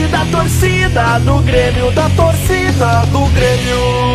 da torcida do Grêmio, da torcida do Grêmio.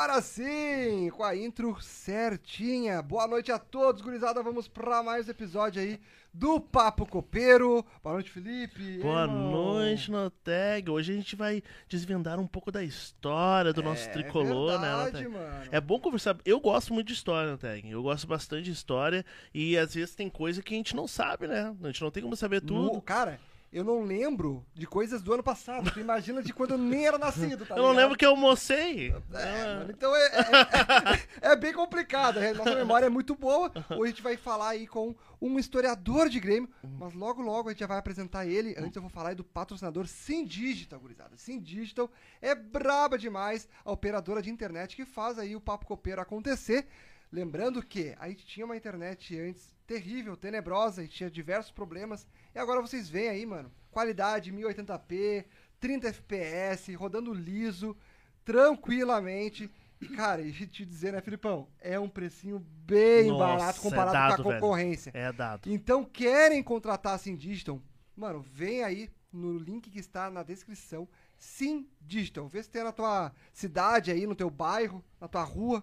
Agora sim, com a intro certinha. Boa noite a todos, gurizada. Vamos para mais um episódio aí do Papo Copeiro. Boa noite, Felipe. Boa Irmão. noite, Noteg. Hoje a gente vai desvendar um pouco da história do nosso É tricolor, né, verdade, Noteg? mano. É bom conversar. Eu gosto muito de história, Noteg. Eu gosto bastante de história e às vezes tem coisa que a gente não sabe, né? A gente não tem como saber tudo. No- cara, eu não lembro de coisas do ano passado. Tu imagina de quando eu nem era nascido, tá eu não ligado? lembro que eu almocei. É, mano, então é, é- é- é bem complicado. a Nossa memória é muito boa. Hoje a gente vai falar aí com um historiador de Grêmio, mas logo logo a gente já vai apresentar ele. Antes eu vou falar aí do patrocinador Sim Digital, gurizada. Sim Digital é braba demais, a operadora de internet que faz aí o Papo Copeiro acontecer. Lembrando que a gente tinha uma internet antes terrível, tenebrosa, e tinha diversos problemas. E agora vocês veem aí, mano, qualidade 1080p, 30 FPS, rodando liso, tranquilamente. E, cara, e te dizer, né, Filipão? É um precinho bem Nossa, barato comparado é dado, com a velho. concorrência. É dado. Então, querem contratar a Sim Digital? Mano, vem aí no link que está na descrição. Sim Digital. Vê se tem na tua cidade aí, no teu bairro, na tua rua.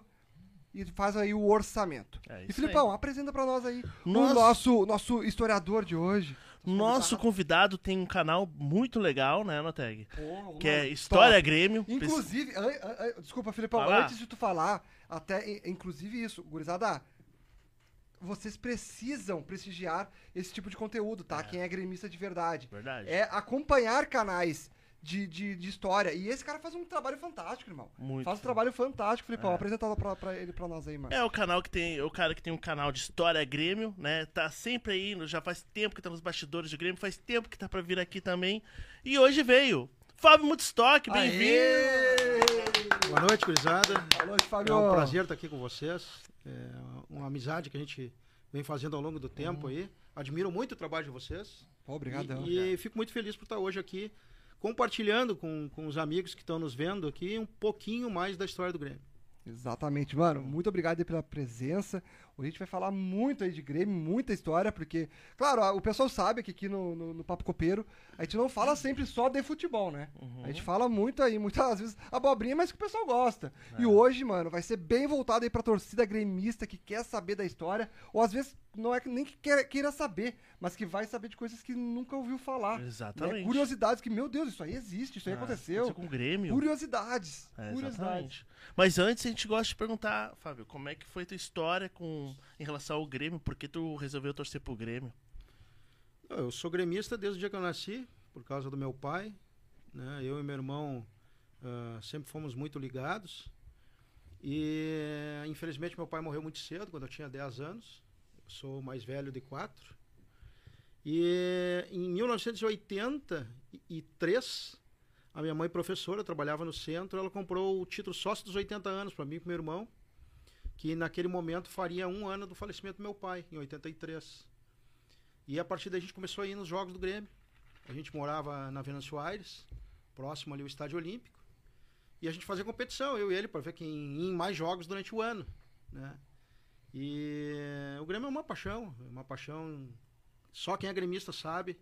E faz aí o orçamento. É e Filipão, apresenta pra nós aí o Nossa. nosso, nosso historiador de hoje. Nosso convidado tem um canal muito legal, né, Noteg? Porra, Que é História top. Grêmio. Inclusive, an- an- an- desculpa, Filipão, Vai lá. antes de tu falar, até inclusive isso, gurizada, vocês precisam prestigiar esse tipo de conteúdo, tá? Quem é gremista de verdade. Verdade. É acompanhar canais de, de, de história. E esse cara faz um trabalho fantástico, irmão. Muito. Faz um trabalho fantástico, Filipão. É. Apresenta pra, pra ele pra nós aí, mano. É o canal que tem, é o cara que tem um canal de história Grêmio, né? Tá sempre aí, já faz tempo que tá nos bastidores do Grêmio, faz tempo que tá pra vir aqui também. E hoje veio Fábio Mudstock, bem-vindo. Boa noite, gurizada. Boa noite, É Fábio. um prazer estar aqui com vocês. É uma amizade que a gente vem fazendo ao longo do tempo aí. Admiro muito o trabalho de vocês. Pô, obrigadão. E, e fico muito feliz por estar hoje aqui compartilhando com, com os amigos que estão nos vendo aqui um pouquinho mais da história do Grêmio. Exatamente, mano. Muito obrigado pela presença. Hoje a gente vai falar muito aí de Grêmio, muita história, porque, claro, o pessoal sabe que aqui no, no, no Papo Copeiro a gente não fala sempre só de futebol, né? A gente fala muito aí, muitas vezes abobrinha, mas que o pessoal gosta. E hoje, mano, vai ser bem voltado aí pra torcida gremista que quer saber da história, ou às vezes não é que nem que queira saber, mas que vai saber de coisas que nunca ouviu falar. né? Exatamente. Curiosidades que, meu Deus, isso aí existe, isso aí Ah, aconteceu. aconteceu com o Grêmio. Curiosidades. É, curiosidades. Mas antes a gente gosta de perguntar, Fábio, como é que foi tua história com em relação ao Grêmio? Por que tu resolveu torcer pro Grêmio? Eu sou gremista desde o dia que eu nasci, por causa do meu pai. Né? Eu e meu irmão ah, sempre fomos muito ligados. E infelizmente meu pai morreu muito cedo, quando eu tinha 10 anos. Eu sou mais velho de quatro. E em 1983, a minha mãe professora, trabalhava no centro, ela comprou o título sócio dos 80 anos para mim e para meu irmão, que naquele momento faria um ano do falecimento do meu pai, em 83. E a partir daí a gente começou a ir nos jogos do Grêmio. A gente morava na Venâncio Aires, próximo ali ao Estádio Olímpico. E a gente fazia competição, eu e ele, para ver quem ia em mais jogos durante o ano. Né? E o Grêmio é uma paixão, é uma paixão. Só quem é gremista sabe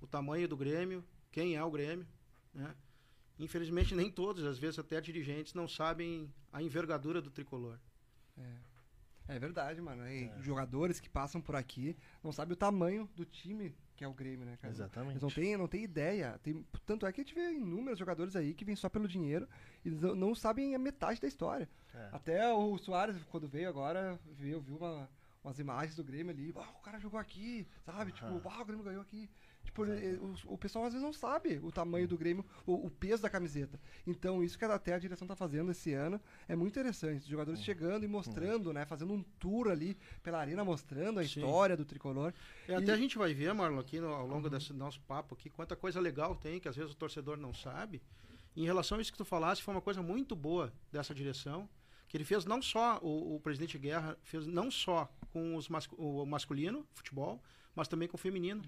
o tamanho do Grêmio, quem é o Grêmio. Né? Infelizmente, nem todos, às vezes até dirigentes, não sabem a envergadura do tricolor. É verdade, mano. E Jogadores que passam por aqui não sabem o tamanho do time que é o Grêmio, né, cara? Exatamente. Eles não têm, não têm ideia. Tem, tanto é que a gente vê inúmeros jogadores aí que vêm só pelo dinheiro e não, não sabem a metade da história. É. Até o Soares, quando veio agora, viu, viu uma- umas imagens do Grêmio ali. "Ah, o cara jogou aqui, sabe? Tipo, "Ah, o Grêmio ganhou aqui. Tipo, ele- o, o pessoal às vezes não sabe o tamanho do Grêmio, o, o peso da camiseta. Então, isso que até a direção tá fazendo esse ano é muito interessante. Os jogadores chegando e mostrando, né? Fazendo um tour ali pela arena, mostrando a Sim. história do tricolor. É, E- até a gente vai ver, Marlon, aqui no- ao longo desse nosso papo aqui, quanta coisa legal tem, que às vezes o torcedor não sabe. Em relação a isso que tu falaste, foi uma coisa muito boa dessa direção, que ele fez não só, o, o presidente Guerra fez não só com os mas, o masculino, futebol, mas também com o feminino.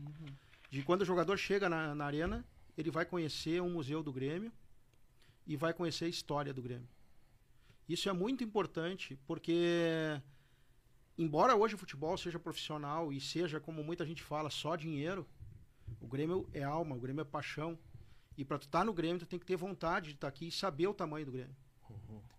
De quando o jogador chega na, na arena, ele vai conhecer um museu do Grêmio e vai conhecer a história do Grêmio. Isso é muito importante, porque embora hoje o futebol seja profissional e seja, como muita gente fala, só dinheiro, o Grêmio é alma, o Grêmio é paixão. E para tu estar no Grêmio, tu tem que ter vontade de estar aqui e saber o tamanho do Grêmio.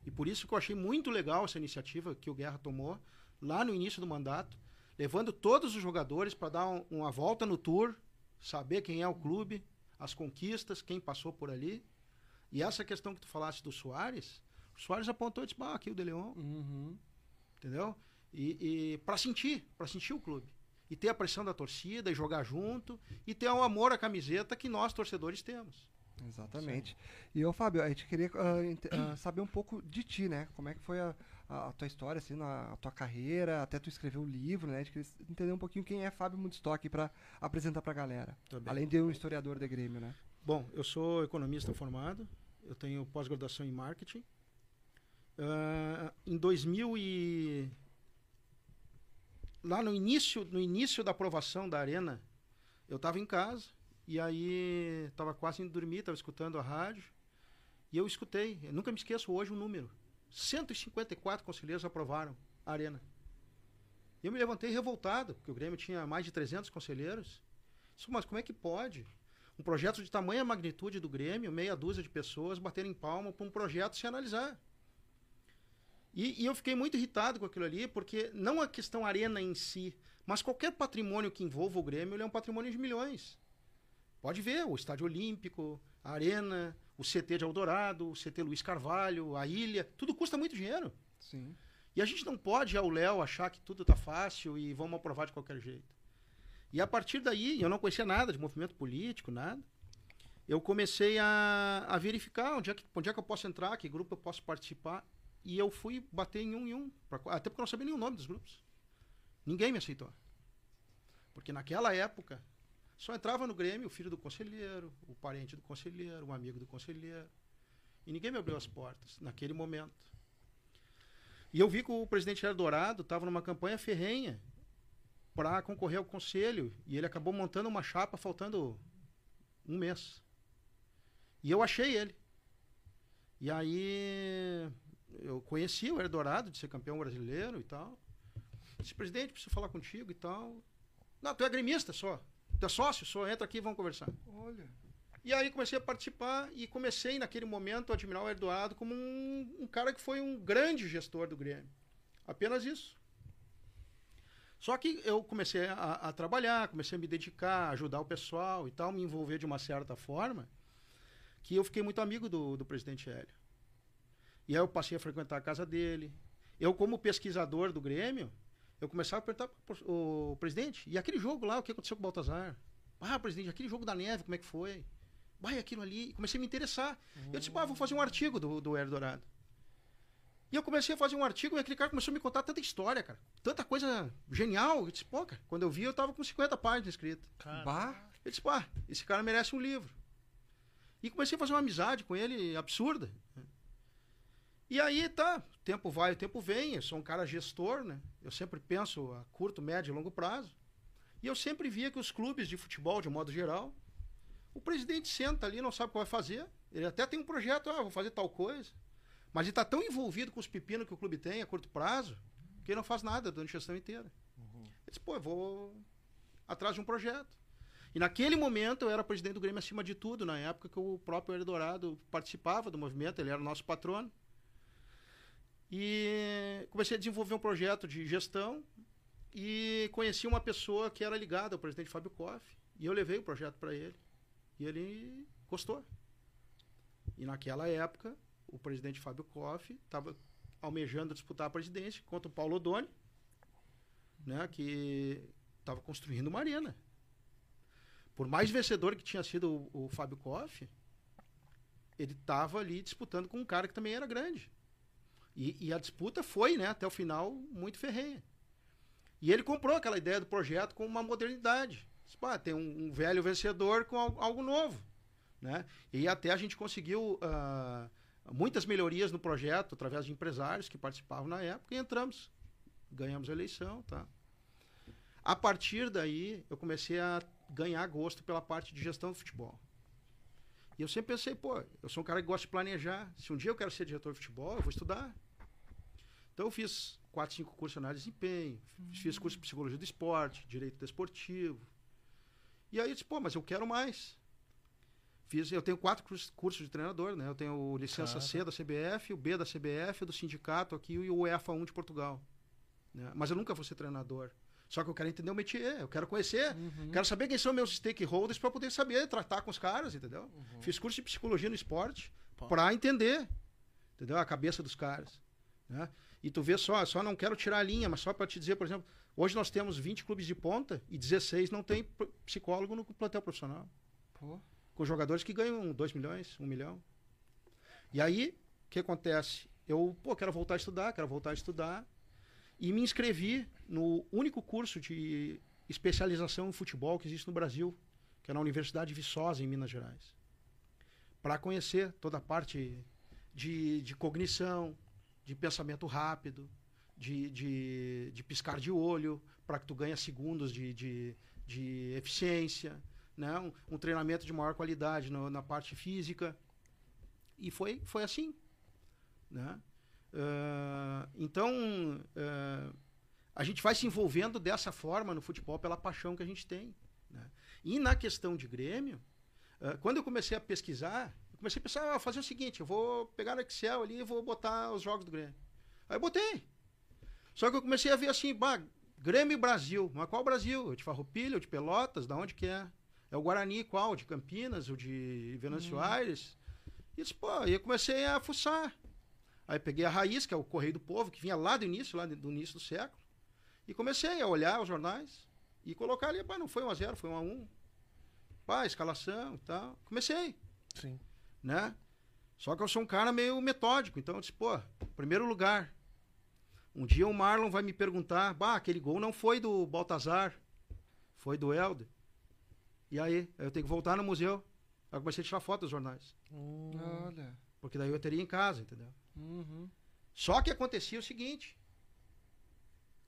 E por isso que eu achei muito legal essa iniciativa que o Guerra tomou lá no início do mandato, levando todos os jogadores para dar um- uma volta no tour, saber quem é o clube, as conquistas, quem passou por ali. E essa questão que tu falasse do Soares, o Soares apontou e disse, bah, aqui o De Leon, Uhum. entendeu? E, e para sentir, para sentir o clube. E ter a pressão da torcida, e jogar junto, e ter o amor à camiseta que nós, torcedores, temos. Exatamente. E ô Fábio, a gente queria ente- ah, saber um pouco de ti, né? Como é que foi a, a- a tua história, assim, na a tua carreira, até tu escrever o livro, né? A gente queria entender um pouquinho quem é Fábio Mudstock para apresentar pra galera. Tá. Além de um historiador de Grêmio, né? Bom, eu sou economista formado, eu tenho pós-graduação em marketing. Ah, em 2000 e lá no início, no início da aprovação da arena, eu estava em casa e aí estava quase indo dormir, estava escutando a rádio e eu escutei. Eu nunca me esqueço hoje o número. 154 conselheiros aprovaram a arena. Eu me levantei revoltado, porque o Grêmio tinha mais de 300 conselheiros. Disse, Mas como é que pode? um projeto de tamanha magnitude do Grêmio, meia dúzia de pessoas baterem palma para um projeto se analisar. E, e eu fiquei muito irritado com aquilo ali, porque não a questão arena em si, mas qualquer patrimônio que envolva o Grêmio, é um patrimônio de milhões. Pode ver, o Estádio Olímpico, a Arena, o CT de Eldorado, o CT Luiz Carvalho, a Ilha, tudo custa muito dinheiro. Sim. E a gente não pode, ao Léo, achar que tudo tá fácil e vamos aprovar de qualquer jeito. E a partir daí, eu não conhecia nada de movimento político, nada. Eu comecei a, a verificar onde é, que, onde é que eu posso entrar, que grupo eu posso participar. E eu fui bater em um em um. pra- até porque eu não sabia nem o nome dos grupos. Ninguém me aceitou. Porque naquela época, só entrava no Grêmio o filho do conselheiro, o parente do conselheiro, um amigo do conselheiro. E ninguém me abriu as portas naquele momento. E eu vi que o presidente Jair Dourado estava numa campanha ferrenha para concorrer ao conselho e ele acabou montando uma chapa faltando um mês. E eu achei ele. E aí eu conheci o Jair Dourado de ser campeão brasileiro e tal. Disse, presidente, preciso falar contigo e tal. Não, tu é gremista só. Tu é sócio, só entra aqui e vamos conversar. Olha. E aí comecei a participar e comecei naquele momento a admirar o Eduardo como um, um cara que foi um grande gestor do Grêmio. Apenas isso. Só que eu comecei a, a trabalhar, comecei a me dedicar, ajudar o pessoal e tal, me envolver de uma certa forma, que eu fiquei muito amigo do, do presidente Hélio. E aí eu passei a frequentar a casa dele. Eu, como pesquisador do Grêmio, eu começava a perguntar pro o presidente, e aquele jogo lá, o que aconteceu com o Baltazar? Ah, presidente, aquele jogo da neve, como é que foi? Vai aquilo ali. Comecei a me interessar. Eu disse, ah, vou fazer um artigo do, do Hélio Dourado. E eu comecei a fazer um artigo e aquele cara começou a me contar tanta história, cara. Tanta coisa genial. Eu disse, pô, cara, quando eu vi, eu tava com 50 páginas escritas. Bah. Eu disse, pá, esse cara merece um livro. E comecei a fazer uma amizade com ele absurda. E aí, tá, tempo vai, o tempo vem. Eu sou um cara gestor, né? Eu sempre penso a curto, médio e longo prazo. E eu sempre via que os clubes de futebol, de modo geral, o presidente senta ali, não sabe o que vai fazer. Ele até tem um projeto, ah, vou fazer tal coisa. Mas ele está tão envolvido com os pepinos que o clube tem a curto prazo, que ele não faz nada durante a gestão inteira. Ele disse, pô, eu vou atrás de um projeto. E naquele momento eu era presidente do Grêmio acima de tudo, na época que o próprio Eldorado participava do movimento, ele era o nosso patrono. E comecei a desenvolver um projeto de gestão e conheci uma pessoa que era ligada ao presidente Fábio Koff. E eu levei o projeto para ele. E ele gostou. E naquela época, o presidente Fábio Koff estava almejando disputar a presidência contra o Paulo Odoni, né, que estava construindo uma arena. Por mais vencedor que tinha sido o, o Fábio Koff, ele estava ali disputando com um cara que também era grande. E, e a disputa foi, né, até o final, muito ferrenha. E ele comprou aquela ideia do projeto com uma modernidade. Disse, "Pá, tem um, um velho vencedor com al- algo novo. Né? E até a gente conseguiu ah, muitas melhorias no projeto através de empresários que participavam na época e entramos. Ganhamos a eleição. Tá? A partir daí, eu comecei a ganhar gosto pela parte de gestão do futebol. E eu sempre pensei, pô, eu sou um cara que gosta de planejar. Se um dia eu quero ser diretor de futebol, eu vou estudar. Então eu fiz quatro, cinco cursos de análise de desempenho, fiz curso de psicologia do esporte, direito desportivo. E aí eu disse, pô, mas eu quero mais. Fiz, eu tenho quatro cursos, de treinador, né? Eu tenho o licença Cara. C da CBF, o B da CBF, do sindicato aqui e o UEFA 1 de Portugal. né? Mas eu nunca vou ser treinador. Só que eu quero entender o métier, eu quero conhecer, Uhum. quero saber quem são meus stakeholders para poder saber tratar com os caras, entendeu? Uhum. Fiz curso de psicologia no esporte para entender, entendeu? A cabeça dos caras, né? E tu vê só, só não quero tirar a linha, mas só para te dizer, por exemplo, hoje nós temos 20 clubes de ponta e 16 não tem psicólogo no plantel profissional Pô. com jogadores que ganham 2 milhões, 1 milhão. E aí, o que acontece? Eu, pô, quero voltar a estudar, quero voltar a estudar. E me inscrevi no único curso de especialização em futebol que existe no Brasil, que é na Universidade de Viçosa, em Minas Gerais. Para conhecer toda a parte de, de cognição, de pensamento rápido, de, de, de piscar de olho, para que tu ganhe segundos de, de, de eficiência, né? um, um treinamento de maior qualidade no- na parte física. E foi, foi assim. Né? Ah, então, ah, a gente vai se envolvendo dessa forma no futebol pela paixão que a gente tem. né? E na questão de Grêmio, ah, quando eu comecei a pesquisar, comecei a pensar, ah, fazer o seguinte, eu vou pegar no Excel ali e vou botar os jogos do Grêmio. Aí eu botei. Só que eu comecei a ver assim, bah, Grêmio Brasil. Mas qual Brasil? O de Farroupilha, o de Pelotas, da onde que é? É o Guarani qual? O de Campinas, o de Venâncio Aires? E disse, pô, aí eu comecei a fuçar. Aí peguei a raiz, que é o Correio do Povo, que vinha lá do início, lá do início do século. E comecei a olhar os jornais e colocar ali, pá, não foi 1 a 0 foi 1 a 1 Pá, escalação e tal. Comecei Sim. Né? Só que eu sou um cara meio metódico, então eu disse, pô, primeiro lugar. Um dia o Marlon vai me perguntar, bah, aquele gol não foi do Baltazar, foi do Helder. E aí, eu tenho que voltar no museu. Aí eu comecei a tirar foto dos jornais, Hum. Olha. porque daí eu teria em casa, entendeu? Uhum. Só que acontecia o seguinte,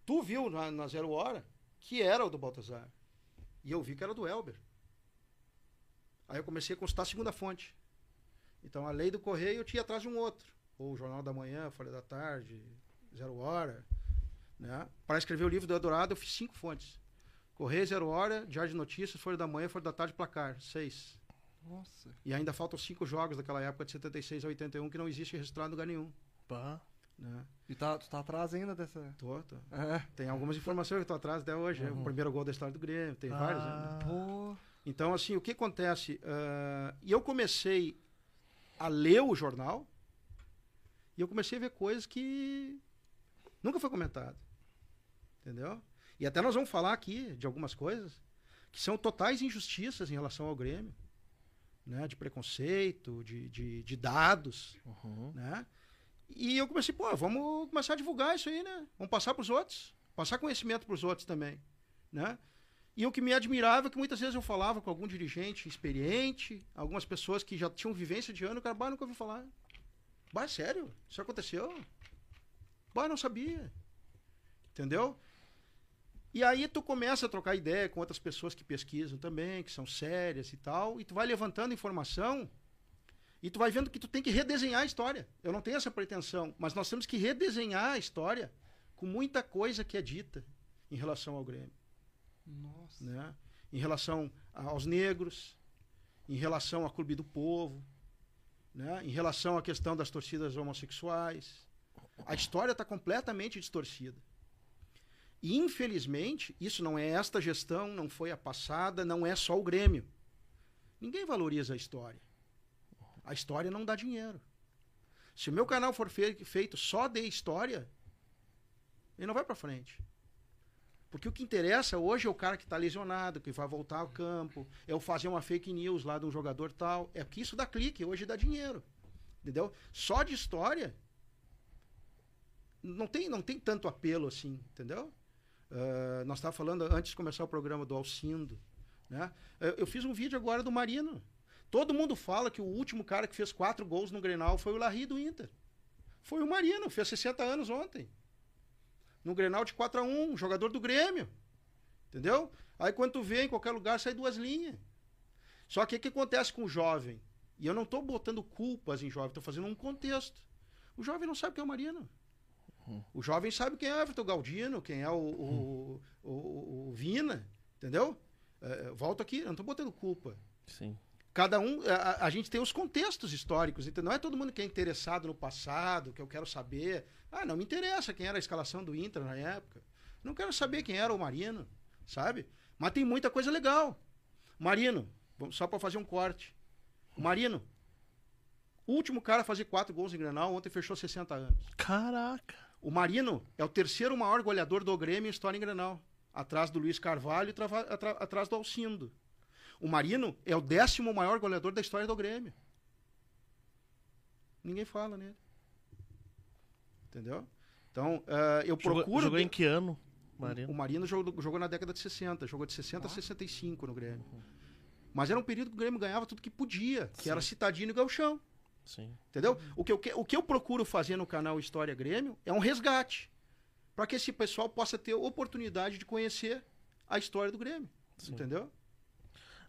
tu viu na, na Zero Hora que era o do Baltazar, e eu vi que era do Elber. Aí eu comecei a consultar a segunda fonte. Então, a lei do correio eu tinha atrás de um outro. Ou o Jornal da Manhã, Folha da Tarde, Zero Hora. Né? Para escrever o livro do Eldorado, eu fiz cinco fontes. Correio, Zero Hora, Diário de Notícias, Folha da Manhã, Folha da Tarde, Placar. Seis. Nossa. E ainda faltam cinco jogos daquela época, de 76 a 81, que não existe registrado em lugar nenhum. Pá. Né? E tá, tu tá atrás ainda dessa. Tô, tô. É. Tem algumas informações que estão atrás até hoje. Uhum. O primeiro gol da história do Grêmio, tem vários. né? Ah. Pô. Então, assim, o que acontece? ah, E eu comecei a ler o jornal e eu comecei a ver coisas que nunca foi comentado. Entendeu? E até nós vamos falar aqui de algumas coisas que são totais injustiças em relação ao Grêmio. Né? De preconceito, de, de, de dados. Uhum. Né? E eu comecei, pô, vamos começar a divulgar isso aí, né? Vamos passar para os outros, passar conhecimento para os outros também, né? E o que me admirava é que muitas vezes eu falava com algum dirigente experiente, algumas pessoas que já tinham vivência de ano, o cara, bah, nunca ouviu falar. Bah, sério? Isso aconteceu? Bah, não sabia. Entendeu? E aí tu começa a trocar ideia com outras pessoas que pesquisam também, que são sérias e tal, e tu vai levantando informação e tu vai vendo que tu tem que redesenhar a história. Eu não tenho essa pretensão, mas nós temos que redesenhar a história com muita coisa que é dita em relação ao Grêmio, Nossa. né? Em relação aos negros, em relação ao Clube do Povo, né? Em relação à questão das torcidas homossexuais. A história está completamente distorcida. E infelizmente, isso não é esta gestão, não foi a passada, não é só o Grêmio. Ninguém valoriza a história. A história não dá dinheiro. Se o meu canal for fe- feito só de história, ele não vai para frente. Porque o que interessa hoje é o cara que está lesionado, que vai voltar ao campo, é eu fazer uma fake news lá de um jogador tal. É que isso dá clique, hoje dá dinheiro. Entendeu? Só de história não tem, não tem tanto apelo assim, entendeu? Ah, nós estávamos falando antes de começar o programa do Alcindo. Né? Eu, eu fiz um vídeo agora do Marino. Todo mundo fala que o último cara que fez quatro gols no Grenal foi o Larry do Inter. Foi o Marino, fez 60 anos ontem. No Grenal de 4 a 1 jogador do Grêmio. Entendeu? Aí quando tu vê em qualquer lugar sai duas linhas. Só que o que acontece com o jovem? E eu não estou botando culpas em jovem, estou fazendo um contexto. O jovem não sabe o que é o Marino. O jovem sabe quem é Everton Galdino, quem é o, o, o, o- o Vina, entendeu? É, volto aqui, eu não tô botando culpa. Sim. Cada um, a, a gente tem os contextos históricos, entendeu? Não é todo mundo que é interessado no passado, que eu quero saber. Ah, não me interessa quem era a escalação do Inter na época. Não quero saber quem era o Marino, sabe? Mas tem muita coisa legal. Marino, só para fazer um corte. Marino, o último cara a fazer quatro gols em Granal, ontem fechou 60 anos. Caraca. O Marino é o terceiro maior goleador do Grêmio em história em Grenal. Atrás do Luiz Carvalho e atrás do Alcindo. O Marino é o décimo maior goleador da história do Grêmio. Ninguém fala nele. Entendeu? Então, eh, eu Jogou, procuro. jogou em que ano, Marino? O Marino jogou, jogou na década de 60. Jogou de 60 a 65 no Grêmio. Mas era um período que o Grêmio ganhava tudo que podia, que era citadino e gauchão. Sim. Entendeu? O que, eu, o que eu procuro fazer no canal História Grêmio é um resgate. Para que esse pessoal possa ter oportunidade de conhecer a história do Grêmio. Sim. Entendeu?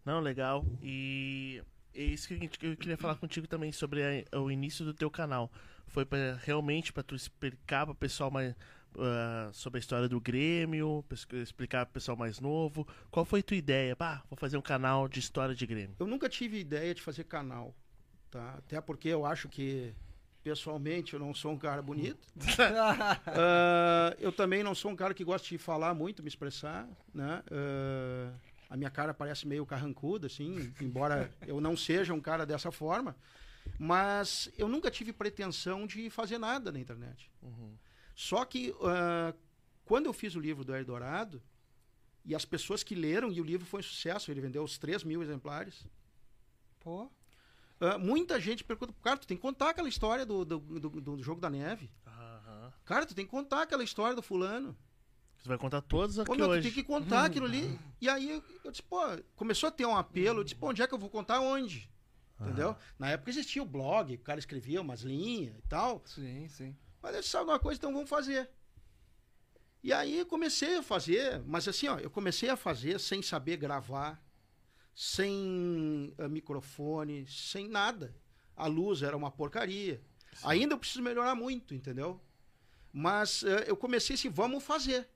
Não, legal. E é isso que eu queria falar contigo também sobre a- o início do teu canal. Foi pra, realmente para tu explicar para o pessoal mais ah, sobre a história do Grêmio, explicar para o pessoal mais novo. Qual foi a tua ideia? Vou fazer um canal de história de Grêmio. Eu nunca tive ideia de fazer canal. Tá? Até porque eu acho que, pessoalmente, eu não sou um cara bonito. Ah, eu também não sou um cara que gosta de falar muito, me expressar, né? Ah, a minha cara parece meio carrancuda, assim, embora eu não seja um cara dessa forma. Mas eu nunca tive pretensão de fazer nada na internet. Só que ah, quando eu fiz o livro do Eldorado, e as pessoas que leram, e o livro foi um sucesso, ele vendeu os 3 mil exemplares. Pô, ah, muita gente pergunta, cara, tu tem que contar aquela história do, do, do- do jogo da neve. Aham. Cara, tu tem que contar aquela história do fulano. Você vai contar todas Pô, aqui meu, hoje. tem que contar aquilo ali. E aí eu, disse, pô, começou a ter um apelo. Eu disse, pô, onde é que eu vou contar onde? Entendeu? Na época existia o blog, o cara escrevia umas linhas e tal. sim, sim. Mas eu disse, sabe alguma coisa, então vamos fazer. E aí eu comecei a fazer, mas assim, ó, eu comecei a fazer sem saber gravar, sem eh, microfone, sem nada. A luz era uma porcaria. Ainda eu preciso melhorar muito, entendeu? Mas eh, eu comecei assim, vamos fazer.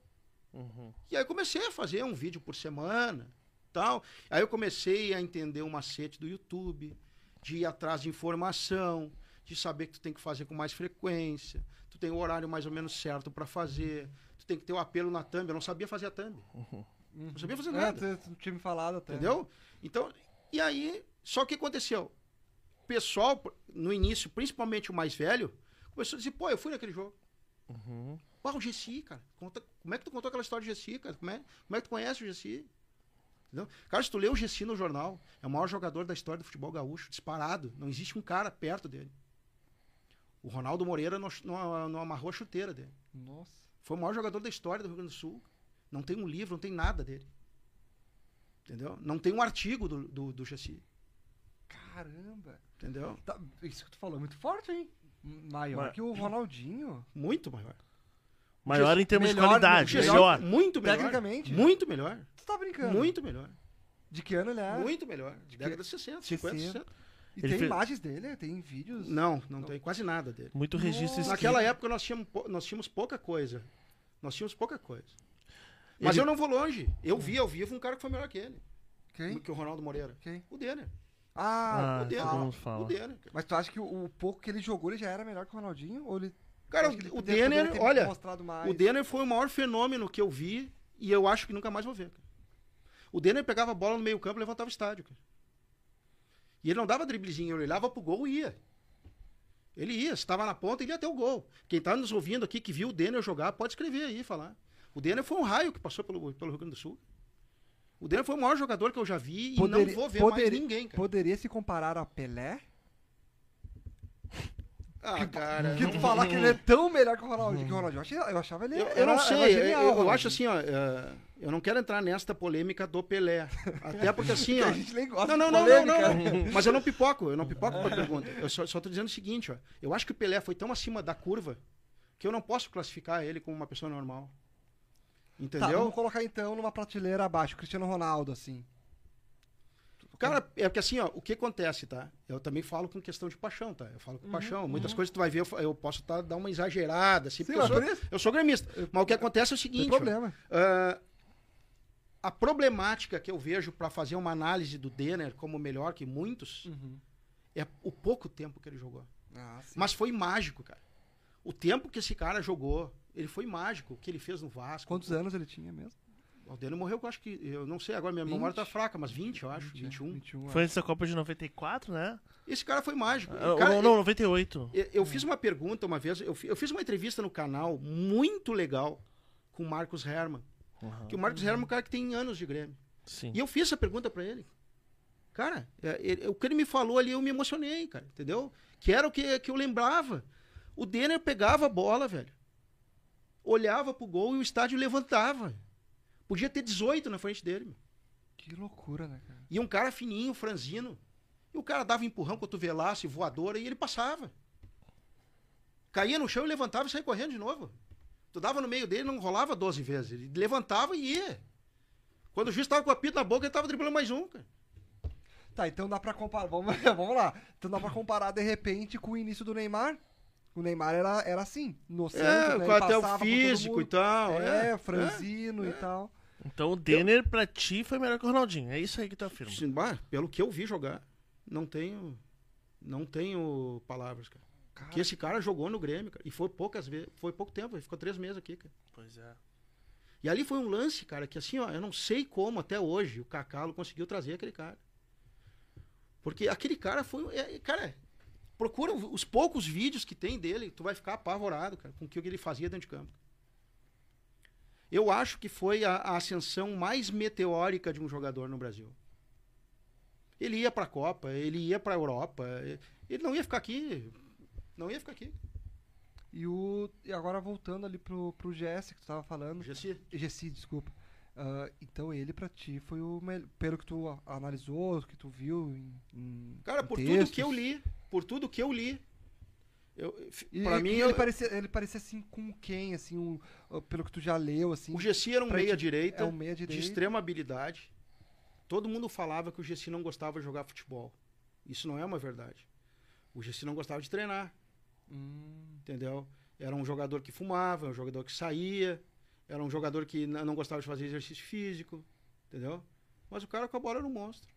Uhum. E aí eu comecei a fazer um vídeo por semana, tal. Aí eu comecei a entender o macete do YouTube, de ir atrás de informação, de saber que tu tem que fazer com mais frequência, tu tem o horário mais ou menos certo para fazer, tu tem que ter o apelo na thumb. Eu não sabia fazer a thumb, não sabia fazer É, nada, tu, tu tinha me falado até. entendeu? Então, e aí, só que aconteceu? O pessoal, no início, principalmente o mais velho, começou a dizer, pô, eu fui naquele jogo. Uhum. Pô, o Gessi, cara. Conta, como é que tu contou aquela história de Gessi, cara? Como é, como é que tu conhece o Gessi? Entendeu? Cara, se tu lê o Gessi no jornal, é o maior jogador da história do futebol gaúcho, disparado. Não existe um cara perto dele. O Ronaldo Moreira não, não, não amarrou a chuteira dele. Nossa. Foi o maior jogador da história do Rio Grande do Sul. Não tem um livro, não tem nada dele. Entendeu? Não tem um artigo do, do, do Gessi. Caramba. Entendeu? Tá, isso que tu falou é muito forte, hein? Maior Ma- que o Ronaldinho. Muito maior. Maior em termos Melhor, de qualidade, melhor- melhor. Muito melhor. Tecnicamente. Muito melhor. Tu tá brincando? Muito melhor. De que ano ele é? Muito melhor. De Década que- de 60, 60. 50, 60. E Ele tem fez- imagens dele, tem vídeos. Não, não tem quase nada dele. Muito registro escrito. Naquela época nós tínhamos, nós tínhamos pouca coisa. Nós tínhamos pouca coisa. Mas Ele- eu não vou longe. Eu vi ao vivo um cara que foi melhor que ele. Quem? Que o Ronaldo Moreira. Quem? O Denner. Ah, Ah, o Denner. fala. O Denner. mas tu acha que o, o pouco que ele jogou ele já era melhor que o Ronaldinho? Ou ele. Cara, o Denner, olha, mostrado mais? o Denner foi o maior fenômeno que eu vi e eu acho que nunca mais vou ver. cara. O Denner pegava a bola no meio campo e levantava o estádio. cara. E ele não dava driblezinho, ele olhava pro gol e ia. Ele ia, estava na ponta, ele ia até o gol. Quem tá nos ouvindo aqui que viu o Denner jogar, pode escrever aí e falar. O Denner foi um raio que passou pelo, pelo Rio Grande do Sul. O Denner foi o maior jogador que eu já vi e Poderia- não vou ver poderia- mais ninguém, cara. Poderia se comparar a Pelé? Ah, cara. Que tu falar que ele é tão melhor que o Ronaldinho. Que o Ronaldinho. Eu, achei- eu achava ele. Eu, eu não era sei, eu- genial, eu, eu Ronaldinho. acho assim, ó, é, eu não quero entrar nesta polêmica do Pelé. Até porque assim, Que ó. a gente nem gosta Não, não, de não, não. Mas eu não pipoco, eu não pipoco com a pergunta. Eu só, só tô dizendo o seguinte, ó. Eu acho que o Pelé foi tão acima da curva que eu não posso classificar ele como uma pessoa normal. Tá, Entendeu? vamos colocar então numa prateleira abaixo, Cristiano Ronaldo, assim. Cara, é porque assim, ó, o que acontece, tá? Eu também falo com questão de paixão, tá? Eu falo com paixão. Muitas coisas tu vai ver, eu, eu posso tá, dar uma exagerada, assim, Sim, porque eu sou, eu sou gremista. Mas o que acontece é o seguinte, tem ó, problema. ah, a problemática que eu vejo para fazer uma análise do Denner como melhor que muitos Uhum. é o pouco tempo que ele jogou. Ah. Mas foi mágico, cara. O tempo que esse cara jogou, ele foi mágico. O que ele fez no Vasco. Quantos anos ele tinha mesmo? O Denner morreu, eu acho que. Eu não sei, agora minha 20? memória tá fraca, mas 20, eu acho. 21. 21 Foi antes da Copa de 94, né? Esse cara foi mágico. Ah, cara- não, não, 98. Eu, eu fiz uma pergunta uma vez, eu, eu fiz uma entrevista no canal muito legal com o Marcos Herman. Uhum. Que o Marcos Herman é um cara que tem anos de Grêmio. Sim. E eu fiz essa pergunta pra ele. Cara, é, ele- o que ele me falou ali, eu me emocionei, cara, entendeu? Que era o que, que eu lembrava. O Denner pegava a bola, velho. Olhava pro gol e o estádio levantava. Podia ter 18 na frente dele, meu. Que loucura, né, cara? E um cara fininho, franzino. E o cara dava empurrão, cotovelaço, e voadora, e ele passava. Caía no chão e levantava e saía correndo de novo. Tu dava no meio dele, não rolava 12 vezes. Ele levantava e ia. Quando o juiz tava com a pita na boca, ele tava driblando mais um, cara. Tá, então dá pra comparar. Vamos, vamos lá. Então dá pra comparar de repente com o início do Neymar. O Neymar era, era assim, no É, né? com Ele até o físico e mundo. tal. É, É, franzino e tal. Então o Denner pra ti foi melhor que o Ronaldinho. É isso aí que tu afirma. Sim, bah, pelo que eu vi jogar, não tenho. Não tenho palavras, cara. Cara, Que esse cara jogou no Grêmio, cara. E foi poucas vezes. Foi pouco tempo, ele ficou três meses aqui, cara. Pois é. E ali foi um lance, cara, que assim, ó, eu não sei como até hoje o Cacalo conseguiu trazer aquele cara. Porque aquele cara foi. é, cara, procura os poucos vídeos que tem dele, tu vai ficar apavorado, cara, com o que ele fazia dentro de campo. Eu acho que foi a, a ascensão mais meteórica de um jogador no Brasil. Ele ia pra Copa, ele ia pra Europa, ele não ia ficar aqui. Não ia ficar aqui. E, o, e agora voltando ali pro, pro GS que tu tava falando. Gessi. Gessi, desculpa. Ah, então ele pra ti foi o melhor. Pelo que tu a- analisou, que tu viu em. em- Cara, por tudo textos. que eu li, por tudo que eu li, eu, pra e mim, ele, eu- parecia, ele parecia assim com quem, assim, um, pelo que tu já leu, assim. o Gessi era um meia-direita é um meia de extrema habilidade. Todo mundo falava que o Gessi não gostava de jogar futebol. Isso não é uma verdade. O Gessi não gostava de treinar, Hum, entendeu? Era um jogador que fumava, um jogador que saía, era um jogador que não gostava de fazer exercício físico, entendeu? Mas o cara com a bola era um monstro.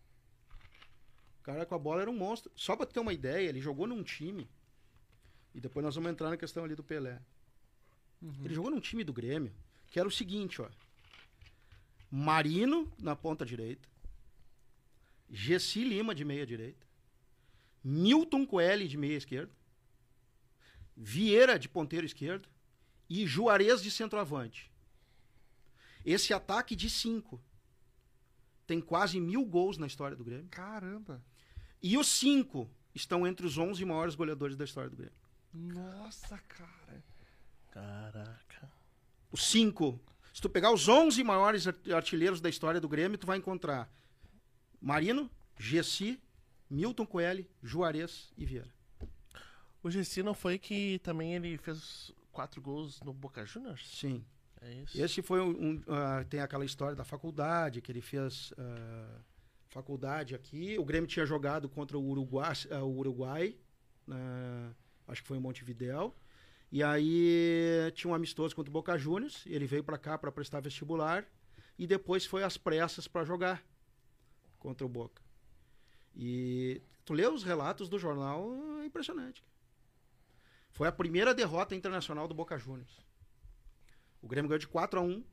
O cara com a bola era um monstro. Só pra ter uma ideia, ele jogou num time. E depois nós vamos entrar na questão ali do Pelé. uhum. Ele jogou num time do Grêmio, que era o seguinte, ó. Marino na ponta direita. Gessi Lima de meia direita. Milton Coelho de meia esquerda. Vieira de ponteiro esquerdo. E Juarez de centroavante. Esse ataque de cinco tem quase mil gols na história do Grêmio. Caramba. E os cinco estão entre os 11 maiores goleadores da história do Grêmio. Nossa, cara. Caraca. Os cinco. Se tu pegar os 11 maiores ar- artilheiros da história do Grêmio, tu vai encontrar Marino, Gessi, Milton Coelho, Juarez e Vieira. O Gessi não foi que também ele fez quatro gols no Boca Juniors? Sim. É isso? Esse foi um. um, ah, tem aquela história da faculdade, que ele fez ah, faculdade aqui. O Grêmio tinha jogado contra o Uruguai, ah, o Uruguai na- acho que foi em Montevidéu. E aí tinha um amistoso contra o Boca Juniors. Ele veio pra cá pra prestar vestibular. E depois foi às pressas pra jogar contra o Boca. E tu lê os relatos do jornal, é impressionante. Foi a primeira derrota internacional do Boca Juniors. O Grêmio ganhou de 4 a 1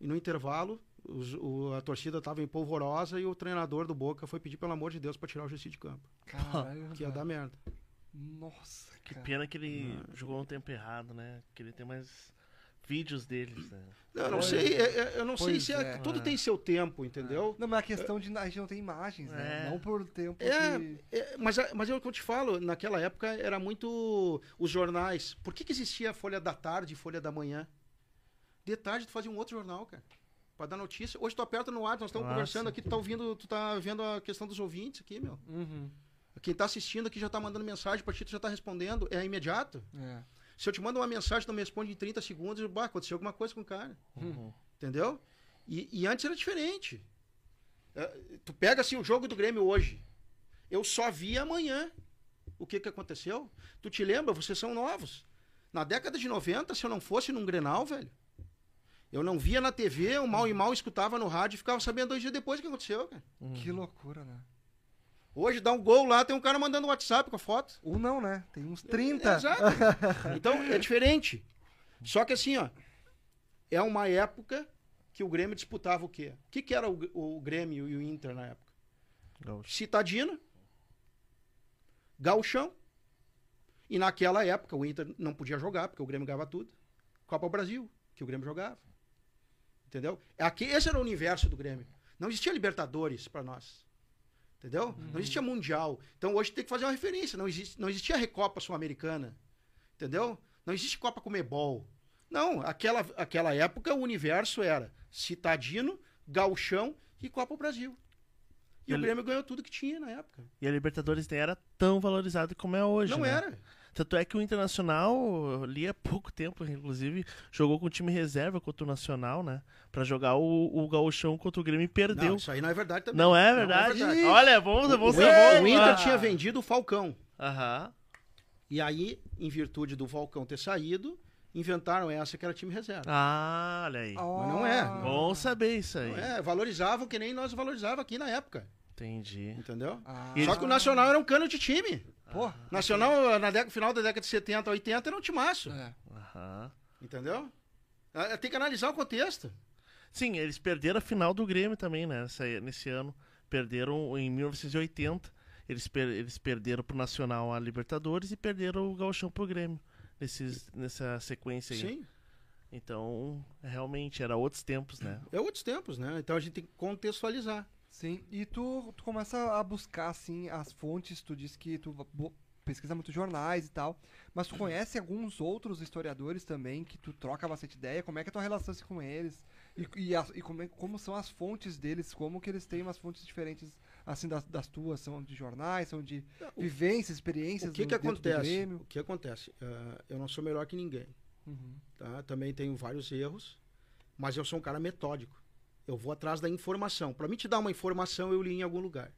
e no intervalo os- o- a torcida estava em polvorosa e o treinador do Boca foi pedir pelo amor de Deus para tirar o Gessi de campo, Caramba. que ia dar merda. Nossa, Que cara. pena que ele jogou no tempo errado, né? Que ele tem mais vídeos deles, né? Eu não Pois sei, é. é- é- eu não sei se é- é. tudo tem seu tempo, entendeu? Não, mas a questão de a gente não tem imagens, né? É. Não por tempo É, que... é, mas, mas é o que eu te falo, naquela época era muito os jornais. Por que, que existia a Folha da Tarde e Folha da Manhã? De tarde tu fazia um outro jornal, cara. Pra dar notícia. Hoje tu aperta no ar, nós estamos Nossa. conversando aqui, tu tá ouvindo, tu tá vendo a questão dos ouvintes aqui, meu. Uhum. Quem tá assistindo aqui já tá mandando mensagem pra ti, tu já tá respondendo. É imediato. É. Se eu te mando uma mensagem, tu me responde em 30 segundos, eu, bah, aconteceu alguma coisa com o cara. Uhum. Entendeu? E, e antes era diferente. É, tu pega assim o jogo do Grêmio hoje. Eu só vi amanhã. O que que aconteceu? Tu te lembra? Vocês são novos. Na década de 90, se eu não fosse num Grenal, velho, eu não via na TV, o mal e mal escutava no rádio e ficava sabendo dois dias depois o que aconteceu, cara. Que loucura, né? Hoje dá um gol lá, tem um cara mandando WhatsApp com a foto. Um não, né? Tem uns 30. Exato. Então, é diferente. Só que assim, ó, é uma época que o Grêmio disputava o quê? O que, que era o, o Grêmio e o Inter na época? Gaúcho. Citadino, Gauchão, e naquela época o Inter não podia jogar, porque o Grêmio ganhava tudo. Copa Brasil, que o Grêmio jogava. Entendeu? Aqui, esse era o universo do Grêmio. Não existia Libertadores para nós. Entendeu? Não existia Mundial. Então hoje tem que fazer uma referência. Não, existe, não existia Recopa Sul-Americana. Entendeu? Não existe Copa Comebol. Não, aquela, aquela época o universo era Citadino, Gauchão e Copa Brasil. E, E o Grêmio ganhou tudo que tinha na época. E a Libertadores nem era tão valorizado como é hoje. não né? era. Tanto é que o Internacional, ali há pouco tempo, inclusive, jogou com o time reserva contra o Nacional, né? Pra jogar o, o Gauchão contra o Grêmio e perdeu. Não, isso aí não é verdade também. Não é verdade? verdade. Olha, vamos, vamos o, ser bons. o Inter Ah. tinha vendido o Falcão. Aham. E aí, em virtude do Falcão ter saído, inventaram essa que era time reserva. Ah, olha aí. Mas não é. Bom saber isso aí. Não é, valorizavam que nem nós valorizava aqui na época. Entendi. Entendeu? Ah. Só que o Nacional era um cano de time. Pô. Nacional, na década, final da década de 70, 80, era um timaço. É. Aham. Entendeu? Ah, Tem que analisar o contexto. Sim, eles perderam a final do Grêmio também, né? Nessa- nesse ano. Perderam em 1980. Eles, per- eles perderam pro Nacional a Libertadores e perderam o Gauchão pro Grêmio. Nesses, nessa sequência aí. Sim. Então, realmente, era outros tempos, né? É outros tempos, né? Então a gente tem que contextualizar. Sim, e tu, tu começa a buscar, assim, as fontes, tu disse que tu pesquisa muitos jornais e tal, mas tu conhece alguns outros historiadores também que tu troca bastante ideia, como é que é a tua relação assim, com eles? E, e, as- e como, é- como são as fontes deles, como que eles têm umas fontes diferentes, assim, das, das tuas, são de jornais, são de O- vivências, experiências O que que acontece? O que acontece? Ah, eu não sou melhor que ninguém. Uhum. tá? Também tenho vários erros, mas eu sou um cara metódico. Eu vou atrás da informação. Para mim te dar uma informação, eu li em algum lugar.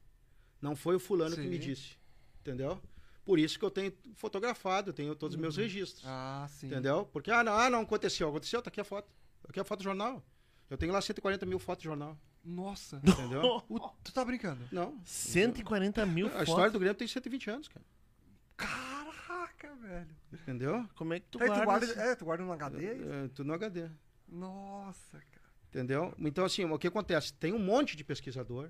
Não foi o fulano que me Sim. disse, entendeu? Por isso que eu tenho fotografado, eu tenho todos os meus registros, Ah, sim. entendeu? Porque, ah não, ah, não aconteceu. Aconteceu, tá aqui a foto. Aqui é a foto do jornal. Eu tenho lá 140 mil fotos de jornal, Nossa. entendeu? O- tu tá brincando? não. 140 mil A fotos. história do Grêmio tem 120 anos, cara. Caraca, velho. Entendeu? Como é que tu Aí tu guarda? guarda, é, tu guarda no HD? é isso? É, tudo no HD. Nossa, cara. Entendeu? Então, assim, o que acontece? Tem um monte de pesquisador.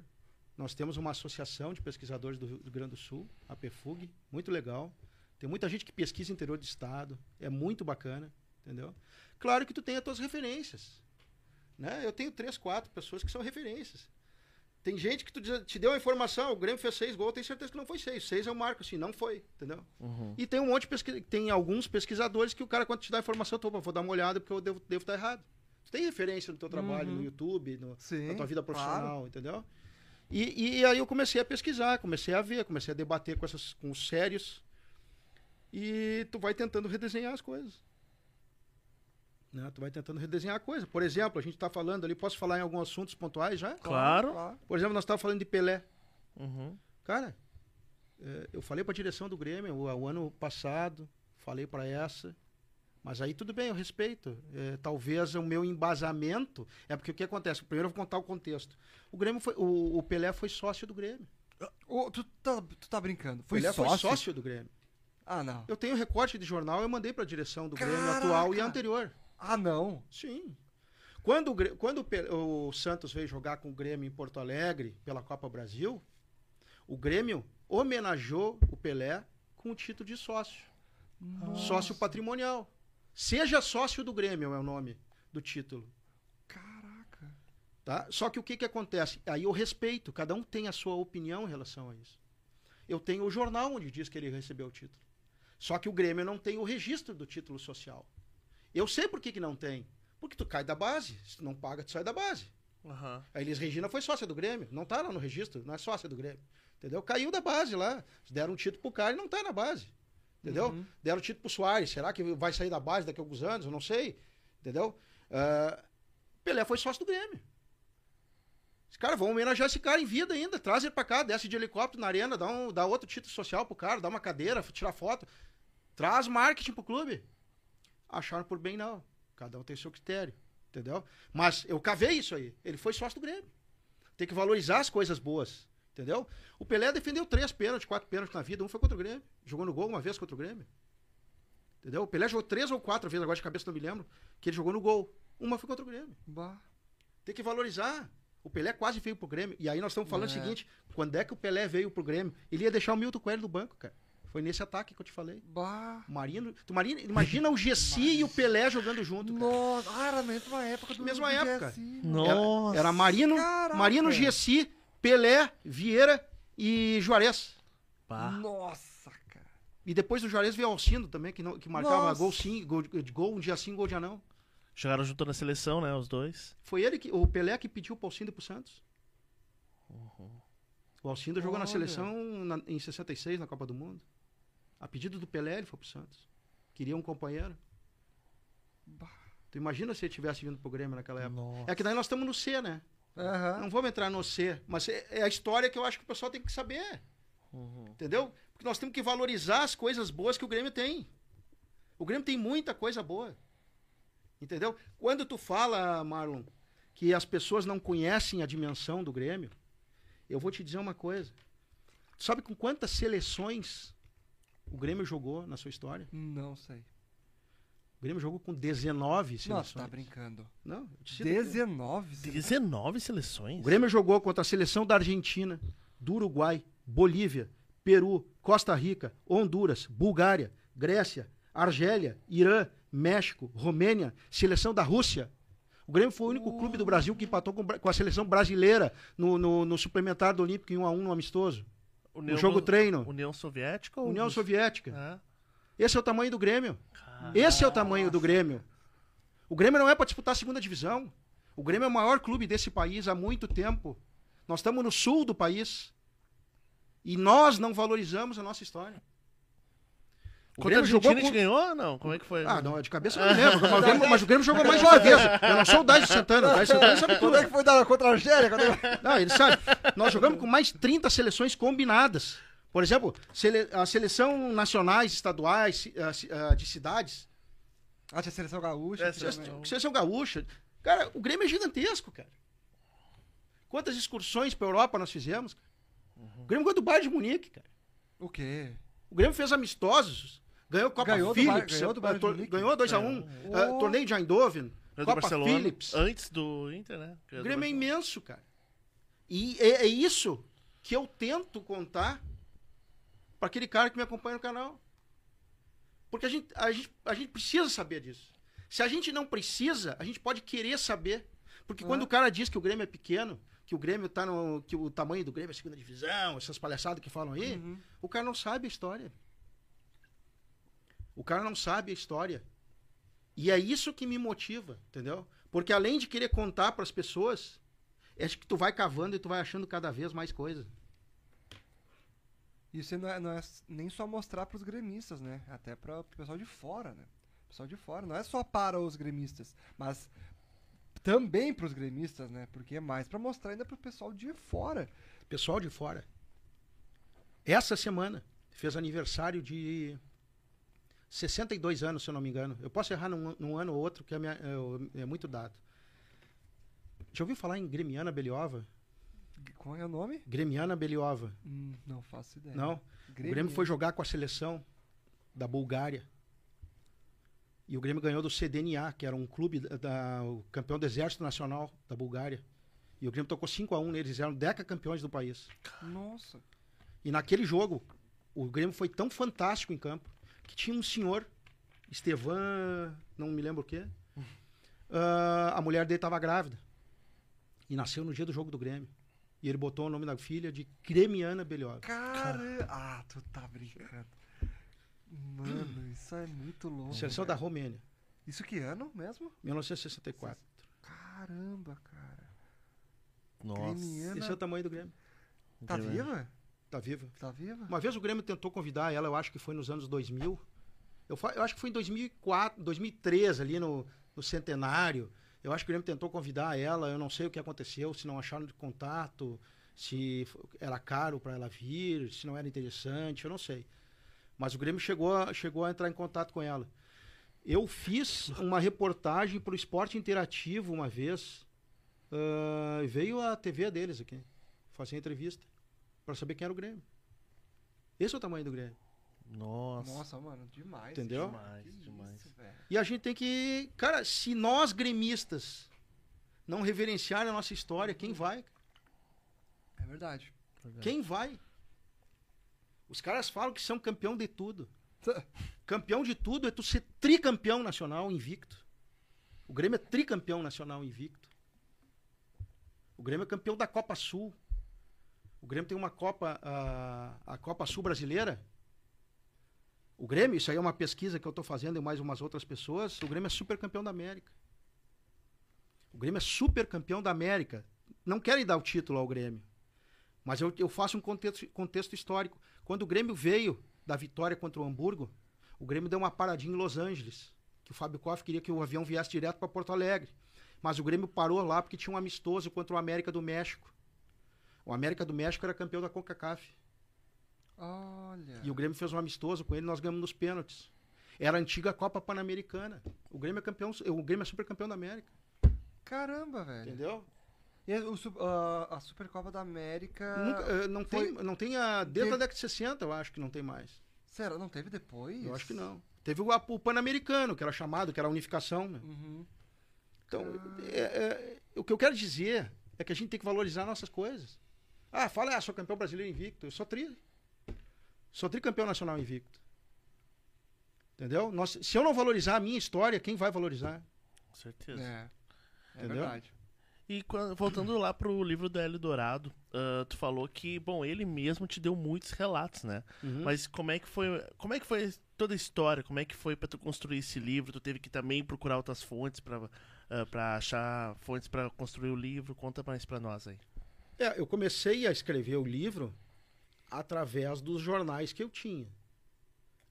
Nós temos uma associação de pesquisadores do Rio Grande do Sul, a PEFUG, muito legal. Tem muita gente que pesquisa interior do estado, é muito bacana, entendeu? Claro que tu tem as tuas referências. Né? Eu tenho três, quatro pessoas que são referências. Tem gente que tu diz- te deu a informação, o Grêmio fez seis gols, eu tenho certeza que não foi seis. Seis é o marco, assim, não foi, entendeu? Uhum. E tem um monte de pesquisa, tem alguns pesquisadores que o cara, quando te dá a informação, opa, vou dar uma olhada porque eu devo, devo estar errado. Tu tem referência no teu trabalho, Uhum. no YouTube, no, Sim. na tua vida claro. profissional, entendeu? E, e aí eu comecei a pesquisar, comecei a ver, comecei a debater com, essas, com os sérios. E tu vai tentando redesenhar as coisas. Né? Tu vai tentando redesenhar a coisa. Por exemplo, a gente está falando ali, posso falar em alguns assuntos pontuais já? Claro. Por exemplo, nós estávamos falando de Pelé. Uhum. Cara, é, eu falei para a direção do Grêmio o, o ano passado, falei para essa, mas aí tudo bem, eu respeito. É, talvez o meu embasamento é porque o que acontece? Primeiro eu vou contar o contexto. O Grêmio foi, o, o Pelé foi sócio do Grêmio. Tu, tá, tu tá brincando? Foi Pelé sócio? foi sócio do Grêmio. Ah, não. Eu tenho recorte de jornal, eu mandei para a direção do Grêmio Caraca! atual e anterior. Ah, não. Sim. Quando, o, quando o, o Santos veio jogar com o Grêmio em Porto Alegre pela Copa Brasil, o Grêmio homenageou o Pelé com o título de sócio. Sócio patrimonial. Seja sócio do Grêmio é o nome do título. Caraca. Tá? Só que o que, que acontece? Aí eu respeito, cada um tem a sua opinião em relação a isso. Eu tenho o jornal onde diz que ele recebeu o título. Só que o Grêmio não tem o registro do título social. Eu sei por que, que não tem. Porque tu cai da base. Se tu não paga, tu sai da base. Aham. A Elis Regina foi sócia do Grêmio. Não tá lá no registro, não é sócia do Grêmio. Entendeu? Caiu da base lá. Deram um título pro cara e não tá na base. Entendeu? Uhum. Deram título pro Soares. Será que vai sair da base daqui a alguns anos? Eu não sei. Entendeu? Ah, Pelé foi sócio do Grêmio. Cara, vamos homenagear esse cara em vida ainda. Traz ele pra cá, desce de helicóptero na arena, dá, um, dá outro título social pro cara, dá uma cadeira, tira foto. Traz marketing pro clube. Acharam por bem, não. Cada um tem seu critério. Entendeu? Mas eu cavei isso aí. Ele foi sócio do Grêmio. Tem que valorizar as coisas boas. Entendeu? O Pelé defendeu três pênaltis, quatro pênaltis na vida. Um foi contra o Grêmio. Jogou no gol uma vez contra o Grêmio. Entendeu? O Pelé jogou três ou quatro vezes, agora de cabeça não me lembro, que ele jogou no gol. Uma foi contra o Grêmio. Bah. Tem que valorizar. O Pelé quase veio pro Grêmio. E aí nós estamos falando É. o seguinte: quando é que o Pelé veio pro Grêmio? Ele ia deixar o Milton Coelho no banco, cara. Foi nesse ataque que eu te falei. Bah. Marino, tu Marino, imagina o Gessi e o Pelé jogando junto. Cara. Nossa, ah, era na mesma época do Mesma do época. Gessi. Nossa. Era, era Marino, Caraca. Marino, Gessi, Pelé, Vieira e Juarez. Pá. Nossa, cara. E depois do Juarez veio Alcindo também, que, não- que marcava Nossa. gol sim, gol, de gol, um dia sim, gol dia não. Jogaram junto na seleção, né? Os dois. Foi ele que, o Pelé que pediu pro Alcindo pro Santos. O Alcindo jogou na seleção na- em 66, na Copa do Mundo. A pedido do Pelé, ele foi pro Santos. Queria um companheiro. Bah. Tu imagina se ele tivesse vindo pro Grêmio naquela época. Nossa. É que daí nós estamos no C, né? Aham. Não vamos entrar no C, mas é é a história que eu acho que o pessoal tem que saber. Uhum. Entendeu? Porque nós temos que valorizar as coisas boas que o Grêmio tem. O Grêmio tem muita coisa boa. Entendeu? Quando tu fala, Marlon, que as pessoas não conhecem a dimensão do Grêmio, eu vou te dizer uma coisa. Tu sabe com quantas seleções o Grêmio jogou na sua história? Não sei. O Grêmio jogou com 19 Nossa, seleções. tá brincando. Não, eu te cito aqui. 19? 19 seleções? O Grêmio jogou contra a seleção da Argentina, do Uruguai, Bolívia, Peru, Costa Rica, Honduras, Bulgária, Grécia, Argélia, Irã, México, Romênia, seleção da Rússia. O Grêmio foi o único clube do Brasil que empatou com, com a seleção brasileira no, no, no suplementar do Olímpico em 1 a 1 no amistoso. União, no jogo treino. União Soviética ou União? Soviética. Ah, Esse é o tamanho do Grêmio. cara. Esse é o tamanho do Grêmio. O Grêmio não é para disputar a segunda divisão. O Grêmio é o maior clube desse país há muito tempo. Nós estamos no sul do país. E nós não valorizamos a nossa história. O Grêmio jogou a gente com... ganhou ou não? Como é que foi? Ah, não, de cabeça eu não lembro. Mas o Grêmio, mas o Grêmio jogou mais de uma vez. Eu não sou o Dácio Santana. O Dácio Santana sabe Quando tudo. é que foi dar contra a Argélia? Quando é- Não, ele sabe. Nós jogamos com mais de 30 seleções combinadas. Por exemplo, sele- a seleção nacionais, estaduais, de cidades, Ah, tinha seleção gaúcha. É, seleção- Seleção gaúcha. Cara, o Grêmio é gigantesco, cara. Quantas excursões pra Europa nós fizemos? cara? O Grêmio ganhou do Bayern de Munique, cara. O quê? O Grêmio fez amistosos. Ganhou Copa Ganhou do Philips. Do Bayern de tor- Munique? Ganhou 2x1. É. Oh. torneio de Eindhoven. Ganhou do Copa Barcelona, Philips. Antes do Inter, né? Ganhou O do Grêmio é imenso, cara. E é, é isso que eu tento contar pra aquele cara que me acompanha no canal. Porque a gente, a, gente, a gente precisa saber disso. Se a gente não precisa, a gente pode querer saber. Porque quando o cara diz que o Grêmio é pequeno, que o Grêmio tá no. que o tamanho do Grêmio é segunda divisão, essas palhaçadas que falam aí, Uhum. o cara não sabe a história. O cara não sabe a história. E é isso que me motiva, entendeu? Porque além de querer contar para as pessoas, é que tu vai cavando e tu vai achando cada vez mais coisa. Isso não é, não é nem só mostrar pros gremistas, né? Até para o pessoal de fora, né? Pessoal de fora. Não é só para os gremistas, mas também pros gremistas, né? Porque é mais pra mostrar ainda pro pessoal de fora. Pessoal de fora. Essa semana fez aniversário de 62 anos, se eu não me engano. Eu posso errar num, num ano ou outro, que é, minha- é o- é muito dado. Já ouviu falar em Gremiana Beliova? Qual é o nome? Gremiana Beliova. Hum, não faço ideia. Não. O Grêmio foi jogar com a seleção da Bulgária. E o Grêmio ganhou do CDNA, que era um clube da, da- o campeão do Exército Nacional da Bulgária. E o Grêmio tocou 5 a 1 neles, eles eram deca campeões do país. Nossa. E naquele jogo, o Grêmio foi tão fantástico em campo que tinha um senhor, Estevan, não me lembro o quê. ah, a mulher dele estava grávida. E nasceu no dia do jogo do Grêmio. E ele botou o nome da filha de Gremiana Belhova. Cara. Ah, tu tá brincando. Mano, isso é muito louco. Seleção da Romênia, Isso que ano mesmo? 1964. Caramba, cara. Nossa. Gremiana. Esse é o tamanho do Grêmio. Tá Grêmio. viva? Tá viva. Tá viva? Uma vez o Grêmio tentou convidar ela, eu acho que foi nos anos 2000. Eu, eu acho que foi em 2004, 2003, ali no, no centenário. Eu acho que o Grêmio tentou convidar ela, eu não sei o que aconteceu, se não acharam de contato, se era caro para ela vir, se não era interessante, eu não sei. Mas o Grêmio chegou a, chegou a entrar em contato com ela. Eu fiz uma reportagem para o Esporte Interativo uma vez. e veio a TV deles aqui fazer entrevista para saber quem era o Grêmio. Esse é o tamanho do Grêmio. Nossa. Nossa, mano, demais. Entendeu? Demais, Que demais. isso. E a gente tem que. Cara, se nós gremistas não reverenciarem a nossa história, quem vai? É verdade. Quem vai? Os caras falam que são campeão de tudo. Campeão de tudo é tu ser tricampeão nacional invicto. O Grêmio é tricampeão nacional invicto. O Grêmio é campeão da Copa Sul. O Grêmio tem uma Copa, a, a Copa Sul brasileira. O Grêmio, isso aí é uma pesquisa que eu estou fazendo e mais umas outras pessoas. O Grêmio é super campeão da América. O Grêmio é super campeão da América. Não querem dar o título ao Grêmio. Mas eu, eu faço um contexto, contexto histórico. Quando o Grêmio veio da vitória contra o Hamburgo, o Grêmio deu uma paradinha em Los Angeles. Que o Fábio Koff queria que o avião viesse direto para Porto Alegre. Mas o Grêmio parou lá porque tinha um amistoso contra o América do México. O América do México era campeão da CONCACAF. Olha. E o Grêmio fez um amistoso com ele, nós ganhamos nos pênaltis. Era a antiga Copa Pan-Americana. O Grêmio é campeão, o Grêmio é super campeão da América. Caramba, velho. Entendeu? E o ah, a Supercopa da América. Nunca, eh, não, foi- tem, não tem a. Desde Teve- a década de 60, eu acho que não tem mais. Será? Não teve depois? Eu acho que não. Teve o, o Pan-Americano, que era chamado, que era a unificação. Né? Uhum. Então, é- é- o que eu quero dizer é que a gente tem que valorizar nossas coisas. Ah, fala, ah, sou campeão brasileiro invicto. Eu sou tri. Sou tricampeão nacional invicto. Entendeu? Nós, se eu não valorizar a minha história, quem vai valorizar? Com certeza. É. É Entendeu? verdade. E quan- voltando lá pro livro do Hélio Dourado, ah, tu falou que, bom, ele mesmo te deu muitos relatos, né? Uhum. Mas como é que foi, como é que foi toda a história? Como é que foi pra tu construir esse livro? Tu teve que também procurar outras fontes pra ah, pra achar fontes pra construir o livro? Conta mais pra nós aí. É, eu comecei a escrever o livro através dos jornais que eu tinha.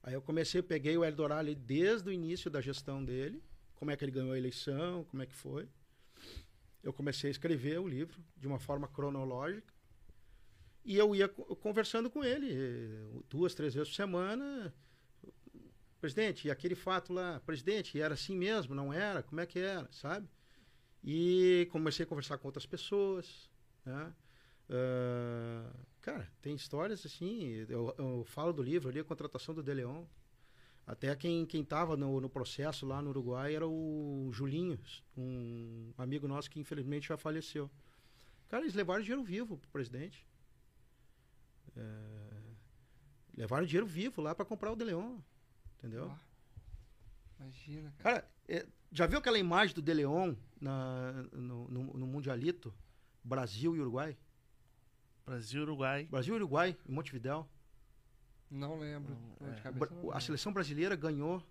Aí eu comecei, peguei o Eldorado ali desde o início da gestão dele, como é que ele ganhou a eleição, como é que foi. Eu comecei a escrever o livro de uma forma cronológica e eu ia co- conversando com ele eh, duas, três vezes por semana. Presidente, e aquele fato lá, presidente, era assim mesmo, não era? Como é que era, sabe? E comecei a conversar com outras pessoas, né? Cara, tem histórias assim. Eu, eu falo do livro ali, a contratação do De Leon. Até quem quem estava no, no processo lá no Uruguai era o Julinho, um amigo nosso que infelizmente já faleceu. Cara, eles levaram dinheiro vivo pro presidente. É, levaram dinheiro vivo lá para comprar o De Leon. Entendeu? Ah, Imagina, cara. Cara, é, já viu aquela imagem do De Leon na, no, no, no Mundialito? Brasil e Uruguai? Brasil, Uruguai. Brasil e Uruguai, em Montevidéu. Não lembro. Não, de é. cabeça não a lembro. seleção brasileira ganhou.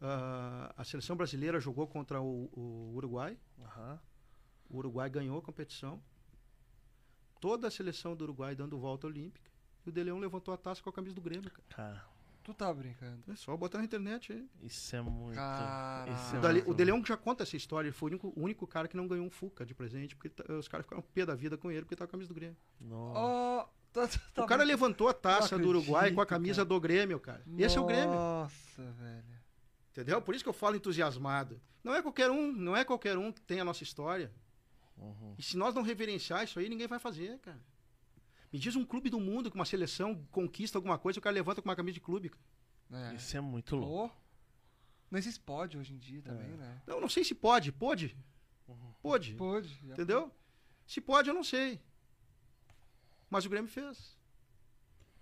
ah, a seleção brasileira jogou contra o, o Uruguai. Aham. O Uruguai ganhou a competição. Toda a seleção do Uruguai dando volta olímpica. E o De Leon levantou a taça com a camisa do Grêmio, cara. Cara, Tu tá brincando. É só botar na internet aí. isso é muito. Caraca. isso O, é Dali- muito- o De Leon já conta essa história. Ele foi o único, o único cara que não ganhou um Fuca de presente. Porque tá- os caras ficaram pé da vida com ele porque tava com a camisa do Grêmio. Nossa. Ó, tá- tá- o cara levantou a taça Não do Uruguai com a acredito, camisa cara. do Grêmio, cara. Esse é o Grêmio. Nossa, velho. Entendeu? Por isso que eu falo entusiasmado. Não é qualquer um, não é qualquer um que tem a nossa história. Uhum. E se nós não reverenciar isso aí, ninguém vai fazer, cara. Me diz um clube do mundo que uma seleção conquista alguma coisa, o cara levanta com uma camisa de clube. É. Isso é muito louco. Pô. Não sei se pode hoje em dia também, É. né? Não, não sei se pode. Pode? Uhum. Pode. Pode. Entendeu? Se pode, eu não sei. Mas o Grêmio fez.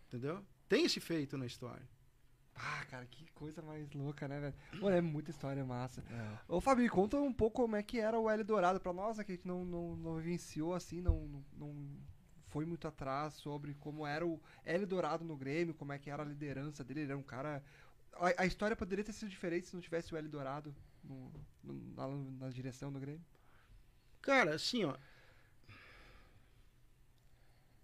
Entendeu? Tem esse feito na história. Ah, cara, que coisa mais louca, né, velho? Mano, é muita história massa. É. Ô, Fabio, conta um pouco como é que era o L Dourado pra nós, né, que a gente não, não, não vivenciou assim, não, não, não foi muito atrás sobre como era o L Dourado no Grêmio, como é que era a liderança dele. Ele era um cara. A, a história poderia ter sido diferente se não tivesse o L Dourado no, no- na, na direção do Grêmio. Cara, assim, ó.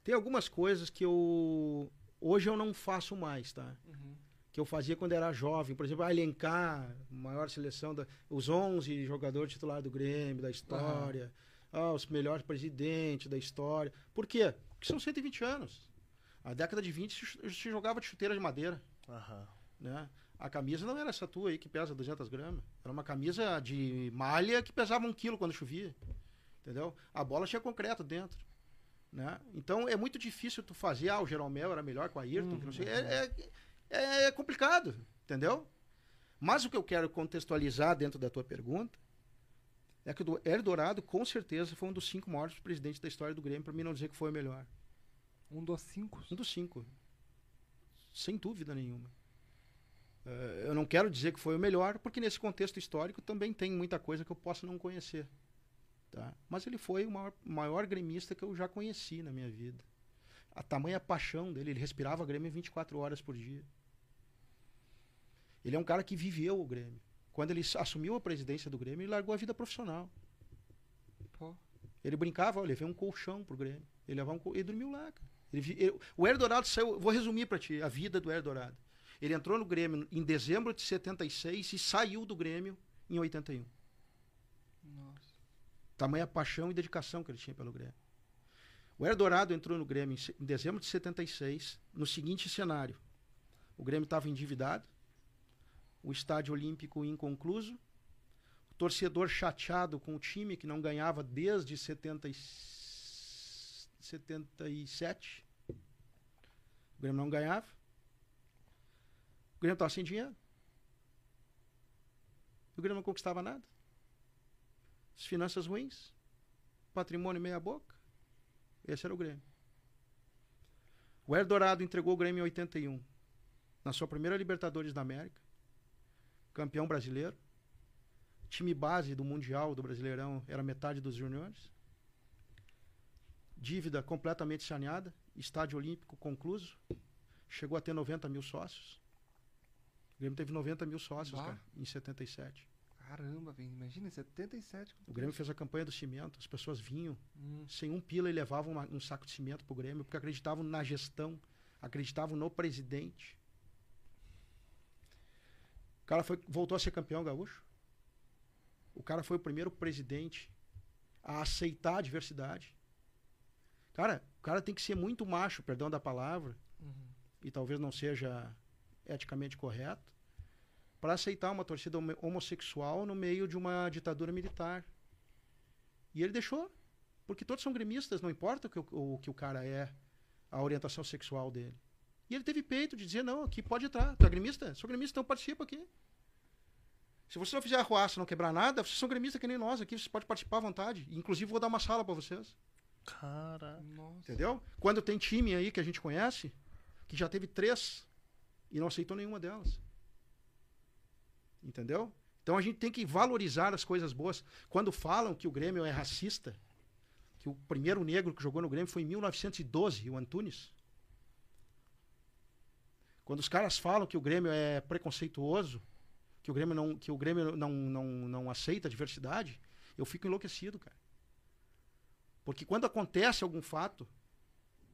Tem algumas coisas que eu. Hoje eu não faço mais, tá? que eu fazia quando era jovem. Por exemplo, a elencar maior seleção, da, os 11 jogadores titulares do Grêmio, da história, ah, os melhores presidentes da história. Por quê? Porque são 120 anos. A década de 20 se, se jogava de chuteira de madeira. Aham. Né? A camisa não era essa tua aí que pesa 200 gramas. Era uma camisa de malha que pesava um quilo quando chovia. Entendeu? A bola tinha concreto dentro. Né? Então é muito difícil tu fazer, ah, o Jeromel era melhor com a Ayrton, que não sei. É, é, é complicado, entendeu? Mas o que eu quero contextualizar dentro da tua pergunta é que o do Hélio Dourado, com certeza, foi um dos cinco maiores presidentes da história do Grêmio, para mim não dizer que foi o melhor. Um dos cinco. Um dos cinco. Sem dúvida nenhuma. Eh, eu não quero dizer que foi o melhor, porque nesse contexto histórico também tem muita coisa que eu posso não conhecer. Tá? Mas ele foi o maior, maior gremista que eu já conheci na minha vida. A tamanha paixão dele, ele respirava Grêmio 24 horas por dia. Ele é um cara que viveu o Grêmio. Quando ele assumiu a presidência do Grêmio, ele largou a vida profissional. Pô. Ele brincava, olha, levei um colchão pro Grêmio. Ele, levava um col... ele dormiu lá. Ele, ele- o Hélio Dourado saiu. Vou resumir pra ti a vida do Hélio Dourado. Ele entrou no Grêmio em dezembro de 76 e saiu do Grêmio em 81. Nossa. Tamanha paixão e dedicação que ele tinha pelo Grêmio. O Hélio Dourado entrou no Grêmio em dezembro de 76, no seguinte cenário: o Grêmio estava endividado, o estádio olímpico inconcluso, o torcedor chateado com o time que não ganhava desde 70 e... 77. O Grêmio não ganhava. O Grêmio estava sem dinheiro. O Grêmio não conquistava nada. As finanças ruins, patrimônio meia boca. Esse era o Grêmio. O Hélio Dourado entregou o Grêmio em 81, na sua primeira Libertadores da América, campeão brasileiro. Time base do Mundial do Brasileirão era metade dos juniores. Dívida completamente saneada, estádio olímpico concluso. Chegou a ter 90 mil sócios. O Grêmio teve 90 mil sócios, Bah. cara, em 77. Caramba, velho. Imagina, 77. O Grêmio fez a campanha do cimento, as pessoas vinham Hum. sem um pila e levavam uma- um saco de cimento pro Grêmio, porque acreditavam na gestão, acreditavam no presidente. O cara foi, voltou a ser campeão gaúcho. O cara foi o primeiro presidente a aceitar a diversidade. Cara, o cara tem que ser muito macho, perdão da palavra, Uhum. e talvez não seja eticamente correto, para aceitar uma torcida homo- homossexual no meio de uma ditadura militar. E ele deixou, porque todos são gremistas, não importa o que o, o que o cara é, a orientação sexual dele. E ele teve peito de dizer, não, aqui pode entrar. Tu é gremista? Sou gremista, então participa aqui. Se você não fizer arruaça, não quebrar nada, vocês são gremistas que nem nós aqui, vocês podem participar à vontade. Inclusive, vou dar uma sala para vocês. Cara. Nossa. Entendeu? Quando tem time aí que a gente conhece, que já teve três e não aceitou nenhuma delas. Entendeu? Então a gente tem que valorizar as coisas boas. Quando falam que o Grêmio é racista, que o primeiro negro que jogou no Grêmio foi em 1912, o Antunes. Quando os caras falam que o Grêmio é preconceituoso, que o Grêmio não, que o Grêmio não, não, não aceita a diversidade, eu fico enlouquecido, cara. Porque quando acontece algum fato,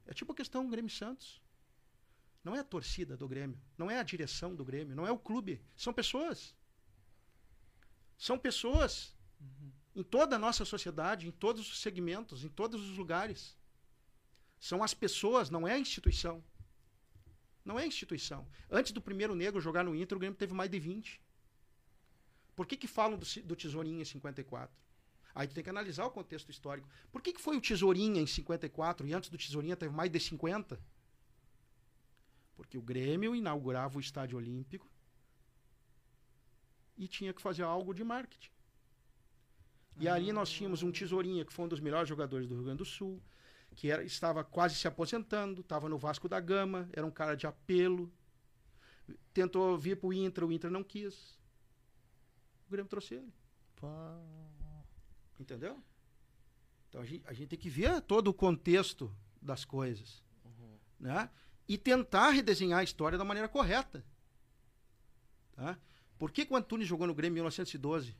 é tipo a questão Grêmio Santos. Não é a torcida do Grêmio, não é a direção do Grêmio, não é o clube, são pessoas. São pessoas em toda a nossa sociedade, em todos os segmentos, em todos os lugares. São as pessoas, não é a instituição. Não é instituição. Antes do primeiro negro jogar no Inter, o Grêmio teve mais de 20. Por que, que falam do, do Tesourinha em 54? Aí tu tem que analisar o contexto histórico. Por que, que foi o Tesourinha em 54 e antes do Tesourinha teve mais de 50? Porque o Grêmio inaugurava o Estádio Olímpico e tinha que fazer algo de marketing. E ali nós tínhamos um Tesourinha, que foi um dos melhores jogadores do Rio Grande do Sul, que era, estava quase se aposentando, estava no Vasco da Gama, era um cara de apelo. Tentou vir para o Inter, o Inter não quis. O Grêmio trouxe ele. Pá. Entendeu? Então a gente, a gente tem que ver todo o contexto das coisas. Né? E tentar redesenhar a história da maneira correta. Tá? Por que, que o Antunes jogou no Grêmio em 1912?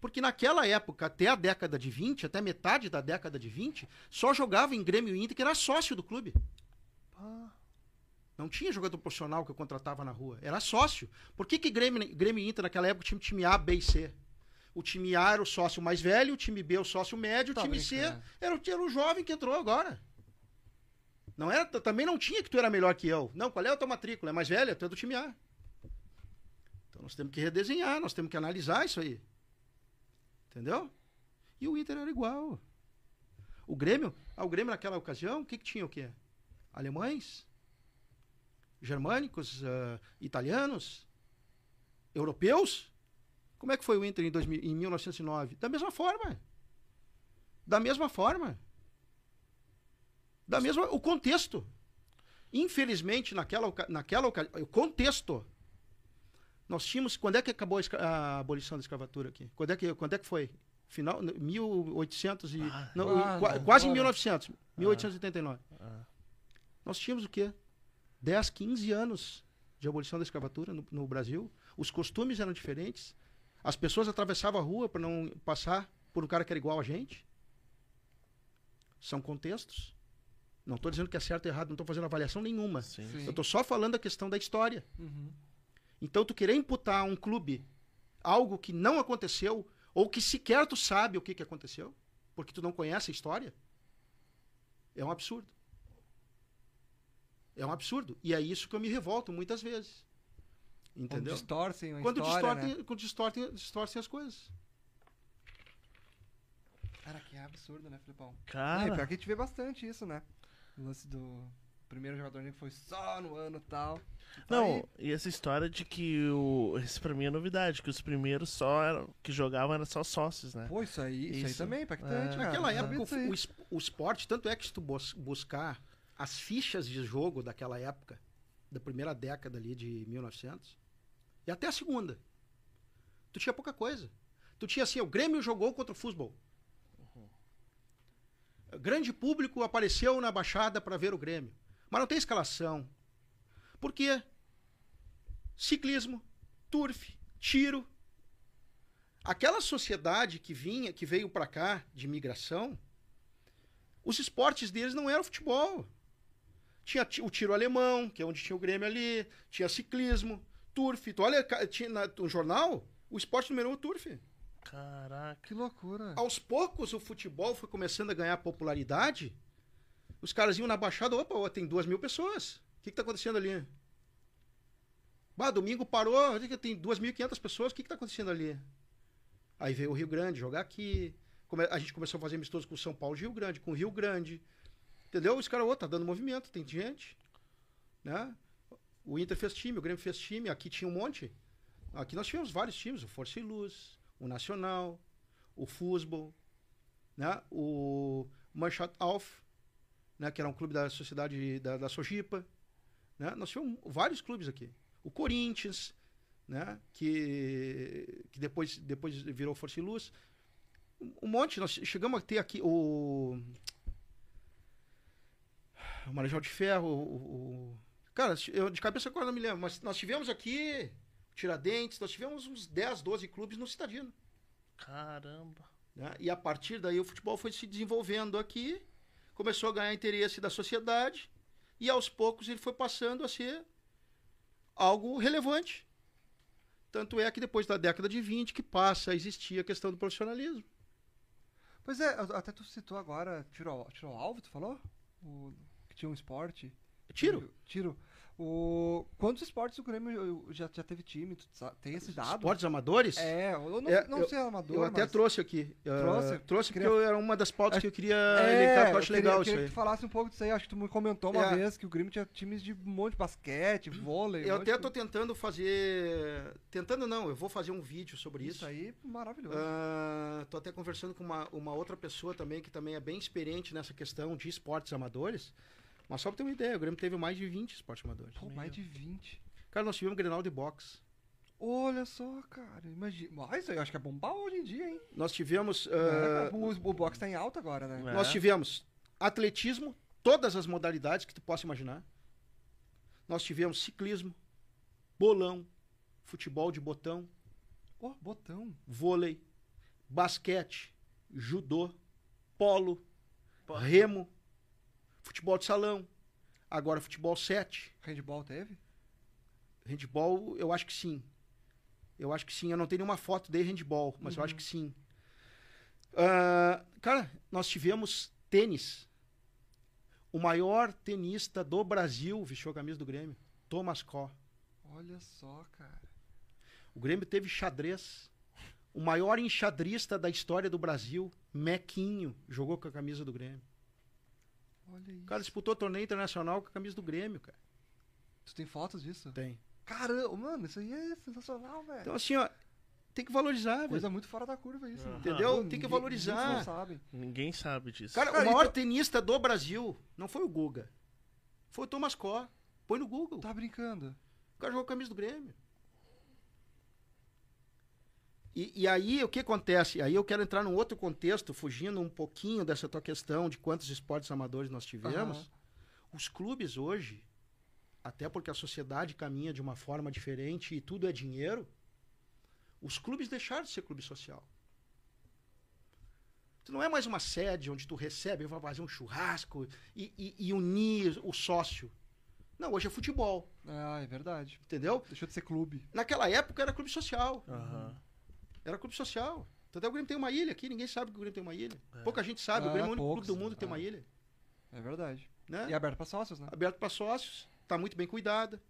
Porque naquela época, até a década de 20, até metade da década de 20, só jogava em Grêmio e Inter que era sócio do clube. Pá. Não tinha jogador profissional que eu contratava na rua. Era sócio. Por que, que Grêmio, Grêmio e Inter naquela época tinha time A, B e C? O time A era o sócio mais velho, o time B o sócio médio, Tá o time C brincando. era, o- era o jovem que entrou agora. Não era, também não tinha que tu era melhor que eu. Não, qual é a tua matrícula? É mais velha? Tu é do time A. Então nós temos que redesenhar, nós temos que analisar isso aí. Entendeu? E o Inter era igual. O Grêmio, ah, o Grêmio naquela ocasião, o que, que tinha o quê? Alemães? Germânicos? ah, italianos? Europeus? Como é que foi o Inter em, 2000 em 1909? Da mesma forma. Da mesma forma. Da mesma, o contexto. Infelizmente, naquela, naquela ocasião, o contexto. Nós tínhamos. Quando é que acabou a, a abolição da escravatura aqui? Quando é que, quando é que foi? Final. 1800 e. Ah, não, ah, qua- não, quase em agora. 1900. 1889. Ah. Nós tínhamos o quê? 10, 15 anos de abolição da escravatura no, no Brasil. Os costumes eram diferentes. As pessoas atravessavam a rua para não passar por um cara que era igual a gente. São contextos. Não estou dizendo que é certo ou errado, não estou fazendo avaliação nenhuma. Sim. Sim. Eu estou só falando da questão da história. Uhum. Então, tu querer imputar a um clube algo que não aconteceu, ou que sequer tu sabe o que, que aconteceu, porque tu não conhece a história, é um absurdo. É um absurdo. E é isso que eu me revolto muitas vezes. Quando Entendeu? distorcem a Quando história, distorcem, né? quando distorcem, distorcem as coisas. Cara, que absurdo, né, Filipão? É, Cara, pior que a gente vê bastante isso, né? O lance do primeiro jogador negro foi só no ano e tal. Tá aí. não, e essa história de que o. Isso pra mim é novidade, que os primeiros só eram, que jogavam eram só sócios, né? Pô, isso aí, isso, aí Isso. também é impactante, É. Naquela época, o, aí. o es- o esporte, tanto é que se tu bus- buscar as fichas de jogo daquela época, da primeira década ali de 1900, e até a segunda, tu tinha pouca coisa. Tu tinha assim, o Grêmio jogou contra o futebol. Grande público apareceu na Baixada para ver o Grêmio. Mas não tem escalação. Por quê? Ciclismo, turf, tiro. Aquela sociedade que vinha, que veio para cá de migração, os esportes deles não eram futebol. Tinha ti- o tiro alemão, que é onde tinha o Grêmio ali, tinha ciclismo, turf. Tu olha tinha na- no jornal, o esporte número um é o turf. Caraca. Que loucura. Aos poucos o futebol foi começando a ganhar popularidade. Os caras iam na baixada, opa, tem duas mil pessoas. O que, que tá acontecendo ali? Bah, domingo parou, tem 2.500 pessoas, o que, que tá acontecendo ali? Aí veio o Rio Grande jogar aqui. A gente começou a fazer amistoso com São Paulo de Rio Grande, com o Rio Grande. Entendeu? Os caras, ô, tá dando movimento, tem gente. Né? O Inter fez time, o Grêmio fez time, aqui tinha um monte. Aqui nós tivemos vários times, o Força e Luz, o Nacional, o Fusbol, né? o Mannschaft Auf, né? que era um clube da sociedade da, da Sojipa. Né? Nós tivemos vários clubes aqui. O Corinthians, né? que, que depois, depois virou Força e Luz. Um monte. Nós chegamos a ter aqui o. O Marajal de Ferro. O, o- Cara, eu de cabeça agora não me lembro, mas nós tivemos aqui Tiradentes, nós tivemos uns 10, 12 clubes no Citadino. Caramba. né? E a partir daí o futebol foi se desenvolvendo aqui, começou a ganhar interesse da sociedade e aos poucos ele foi passando a ser algo relevante. Tanto é que depois da década de 20 que passa a existir a questão do profissionalismo. Pois é, até tu citou agora tiro ao, tiro ao alvo, tu falou? O, que tinha um esporte. Tiro. Tiro. O, quantos esportes o Grêmio já, já teve time? Tem esse dado? Esportes amadores? É, eu não, É, não eu- sei amador, eu até mas... trouxe aqui. Ah, Trouxe? trouxe porque Queria- eu- era uma das pautas que eu queria É, elencar, porque eu eu acho queria, legal eu queria que tu falasse um pouco disso aí. Acho que tu me comentou uma É. vez que o Grêmio tinha times de um monte de basquete, vôlei. um Eu monte até de tô tentando fazer. Tentando não, eu vou fazer um vídeo sobre Isso isso. aí, maravilhoso. Ah, tô até conversando com uma, uma outra pessoa também que também é bem experiente nessa questão de esportes amadores. Mas só pra ter uma ideia, o Grêmio teve mais de 20 esportes amadores. Pô, mais de 20. Cara, nós tivemos Grenal de boxe. Olha só, cara. Imagina. Mas eu acho que é bombar hoje em dia, hein? Nós tivemos. É, ah, o, o boxe tá em alta agora, né? É. Nós tivemos atletismo, todas as modalidades que tu possa imaginar. Nós tivemos ciclismo, bolão, futebol de botão, Ó, botão. vôlei, basquete, judô, polo, remo, futebol de salão, Agora, futebol 7. Handball teve? Handball, eu acho que sim. Eu acho que sim. Eu não tenho nenhuma foto de handball, mas eu acho que sim. Ah, cara, nós tivemos tênis. O maior tenista do Brasil vestiu a camisa do Grêmio. Thomas Có. Olha só, cara. O Grêmio teve xadrez. O maior enxadrista da história do Brasil, Mequinho, jogou com a camisa do Grêmio. Olha isso. O cara disputou torneio internacional com a camisa do Grêmio, cara. Tu tem fotos disso? Tem. Caramba, mano, isso aí é sensacional, velho. Então, assim, ó, tem que valorizar, velho. Coisa muito fora da curva isso. Aham. Entendeu? Pô, Tem que ninguém- valorizar. não sabem. Ninguém sabe disso. Cara, Cara, o maior então- tenista do Brasil não foi o Guga. Foi o Thomas Có. Põe no Google. Tá brincando. O cara jogou com a camisa do Grêmio. E, e aí, o que acontece? Aí eu quero entrar num outro contexto, fugindo um pouquinho dessa tua questão de quantos esportes amadores nós tivemos. Aham. Os clubes hoje, até porque a sociedade caminha de uma forma diferente e tudo é dinheiro, os clubes deixaram de ser clube social. Tu não é mais uma sede onde tu recebe, vai fazer um churrasco e, e- e unir o sócio. Não, hoje é futebol, Ah, é verdade. entendeu? Deixou de ser clube. Naquela época era clube social. Aham. Era clube social. Tanto é que o Grêmio tem uma ilha aqui, ninguém sabe que o Grêmio tem uma ilha. É. Pouca gente sabe, o Ah, Grêmio é o único poucos, clube do mundo que tem ah. uma ilha. É verdade. Né? E aberto pra sócios, né? Aberto para sócios, está muito bem cuidada.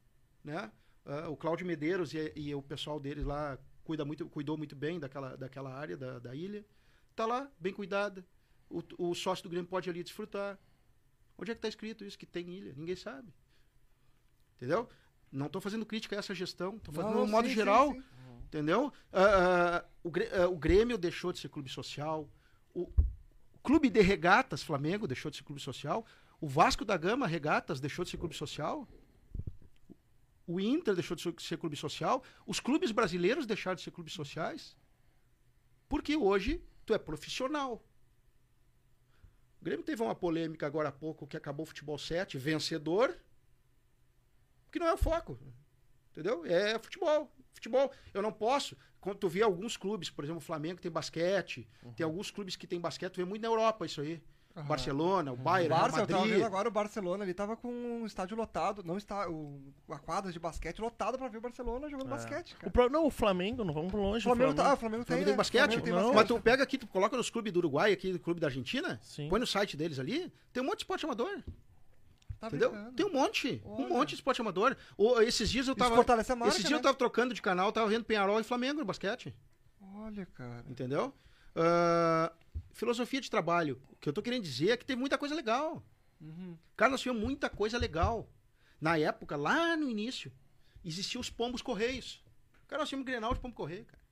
Né? Ah, o Cláudio Medeiros e, e o pessoal deles lá cuida muito, cuidou muito bem daquela, daquela área da, da ilha. Está lá, bem cuidada. O, o sócio do Grêmio pode ali desfrutar. Onde é que está escrito isso, que tem ilha? Ninguém sabe. Entendeu? Não estou fazendo crítica a essa gestão, estou fazendo Não, no modo sim, sim, geral. sim. Entendeu? Ah, ah, o, Grê- o Grêmio deixou de ser clube social. O, Clube de Regatas Flamengo deixou de ser clube social. O Vasco da Gama Regatas deixou de ser clube social. O Inter deixou de ser- ser clube social. Os clubes brasileiros deixaram de ser clubes sociais. Porque hoje tu é profissional. O Grêmio teve uma polêmica agora há pouco que acabou o futebol 7, vencedor. Que não é o foco. Entendeu? É futebol. Futebol. Eu não posso. Quando tu vê alguns clubes, por exemplo, o Flamengo tem basquete, tem alguns clubes que tem basquete, tu vê muito na Europa isso aí. Aham. Barcelona, o O Bayern, Real Barça, eu tava Madrid. vendo agora o Barcelona, ele tava com um estádio lotado, não está, o, a quadra de basquete lotada pra ver o Barcelona jogando É. basquete, O cara. pro- Não, o Flamengo, não vamos longe. O Flamengo, tá, ah, o Flamengo tem, Flamengo tem né? basquete? Flamengo tem Não. basquete. Mas tu pega aqui, tu coloca nos clubes do Uruguai, aqui do clube da Argentina, Sim. põe no site deles ali, tem um monte de esporte amador. Tá entendeu? brincando. Tem um monte. Um Olha. monte de esporte amador. O- esses dias eu Isso tava. fortalece a marca, esses dias né? eu tava trocando de canal, tava vendo Penharol e Flamengo no basquete. Olha, cara. Entendeu? Ah, filosofia de trabalho. O que eu tô querendo dizer é que tem muita coisa legal. Uhum. Cara, nós tínhamos muita coisa legal. Na época, lá no início, existiam os pombos correios. Cara, nós tínhamos Grenal de pombo correio, cara.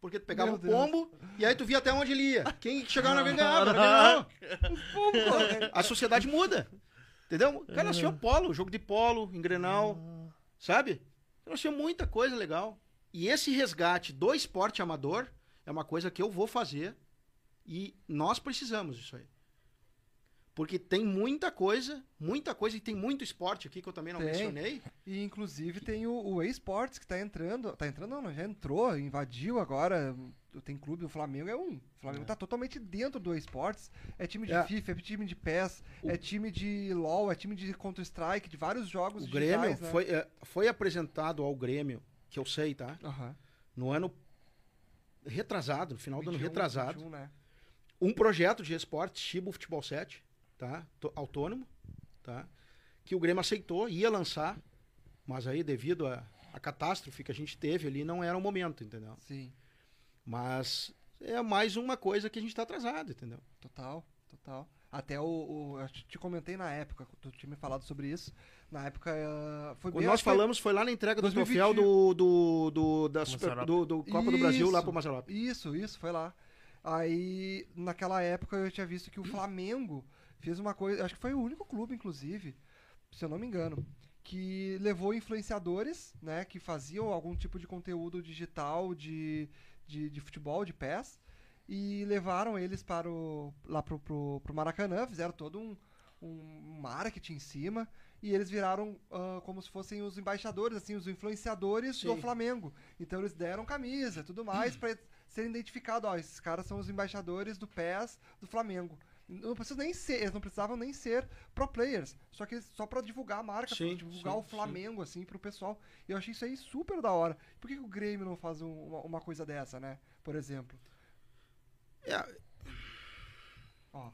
Porque tu pegava Meu um Deus. pombo e aí tu via até onde ele ia. Quem chegava na vez ganhava. era Grenal. A sociedade muda. Entendeu? Cara, nós tínhamos polo, jogo de polo, em Grenal, sabe? Nós tínhamos muita coisa legal. E esse resgate do esporte amador é uma coisa que eu vou fazer e nós precisamos disso aí. Porque tem muita coisa, muita coisa, e tem muito esporte aqui que eu também não Tem. mencionei. E inclusive tem o, o eSports que tá entrando. Tá entrando, não, já entrou, invadiu agora. Tem clube, o Flamengo é um. O Flamengo tá totalmente dentro do eSports. É time de É. FIFA, é time de PES, é time de LoL, é time de Counter-Strike, de vários jogos O Grêmio digitais, né? foi, é, foi apresentado ao Grêmio, que eu sei, tá? No ano retrasado, no final do ano 21, retrasado. 21, né? um projeto de esporte, Chibo Futebol 7, tá? To- Autônomo, tá? Que o Grêmio aceitou, ia lançar, mas aí devido à à catástrofe que a gente teve ali, não era o momento, entendeu? Sim, Mas é mais uma coisa que a gente tá atrasado, entendeu? total, total. Até o, o- Eu te comentei na época, tu tinha me falado sobre isso. Na época. eh, foi Quando bem- nós falamos, foi lá na entrega do 2020. troféu do, do, do, da Super- do, do Copa do Brasil lá Isso. pro Mazarop. Isso, isso, foi lá. Aí, naquela época, eu tinha visto que o Flamengo fez uma coisa. Acho que foi o único clube, inclusive, se eu não me engano, que levou influenciadores, né, que faziam algum tipo de conteúdo digital de, de, de futebol, de pés, e levaram eles para o, lá pro, pro, pro Maracanã, fizeram todo um, um marketing em cima, e eles viraram ah, como se fossem os embaixadores, assim, os influenciadores do Sim. Flamengo. Então eles deram camisa e tudo mais para serem identificados, ó, esses caras são os embaixadores do PES do Flamengo. Não precisa nem ser, eles não precisavam nem ser pro players. Só que só pra divulgar a marca, Sim, pra divulgar sim, o Flamengo, assim, pro pessoal. E eu achei isso aí super da hora. Por que, que o Grêmio não faz um- uma, uma coisa dessa, né? Por exemplo. É, Ó.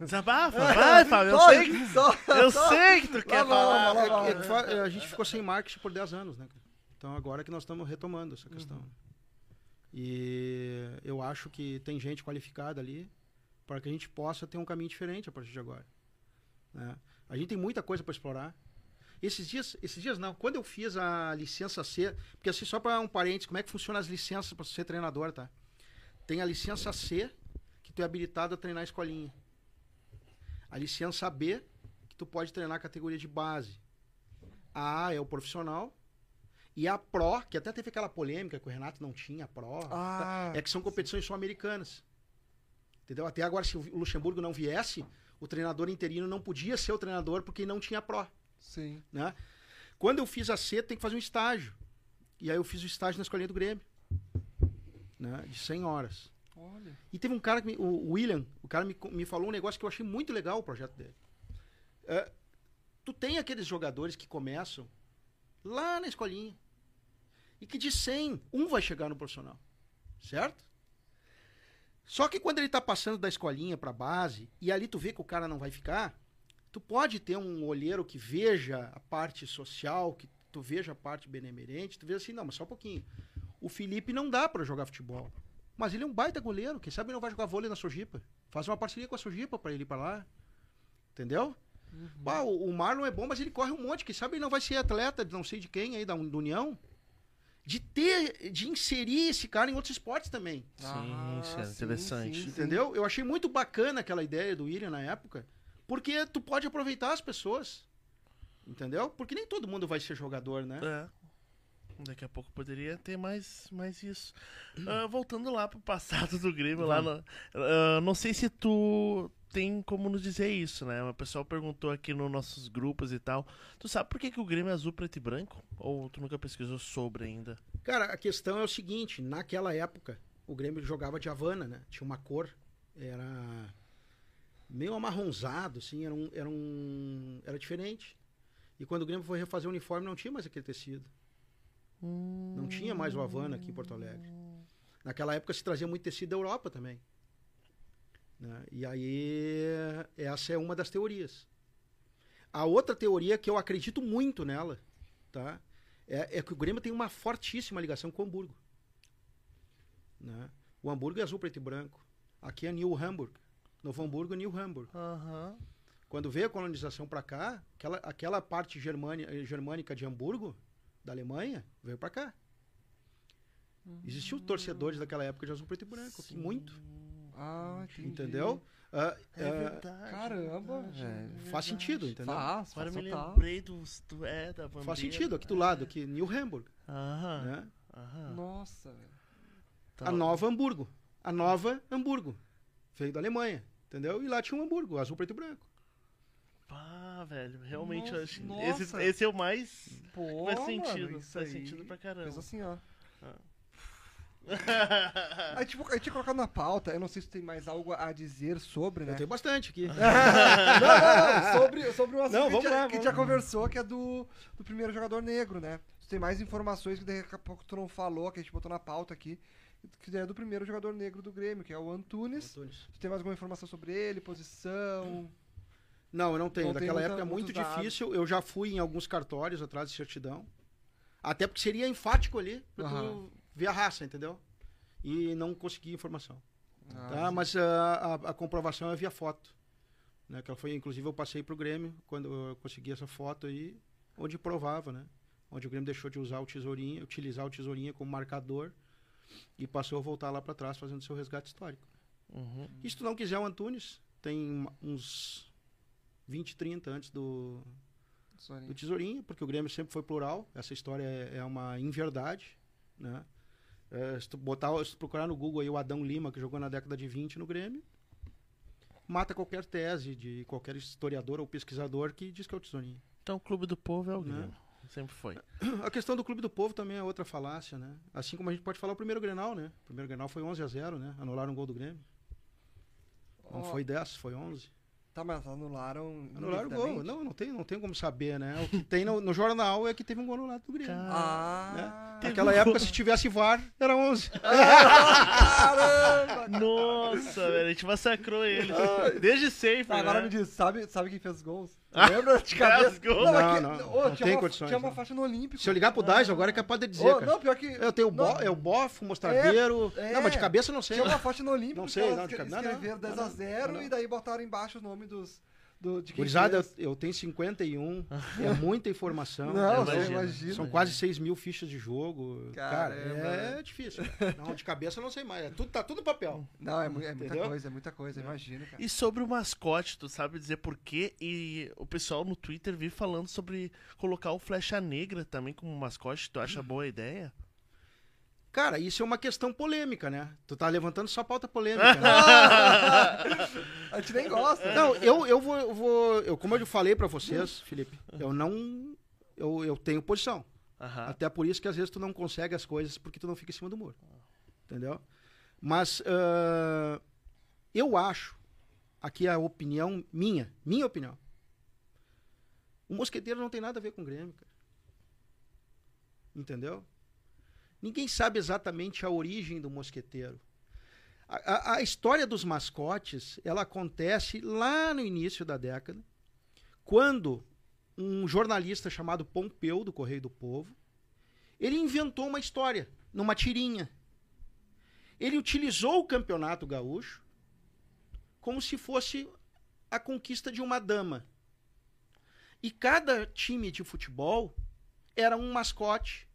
Desabafa, vai, Fábio. Eu Só- sei que, só- eu só- sei que tu quer falar. lá. É é, a gente ficou sem marketing por 10 anos, né? Então agora que nós estamos retomando essa questão. Uhum. E eu acho que tem gente qualificada ali para que a gente possa ter um caminho diferente a partir de agora. né? A gente tem muita coisa para explorar. Esses dias, esses dias não, quando eu fiz a licença C, porque assim, só para um parênteses, como é que funciona as licenças para ser treinador, tá? Tem a licença C, que tu é habilitado a treinar a escolinha. A licença B, que tu pode treinar a categoria de base. A A é o profissional. E a Pro, que até teve aquela polêmica que o Renato não tinha Pro. Ah, É que são competições sul-americanas. Entendeu? Até agora, se o Luxemburgo não viesse, o treinador interino não podia ser o treinador porque não tinha Pro. sim. Né? Quando eu fiz a C, tem que fazer um estágio. E aí eu fiz o estágio na escolinha do Grêmio. Né? De 100 horas. Olha. E teve um cara, que me- o William, o cara me, me falou um negócio que eu achei muito legal o projeto dele. É, tu tem aqueles jogadores que começam lá na escolinha. E que de 100, um vai chegar no profissional. Certo? Só que quando ele tá passando da escolinha pra base, e ali tu vê que o cara não vai ficar, tu pode ter um olheiro que veja a parte social, que tu veja a parte benemerente, tu vê assim, não, mas só um pouquinho. O Felipe não dá pra jogar futebol. Mas ele é um baita goleiro. Quem sabe ele não vai jogar vôlei na Sojipa. Faz uma parceria com a Sojipa pra ele ir pra lá. Entendeu? Bah, o, Marlon é bom, mas ele corre um monte. Quem sabe ele não vai ser atleta de não sei de quem aí, da União. De ter, de inserir esse cara em outros esportes também. Sim, Ah, isso é sim, interessante. sim, sim. Entendeu? Eu achei muito bacana aquela ideia do William na época. Porque tu pode aproveitar as pessoas. Entendeu? Porque nem todo mundo vai ser jogador, né? É. Daqui a pouco poderia ter mais, mais isso. Ah, voltando lá pro passado do Grêmio, lá no, ah, não sei se tu tem como nos dizer isso, né? O pessoal perguntou aqui nos nossos grupos e tal. Tu sabe por que, que o Grêmio é azul, preto e branco? Ou tu nunca pesquisou sobre ainda? Cara, a questão é o seguinte, naquela época, o Grêmio jogava de Havana, né? Tinha uma cor, era meio amarronzado, assim, era um, era um, era diferente. E quando o Grêmio foi refazer o uniforme, não tinha mais aquele tecido. Não tinha mais o Havana aqui em Porto Alegre. Naquela época se trazia muito tecido da Europa também. Né? E aí, essa é uma das teorias. A outra teoria que eu acredito muito nela, tá? É, é que o Grêmio tem uma fortíssima ligação com o Hamburgo. Né? O Hamburgo é azul, preto e branco. Aqui é New Hamburg. Novo Hamburgo é New Hamburg. Aham. Quando veio a colonização para cá, aquela, aquela parte germânia, germânica de Hamburgo, da Alemanha, veio para cá. Existiam torcedores daquela época de azul, preto e branco. Aqui, muito. Ah, entendi. Entendeu? Ah, É ah, verdade. Caramba, verdade, velho. é faz sentido, entendeu? Faz, Agora faz eu me total. lembrei dos, do, é, da bandeira. Faz sentido, aqui do lado, aqui, New Hamburg. Aham. Né? aham. Nossa, velho. Tá. A nova Hamburgo. A nova Hamburgo. Veio da Alemanha. Entendeu? E lá tinha um Hamburgo, azul, preto e branco. Pá, velho, realmente Nossa, eu acho. nossa. Esse, esse é o mais. Pô, faz mano, sentido. isso Faz aí sentido pra caramba. Fez assim, ó. Ah. A gente, a gente tinha colocado na pauta, eu não sei se tem mais algo a dizer sobre, né? Eu tenho bastante aqui. não, não, não, sobre, sobre o assunto Não, que, a vamos gente, lá, que a gente já conversou, que é do, do primeiro jogador negro, né? Se tem mais informações que daqui a pouco tu não falou, que a gente botou na pauta aqui, que é do primeiro jogador negro do Grêmio, que é o Antunes. Antunes. Tu tem mais alguma informação sobre ele, posição? Não, eu não tenho. Não tem Daquela muita- época é muito muitos dados. difícil. Eu já fui em alguns cartórios atrás de certidão. Até porque seria enfático ali pra tu Aham. ver a raça, entendeu? E não consegui informação. Ah, tá? Mas a, a, a comprovação é via foto. Né? Que ela foi, inclusive, eu passei pro Grêmio quando eu consegui essa foto aí, onde provava, né? Onde o Grêmio deixou de usar o tesourinha, utilizar o tesourinha como marcador e passou a voltar lá para trás fazendo seu resgate histórico. Uhum. E se tu não quiser o Antunes, tem uns 20, 30 antes do, aí. do Tesourinho, porque o Grêmio sempre foi plural. Essa história é, é uma inverdade, né? É, se, tu botar, se tu procurar no Google aí o Adão Lima, que jogou na década de 20 no Grêmio, mata qualquer tese de qualquer historiador ou pesquisador que diz que é o Tesourinho. Então o Clube do Povo é o Né? Grêmio. Sempre foi. A questão do Clube do Povo também é outra falácia, né? Assim como a gente pode falar o primeiro Grenal, né? O primeiro Grenal foi 11 a 0 né? Anularam um gol do Grêmio. Não foi 10, foi 11. Tá, mas anularam. Anularam o gol. Não, não tem, não tem como saber, né? O que tem no, no jornal é que teve um gol anulado do Grêmio. Ah, Naquela época, se tivesse VAR, era 11. caramba! Nossa, velho, a gente massacrou ele. Desde sempre, Tá, agora né? me diz, sabe, sabe quem fez os gols? Ah, Lembra de cabeça? fez gol? Não, aqui- não, ô, não tinha tem uma, condições, Tinha uma não. faixa no Olímpico. Se eu ligar pro Dais agora é capaz de dizer, cara. não, pior que. Eu tenho o, bo, não, é o Boff, o Mostradeiro. É, não, mas de é. cabeça eu não sei. Tinha uma faixa no Olímpico Não sei, não, de cabeça- não, não, escreveram 10 não, a não, 0 não. e daí botaram embaixo o nome dos. Do, de quem Gurizada, eu, fez. eu tenho 51, é muita informação. Não, eu você imagino. imagina. São quase 6 mil fichas de jogo. Cara, é difícil. Não, de cabeça eu não sei mais. É tudo, tá tudo no papel. Não, é, é muita coisa, é muita coisa, imagina, cara. E sobre o mascote, tu sabe dizer por quê? E o pessoal no Twitter vive falando sobre colocar o Flecha Negra também como mascote. Tu acha boa ideia? Cara, isso é uma questão polêmica, né? Tu tá levantando só pauta polêmica, né? A gente nem gosta. Não, eu, eu vou. Eu vou eu, como eu falei pra vocês, Felipe, eu não. Eu, eu tenho posição. Até por isso que às vezes tu não consegue as coisas porque tu não fica em cima do muro. Entendeu? Mas ah, eu acho, aqui a opinião minha, minha opinião. O mosqueteiro não tem nada a ver com o Grêmio, cara. Entendeu? Ninguém sabe exatamente a origem do mosqueteiro. A, a- a história dos mascotes, ela acontece lá no início da década, quando um jornalista chamado Pompeu, do Correio do Povo, ele inventou uma história numa tirinha. Ele utilizou o campeonato gaúcho como se fosse a conquista de uma dama. E cada time de futebol era um mascote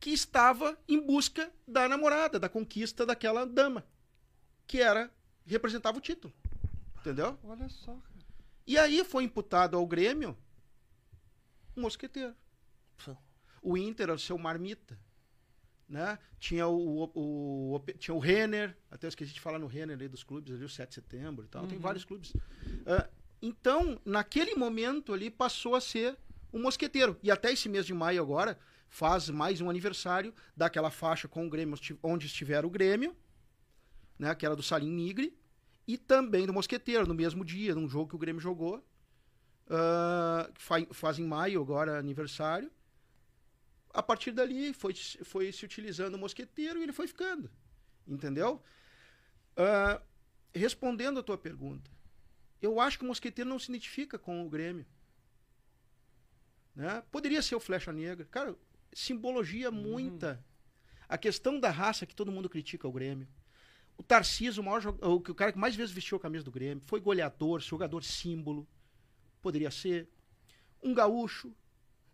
que estava em busca da namorada, da conquista daquela dama, que era representava o título. Entendeu? Olha só, cara. E aí foi imputado ao Grêmio um mosqueteiro. O Inter, o seu marmita. Né? Tinha o, o, o- tinha o Renner, até eu esqueci de falar no Renner aí dos clubes, ali o 7 de setembro e tal. Tem vários clubes. Ah, então, naquele momento ali, passou a ser um mosqueteiro. E até esse mês de maio agora, faz mais um aniversário daquela faixa com o Grêmio, onde estiver o Grêmio, né? Que era do Salim Nigre e também do Mosqueteiro, no mesmo dia, num jogo que o Grêmio jogou. ah, que fa- faz em maio agora aniversário. A partir dali foi, foi se utilizando o Mosqueteiro e ele foi ficando. Entendeu? Ah, respondendo a tua pergunta, eu acho que o Mosqueteiro não se identifica com o Grêmio. Né? Poderia ser o Flecha Negra. Cara, simbologia muita. A questão da raça que todo mundo critica o Grêmio. O Tarcísio, o, maior o, cara que mais vezes vestiu a camisa do Grêmio, foi goleador, jogador símbolo. Poderia ser. Um gaúcho.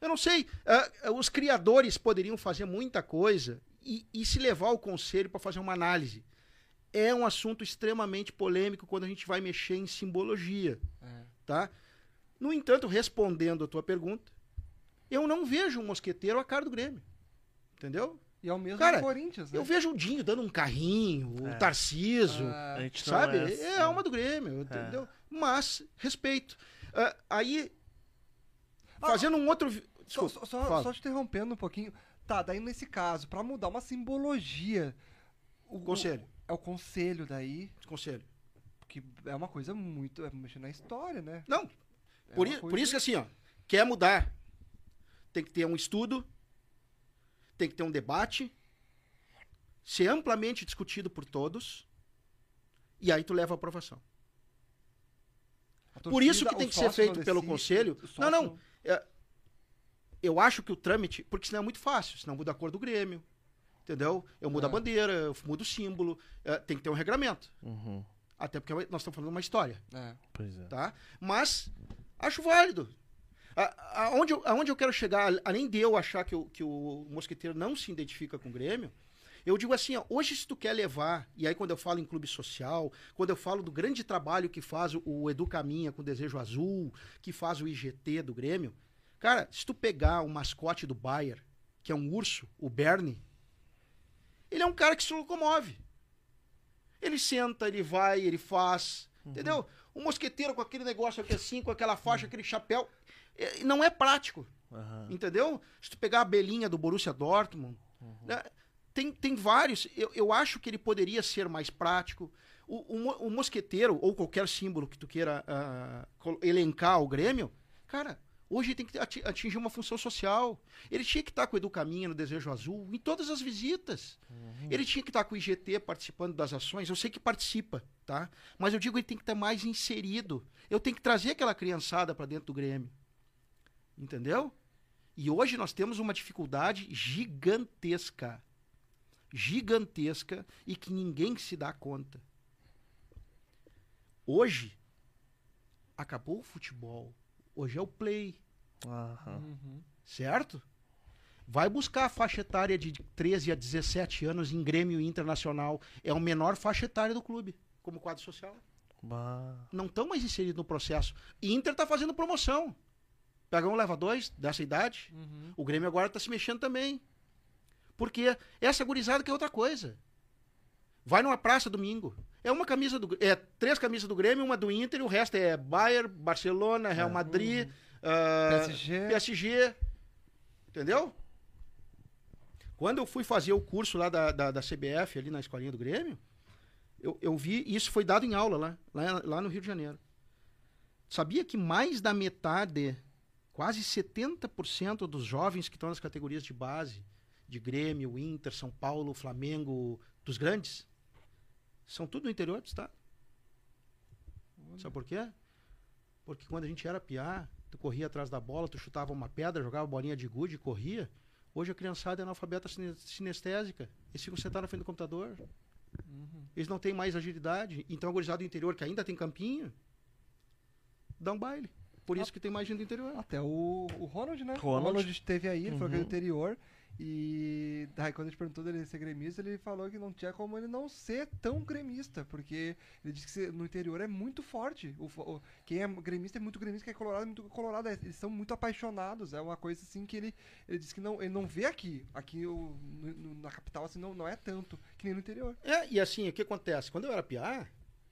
Eu não sei. ah, os criadores poderiam fazer muita coisa e, e se levar ao conselho para fazer uma análise. É um assunto extremamente polêmico quando a gente vai mexer em simbologia. É. Tá? No entanto, respondendo a tua pergunta, eu não vejo um mosqueteiro a cara do Grêmio. Entendeu? E é o mesmo Cara, Corinthians, né? Eu vejo o Dinho dando um carrinho, o Tarciso, Ah, A gente não sabe? é, É, a alma do Grêmio, entendeu? Mas, respeito. Ah, aí, fazendo um outro. Desculpa, só, só, só te interrompendo um pouquinho. Tá, daí nesse caso, pra mudar uma simbologia. O Conselho. o- é o conselho daí, Conselho. que é uma coisa muito. É mexer na história, né? Não, É por, i- por isso que assim, ó, quer mudar, tem que ter um estudo, tem que ter um debate, ser amplamente discutido por todos, e aí tu leva a aprovação. A Por isso que tem que ser feito pelo decide, conselho. Não, não. Eu acho que o trâmite, porque senão é muito fácil, senão muda a cor do Grêmio, entendeu? Eu mudo a É. bandeira, eu mudo o símbolo, é, tem que ter um regramento. Uhum. Até porque nós estamos falando de uma história. É. Pois é. tá? Mas acho válido. A- Aonde eu, aonde eu quero chegar, além de eu achar que o, que o mosqueteiro não se identifica com o Grêmio, eu digo assim, ó, hoje se tu quer levar, e aí quando eu falo em clube social, quando eu falo do grande trabalho que faz o, o Edu Caminha com Desejo Azul, que faz o IGT do Grêmio, cara, se tu pegar o mascote do Bayer, que é um urso, o Bernie, ele é um cara que se locomove. Ele senta, ele vai, ele faz, entendeu? Um mosqueteiro com aquele negócio aqui assim, com aquela faixa, aquele chapéu, não é prático. Aham. Entendeu? Se tu pegar a belinha do Borussia Dortmund, né, tem, tem vários. Eu, eu acho que ele poderia ser mais prático. O, o o mosqueteiro, ou qualquer símbolo que tu queira col- elencar ao Grêmio, cara, hoje tem que ati- atingir uma função social. Ele tinha que estar com o Educaminha no Desejo Azul, em todas as visitas. Ele tinha que estar com o IGT participando das ações. Eu sei que participa, tá? Mas eu digo ele tem que estar mais inserido. Eu tenho que trazer aquela criançada para dentro do Grêmio. Entendeu? E hoje nós temos uma dificuldade gigantesca. Gigantesca e que ninguém se dá conta. Hoje acabou o futebol. Hoje é o play. Uhum. certo? Vai buscar a faixa etária de 13 a 17 anos em Grêmio Internacional. É a menor faixa etária do clube, como quadro social. Bah. Não estão mais inseridos no processo. Inter está fazendo promoção. Pega um, leva dois, dessa idade. Uhum. O Grêmio agora está se mexendo também. Porque essa gurizada que é outra coisa. Vai numa praça domingo. É uma camisa do é três camisas do Grêmio, uma do Inter e o resto é Bayern, Barcelona, Real Madrid, ah, PSG. PSG. Entendeu? Quando eu fui fazer o curso lá da, da, da CBF, ali na escolinha do Grêmio, eu, eu vi, isso foi dado em aula lá, lá, lá no Rio de Janeiro. Sabia que mais da metade, quase 70% dos jovens que estão nas categorias de base, de Grêmio, Inter, São Paulo, Flamengo, dos grandes, são tudo no interior do estado. Sabe por quê? Porque quando a gente era piá, tu corria atrás da bola, tu chutava uma pedra, jogava bolinha de gude e corria. Hoje a criançada é analfabeta sine- sinestésica. Eles ficam sentados na frente do computador. Eles não têm mais agilidade. Então a gurizada do interior, que ainda tem campinho, dá um baile. Por isso que tem mais gente do interior. Até o, o Ronald, né? Ronald. O Ronald esteve aí, ele falou que é do Uhum. interior. E daí quando a gente perguntou dele ser gremista, ele falou que não tinha como ele não ser tão gremista, porque ele disse que no interior é muito forte. O, o- quem é gremista é muito gremista, quem é colorado é muito colorado. é- Eles são muito apaixonados. É uma coisa assim que ele, ele disse que não, ele não vê aqui. Aqui no- na capital assim não, não é tanto que nem no interior. É, e assim, o que acontece? Quando eu era piá,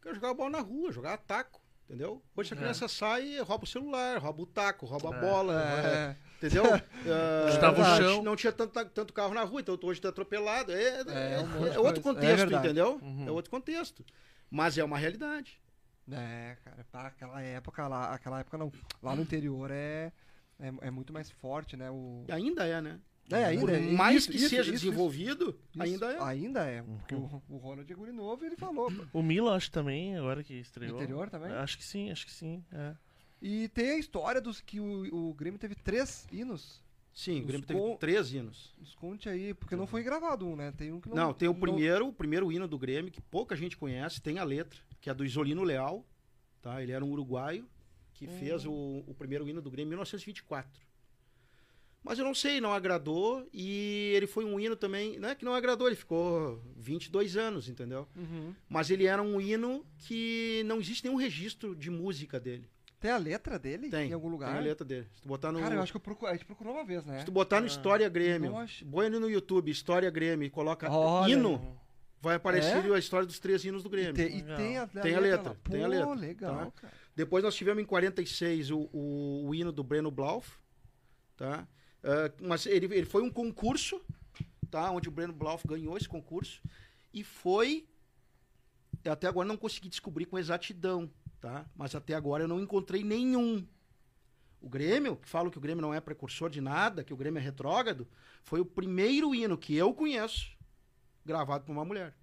eu jogava bola na rua, jogava taco. Entendeu? Hoje a É. criança sai, rouba o celular, rouba o taco, rouba a É. bola. É. Entendeu? Ah, Chutava o não- chão. Não tinha tanto, tanto carro na rua, então hoje tá atropelado. É, é- um é outro. É contexto, entendeu? Uhum. É outro contexto. Mas é uma realidade. É, cara, para aquela época lá, aquela época não. Lá no interior é, é, é muito mais forte, né? O, E ainda é, né? É, ainda Por é. mais Isso, que isso, seja isso, desenvolvido, Isso, ainda é. Ainda é. Porque o, o Ronald é guri novo ele falou. O Milan, acho também, agora que estreou. Interior também? Acho que sim, acho que sim. É. E tem a história dos que o, o Grêmio teve três hinos. Sim, o Os Grêmio teve três hinos. Nos conte aí, porque não foi gravado um, né? Tem um que não. Não, tem o primeiro, o primeiro hino do Grêmio, que pouca gente conhece, tem a letra, que é do Isolino Leal, tá? Ele era um uruguaio que fez o, o primeiro hino do Grêmio em 1924. Mas eu não sei, não agradou e ele foi um hino também, não é que não agradou, ele ficou 22 anos, entendeu? Uhum. Mas ele era um hino que não existe nenhum registro de música dele. Tem a letra dele Tem, em algum lugar? tem a letra dele. Se tu botar no, Cara, eu acho que eu procuro, a gente procurou uma vez, né? se tu botar no Ah, História Grêmio, acho. põe no YouTube, História Grêmio e coloca Olha. hino, vai aparecer É? a história dos três hinos do E, Grêmio. tem, e Legal. tem a, Tem a letra, lá. tem a Pô, letra, legal, tá? cara. Depois nós tivemos em 46 o, o, o hino do Breno Blauf, tá? Ah, mas ele, ele foi um concurso, tá? Onde o Breno Blauf ganhou esse concurso e foi até agora não consegui descobrir com exatidão, tá? Mas até agora eu não encontrei nenhum. O Grêmio, que falam que o Grêmio não é precursor de nada, que o Grêmio é retrógrado, foi o primeiro hino que eu conheço gravado por uma mulher,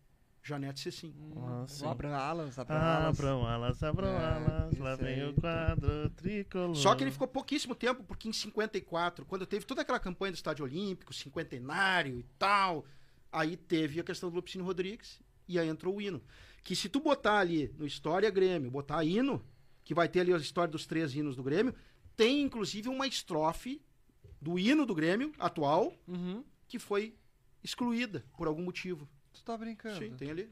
Janete Cecim. Ah, Hum, sim. o Abraham Alas, Abraham Ah, Alas. abram alas, abram É, alas, lá vem aí, o quadro tricolor. Só que ele ficou pouquíssimo tempo, porque em 54, quando teve toda aquela campanha do Estádio Olímpico, cinquentenário e tal, aí teve a questão do Lupicínio Rodrigues e aí entrou o hino. Que se tu botar ali no História Grêmio, botar hino, que vai ter ali a história dos três hinos do Grêmio, tem inclusive uma estrofe do hino do Grêmio atual Uhum. que foi excluída por algum motivo. Tu tá brincando? Sim, tem ali.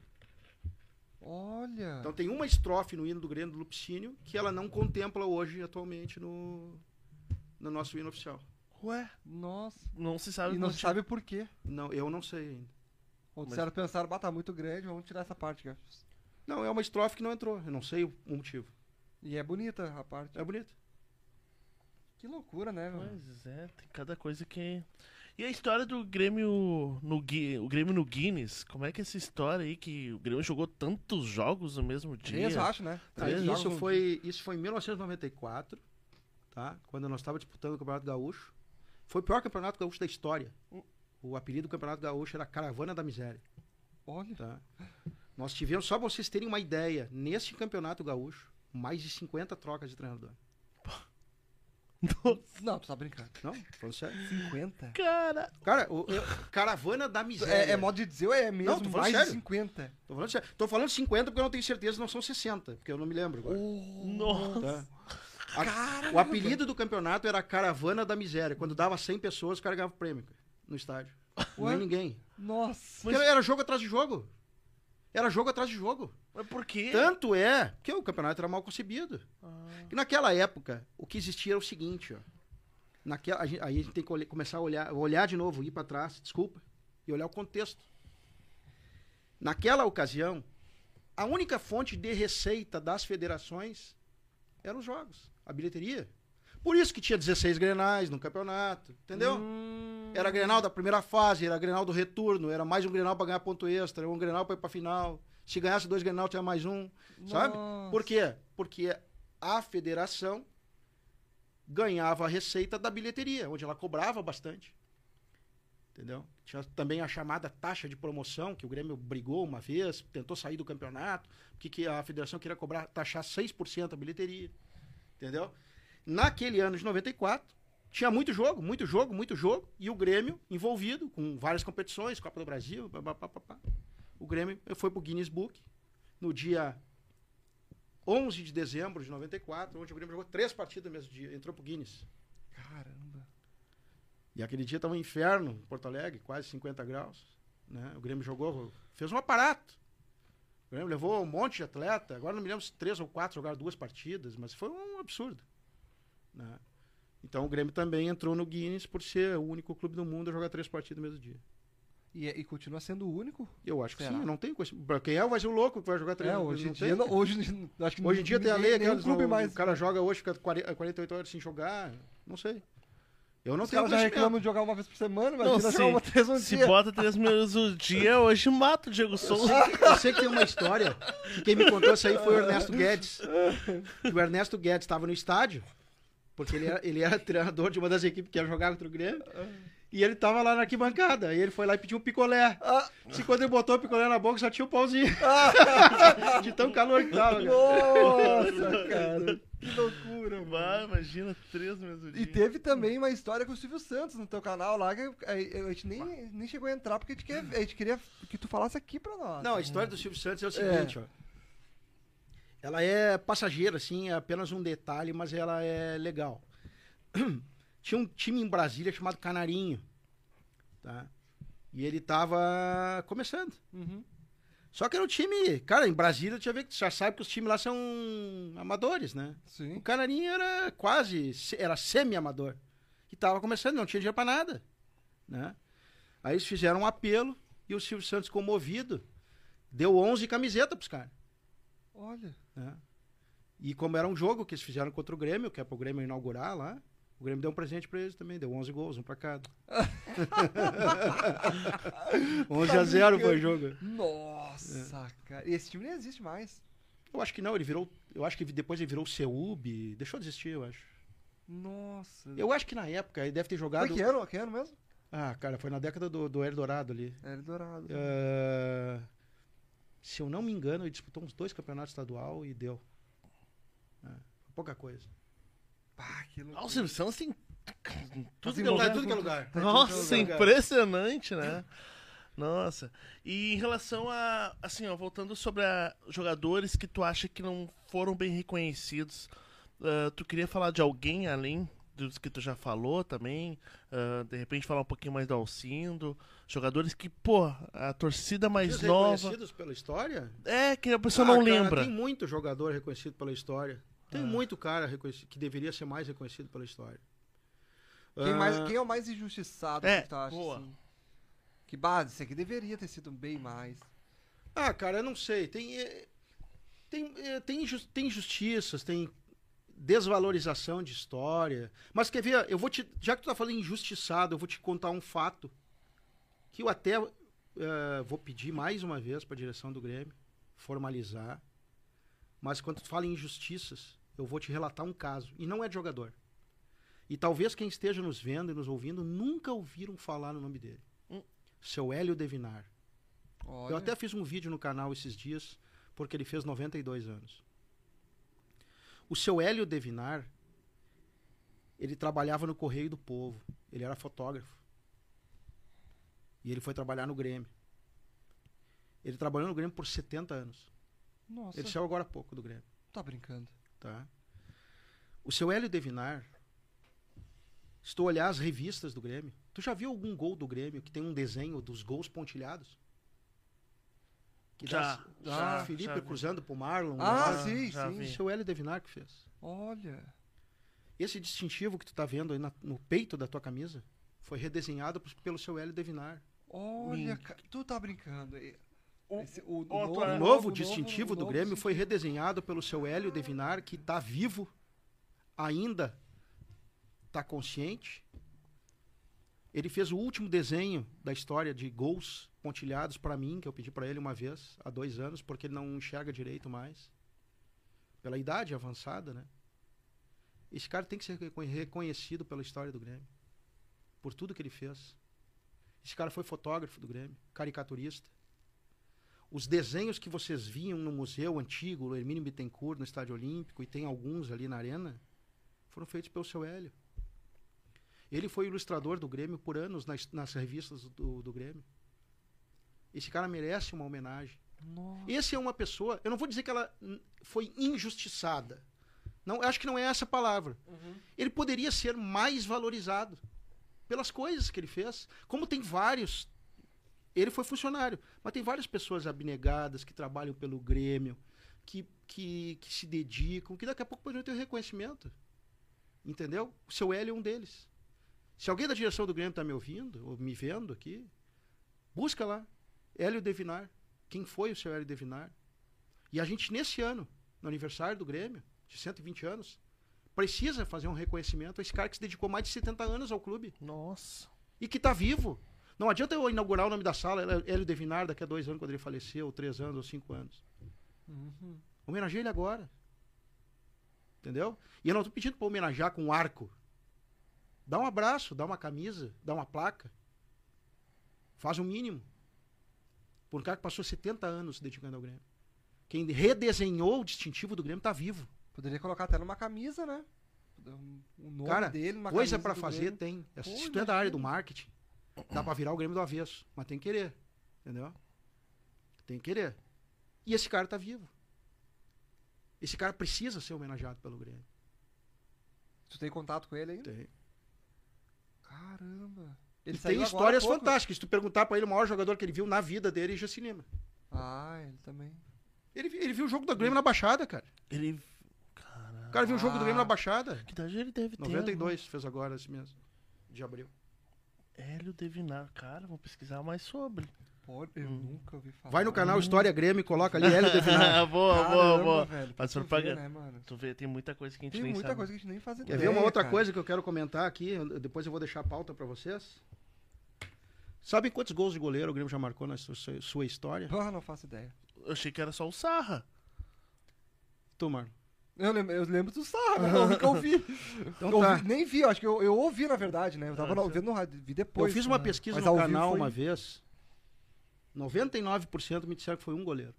Olha. Então tem uma estrofe no hino do Grêmio do Lupicínio que ela não contempla hoje atualmente no, no nosso hino oficial. Ué, Nossa. não se sabe. E não se sabe por quê. Não, eu não sei ainda. Ou Mas- disseram, pensaram, bah, tá muito grande, vamos tirar essa parte. cara. Não, é uma estrofe que não entrou. Eu não sei o motivo. E é bonita a parte. É bonito. Que loucura, né? Pois é, tem cada coisa que. E a história do Grêmio no, o Grêmio no Guinness, como é que é essa história aí que o Grêmio jogou tantos jogos no mesmo dia? Três, eu acho, né? Ah, isso, foi, isso foi em 1994, tá? Quando nós estávamos disputando o Campeonato Gaúcho. Foi o pior Campeonato Gaúcho da história. O apelido do Campeonato Gaúcho era Caravana da Miséria, Olha. tá? Nós tivemos, só pra vocês terem uma ideia, neste Campeonato Gaúcho, mais de 50 trocas de treinador. Não, tu tá brincando. Não? Falando sério. 50? Cara, Cara, o, eu- Caravana da Miséria. É, é modo de dizer ou é mesmo Não, tô falando mais sério. de 50? Tô falando, sério. Tô falando 50 porque eu não tenho certeza, não são 60, porque eu não me lembro agora. nossa. Tá? A- Caramba. o apelido do campeonato era Caravana da Miséria. Quando dava 100 pessoas, o cara ganhava prêmio cara, no estádio. Não Ué? é ninguém. Nossa. Porque era jogo atrás de jogo. Era jogo atrás de jogo. Mas por quê? Tanto é que o campeonato era mal concebido. Ah. E naquela época, o que existia era o seguinte, ó. Naquela, a gente- aí a gente tem que começar a olhar, olhar de novo, ir para trás, desculpa, e olhar o contexto. Naquela ocasião, a única fonte de receita das federações eram os jogos, a bilheteria. Por isso que tinha 16 grenais no campeonato, entendeu? Hum. Era Grenal da primeira fase, era Grenal do retorno, era mais um Grenal para ganhar ponto extra, era um Grenal para ir para final. Se ganhasse dois Grenal, tinha mais um, sabe? Nossa. Por quê? Porque a federação ganhava a receita da bilheteria, onde ela cobrava bastante. Entendeu? Tinha também a chamada taxa de promoção, que o Grêmio brigou uma vez, tentou sair do campeonato, porque que a federação queria cobrar, taxar 6% a bilheteria. Entendeu? Naquele ano de 94, tinha muito jogo, muito jogo, muito jogo, e o Grêmio envolvido com várias competições, Copa do Brasil, pá, pá, pá, o Grêmio foi pro Guinness Book no dia 11 de dezembro de 94, onde o Grêmio jogou três partidas no mesmo dia, entrou pro Guinness. Caramba. E aquele dia tava um inferno em Porto Alegre, quase 50 graus. Né? O Grêmio jogou, fez um aparato. O Grêmio levou um monte de atleta. Agora não me lembro se três ou quatro jogaram duas partidas, mas foi um absurdo. Né? Então o Grêmio também entrou no Guinness por ser o único clube do mundo a jogar três partidas no mesmo dia. E, e continua sendo o único? Eu acho que Será? sim, não tem coisa. Pra Quem é vai ser o louco que vai jogar três É, não hoje em dia, não- hoje, acho que Hoje em dia tem a lei, nenhum aquelas, clube o, mais. o cara joga hoje, fica 40 48 horas sem jogar. Não sei. Eu não Os tenho caras já conhecimento. reclamam de jogar uma vez por semana, Não, imagina se, uma três um se dia. bota três minutos o dia, hoje mata o Diego Eu Souza. sei, que, eu sei que tem uma história que quem me contou isso aí foi o Ernesto Guedes. O Ernesto Guedes estava no estádio, porque ele era, ele era treinador de uma das equipes que ia jogar contra o Grêmio. E ele tava lá na arquibancada. E ele foi lá e pediu um picolé. Ah. Se quando ele botou o picolé na boca, só tinha o pauzinho. de tão calor que tava, cara. Nossa, cara. Que loucura. Vai, imagina, três dia. E teve também uma história com o Silvio Santos no teu canal lá, que a, a gente nem, nem chegou a entrar, porque a gente, quer, a gente queria que tu falasse aqui pra nós. Não, a história do Silvio Santos é o seguinte, ó. Ela é passageira, assim, é apenas um detalhe, mas ela é legal. Tinha um time em Brasília chamado Canarinho, tá? E ele tava começando. Uhum. Só que era um time, cara, em Brasília tinha ver que já sabe que os times lá são amadores, né? O Sim. Canarinho era quase, era semi-amador. E tava começando, não tinha dinheiro pra nada, né? Aí eles fizeram um apelo e o Silvio Santos, comovido, deu 11 camisetas pros caras, Olha. Né? E como era um jogo que eles fizeram contra o Grêmio, que é pro Grêmio inaugurar lá, o Grêmio deu um presente pra eles também, deu 11 gols, um pra cada. 11 a 0 foi o jogo. Nossa, cara. E esse time nem existe mais. Eu acho que não, ele virou, eu acho que depois ele virou o Ceub, deixou de existir, eu acho. Nossa. Eu acho que na época ele deve ter jogado Foi que ano? Que ano mesmo? Ah, cara, foi na década do, do Eldorado ali. Era dourado. Se eu não me engano, ele disputou uns dois campeonatos estadual e deu. Ah, pouca coisa. Pá, que Ah, o loucura. Silvio Santos tem tudo que é lugar. tudo que é lugar. Nossa, lugar. impressionante, né? Nossa. E em relação a, assim, ó, voltando sobre a jogadores que tu acha que não foram bem reconhecidos, ah, tu queria falar de alguém além dos que tu já falou também? Ah, de repente falar um pouquinho mais do Alcindo, jogadores que, pô, a torcida mais Os nova, reconhecidos pela história? é que a pessoa Ah, não cara, lembra. Tem muito jogador reconhecido pela história. Tem Ah. muito cara reconhecido, que deveria ser mais reconhecido pela história. Quem, Ah, mais, quem é o mais injustiçado É, que tu acha? boa. assim? Que base, esse aqui deveria ter sido bem mais. Ah, cara, eu não sei. Tem, eh, tem, eh, tem injustiças, tem. Desvalorização de história. Mas quer ver, eu vou te. Já que tu tá falando injustiçado, eu vou te contar um fato que eu até eh, vou pedir mais uma vez para a direção do Grêmio formalizar. Mas quando tu fala em injustiças, eu vou te relatar um caso. E não é de jogador. E talvez quem esteja nos vendo e nos ouvindo nunca ouviram falar no nome dele. Hum. Seu Hélio Devinar. Olha, Eu até fiz um vídeo no canal esses dias, porque ele fez 92 anos. O seu Hélio Devinar, ele trabalhava no Correio do Povo. Ele era fotógrafo. E ele foi trabalhar no Grêmio. Ele trabalhou no Grêmio por 70 anos. Nossa, Ele saiu agora há pouco do Grêmio, tá brincando. tá? O seu Hélio Devinar, se tu olhar as revistas do Grêmio, tu já viu algum gol do Grêmio que tem um desenho dos gols pontilhados? Que Já, dá- já, Felipe já cruzando pro Marlon. Ah, né? sim, já sim. vi. O seu Hélio Devinar que fez. Olha. Esse distintivo que tu tá vendo aí na- no peito da tua camisa foi redesenhado pelo seu Hélio Devinar. Olha, ca- tu tá brincando. O- esse- o, O É. novo distintivo do novo Grêmio foi redesenhado pelo seu Hélio Devinar, que tá vivo, ainda tá consciente. Ele fez o último desenho da história de gols pontilhados para mim, que eu pedi para ele uma vez, há dois anos, porque ele não enxerga direito mais. Pela idade avançada, né? Esse cara tem que ser reconhe- reconhecido pela história do Grêmio. Por tudo que ele fez. Esse cara foi fotógrafo do Grêmio, caricaturista. Os desenhos que vocês viam no museu antigo, o Hermínio Bittencourt, no Estádio Olímpico, e tem alguns ali na arena, foram feitos pelo seu Hélio. Ele foi ilustrador do Grêmio por anos nas, nas revistas do, do Grêmio. Esse cara merece uma homenagem. Nossa. Esse é uma pessoa, eu não vou dizer que ela foi injustiçada. Não, acho que não é essa a palavra. Ele poderia ser mais valorizado pelas coisas que ele fez. Como tem vários. Ele foi funcionário, mas tem várias pessoas abnegadas que trabalham pelo Grêmio, que, que, que se dedicam, que daqui a pouco poderiam ter reconhecimento. Entendeu? O seu Hélio é um deles. Se alguém da direção do Grêmio está me ouvindo, ou me vendo aqui, busca lá. Hélio Devinar. Quem foi o seu Hélio Devinar? E a gente, nesse ano, no aniversário do Grêmio, de 120 anos, precisa fazer um reconhecimento a esse cara que se dedicou mais de 70 anos ao clube Nossa. e que está vivo. Não adianta eu inaugurar o nome da sala, Hélio Devinar, daqui a dois anos, quando ele faleceu, ou três anos, ou cinco anos. Uhum. Homenageia ele agora. Entendeu? E eu não estou pedindo para homenagear com um arco. Dá um abraço, dá uma camisa, dá uma placa. Faz o mínimo. Por um cara que passou 70 anos se dedicando ao Grêmio. Quem redesenhou o distintivo do Grêmio está vivo. Poderia colocar até numa camisa, né? O nome Cara, dele numa Coisa para fazer Grêmio. tem. Pô, Se tu é da área do marketing, dá para virar o Grêmio do avesso. Mas tem que querer. Entendeu? Tem que querer. E esse cara tá vivo. Esse cara precisa ser homenageado pelo Grêmio. Tu tem contato com ele ainda? Tem. Caramba. Ele E tem histórias pouco. fantásticas. Se tu perguntar pra ele o maior jogador que ele viu na vida dele, é Jacir Lima. Ah, ele também. Ele, ele viu o jogo do Grêmio na Baixada, cara. Ele. Caralho. O cara viu o jogo do Grêmio na Ah. Baixada. Que idade ele deve ter? 92, fez agora esse mês de abril. Hélio Devinar. Cara, vou pesquisar mais sobre. Eu Hum. nunca ouvi falar. Vai no canal História Grêmio e coloca ali Hélio Devinar. boa, boa, boa. velho, Faz propaganda. né, mano? Tu vê, tem muita coisa que a gente Tem nem muita sabe. coisa que a gente nem faz Quer ideia, ver uma outra cara. coisa que eu quero comentar aqui? eu- Depois eu vou deixar a pauta pra vocês. Sabem quantos gols de goleiro o Grêmio já marcou na sua, história? Porra, não faço ideia. Eu achei que era só o Sarra. Tu, Marlon. Eu lembro, eu lembro do Sarra, mas eu nunca ouvi. Então Eu tá. ouvi- nem vi, acho que eu, eu ouvi na verdade, né? Eu tava Ah, vendo no rádio, vi depois. eu fiz uma né? pesquisa Mas no canal foi- uma vez. 99% me disseram que foi um goleiro.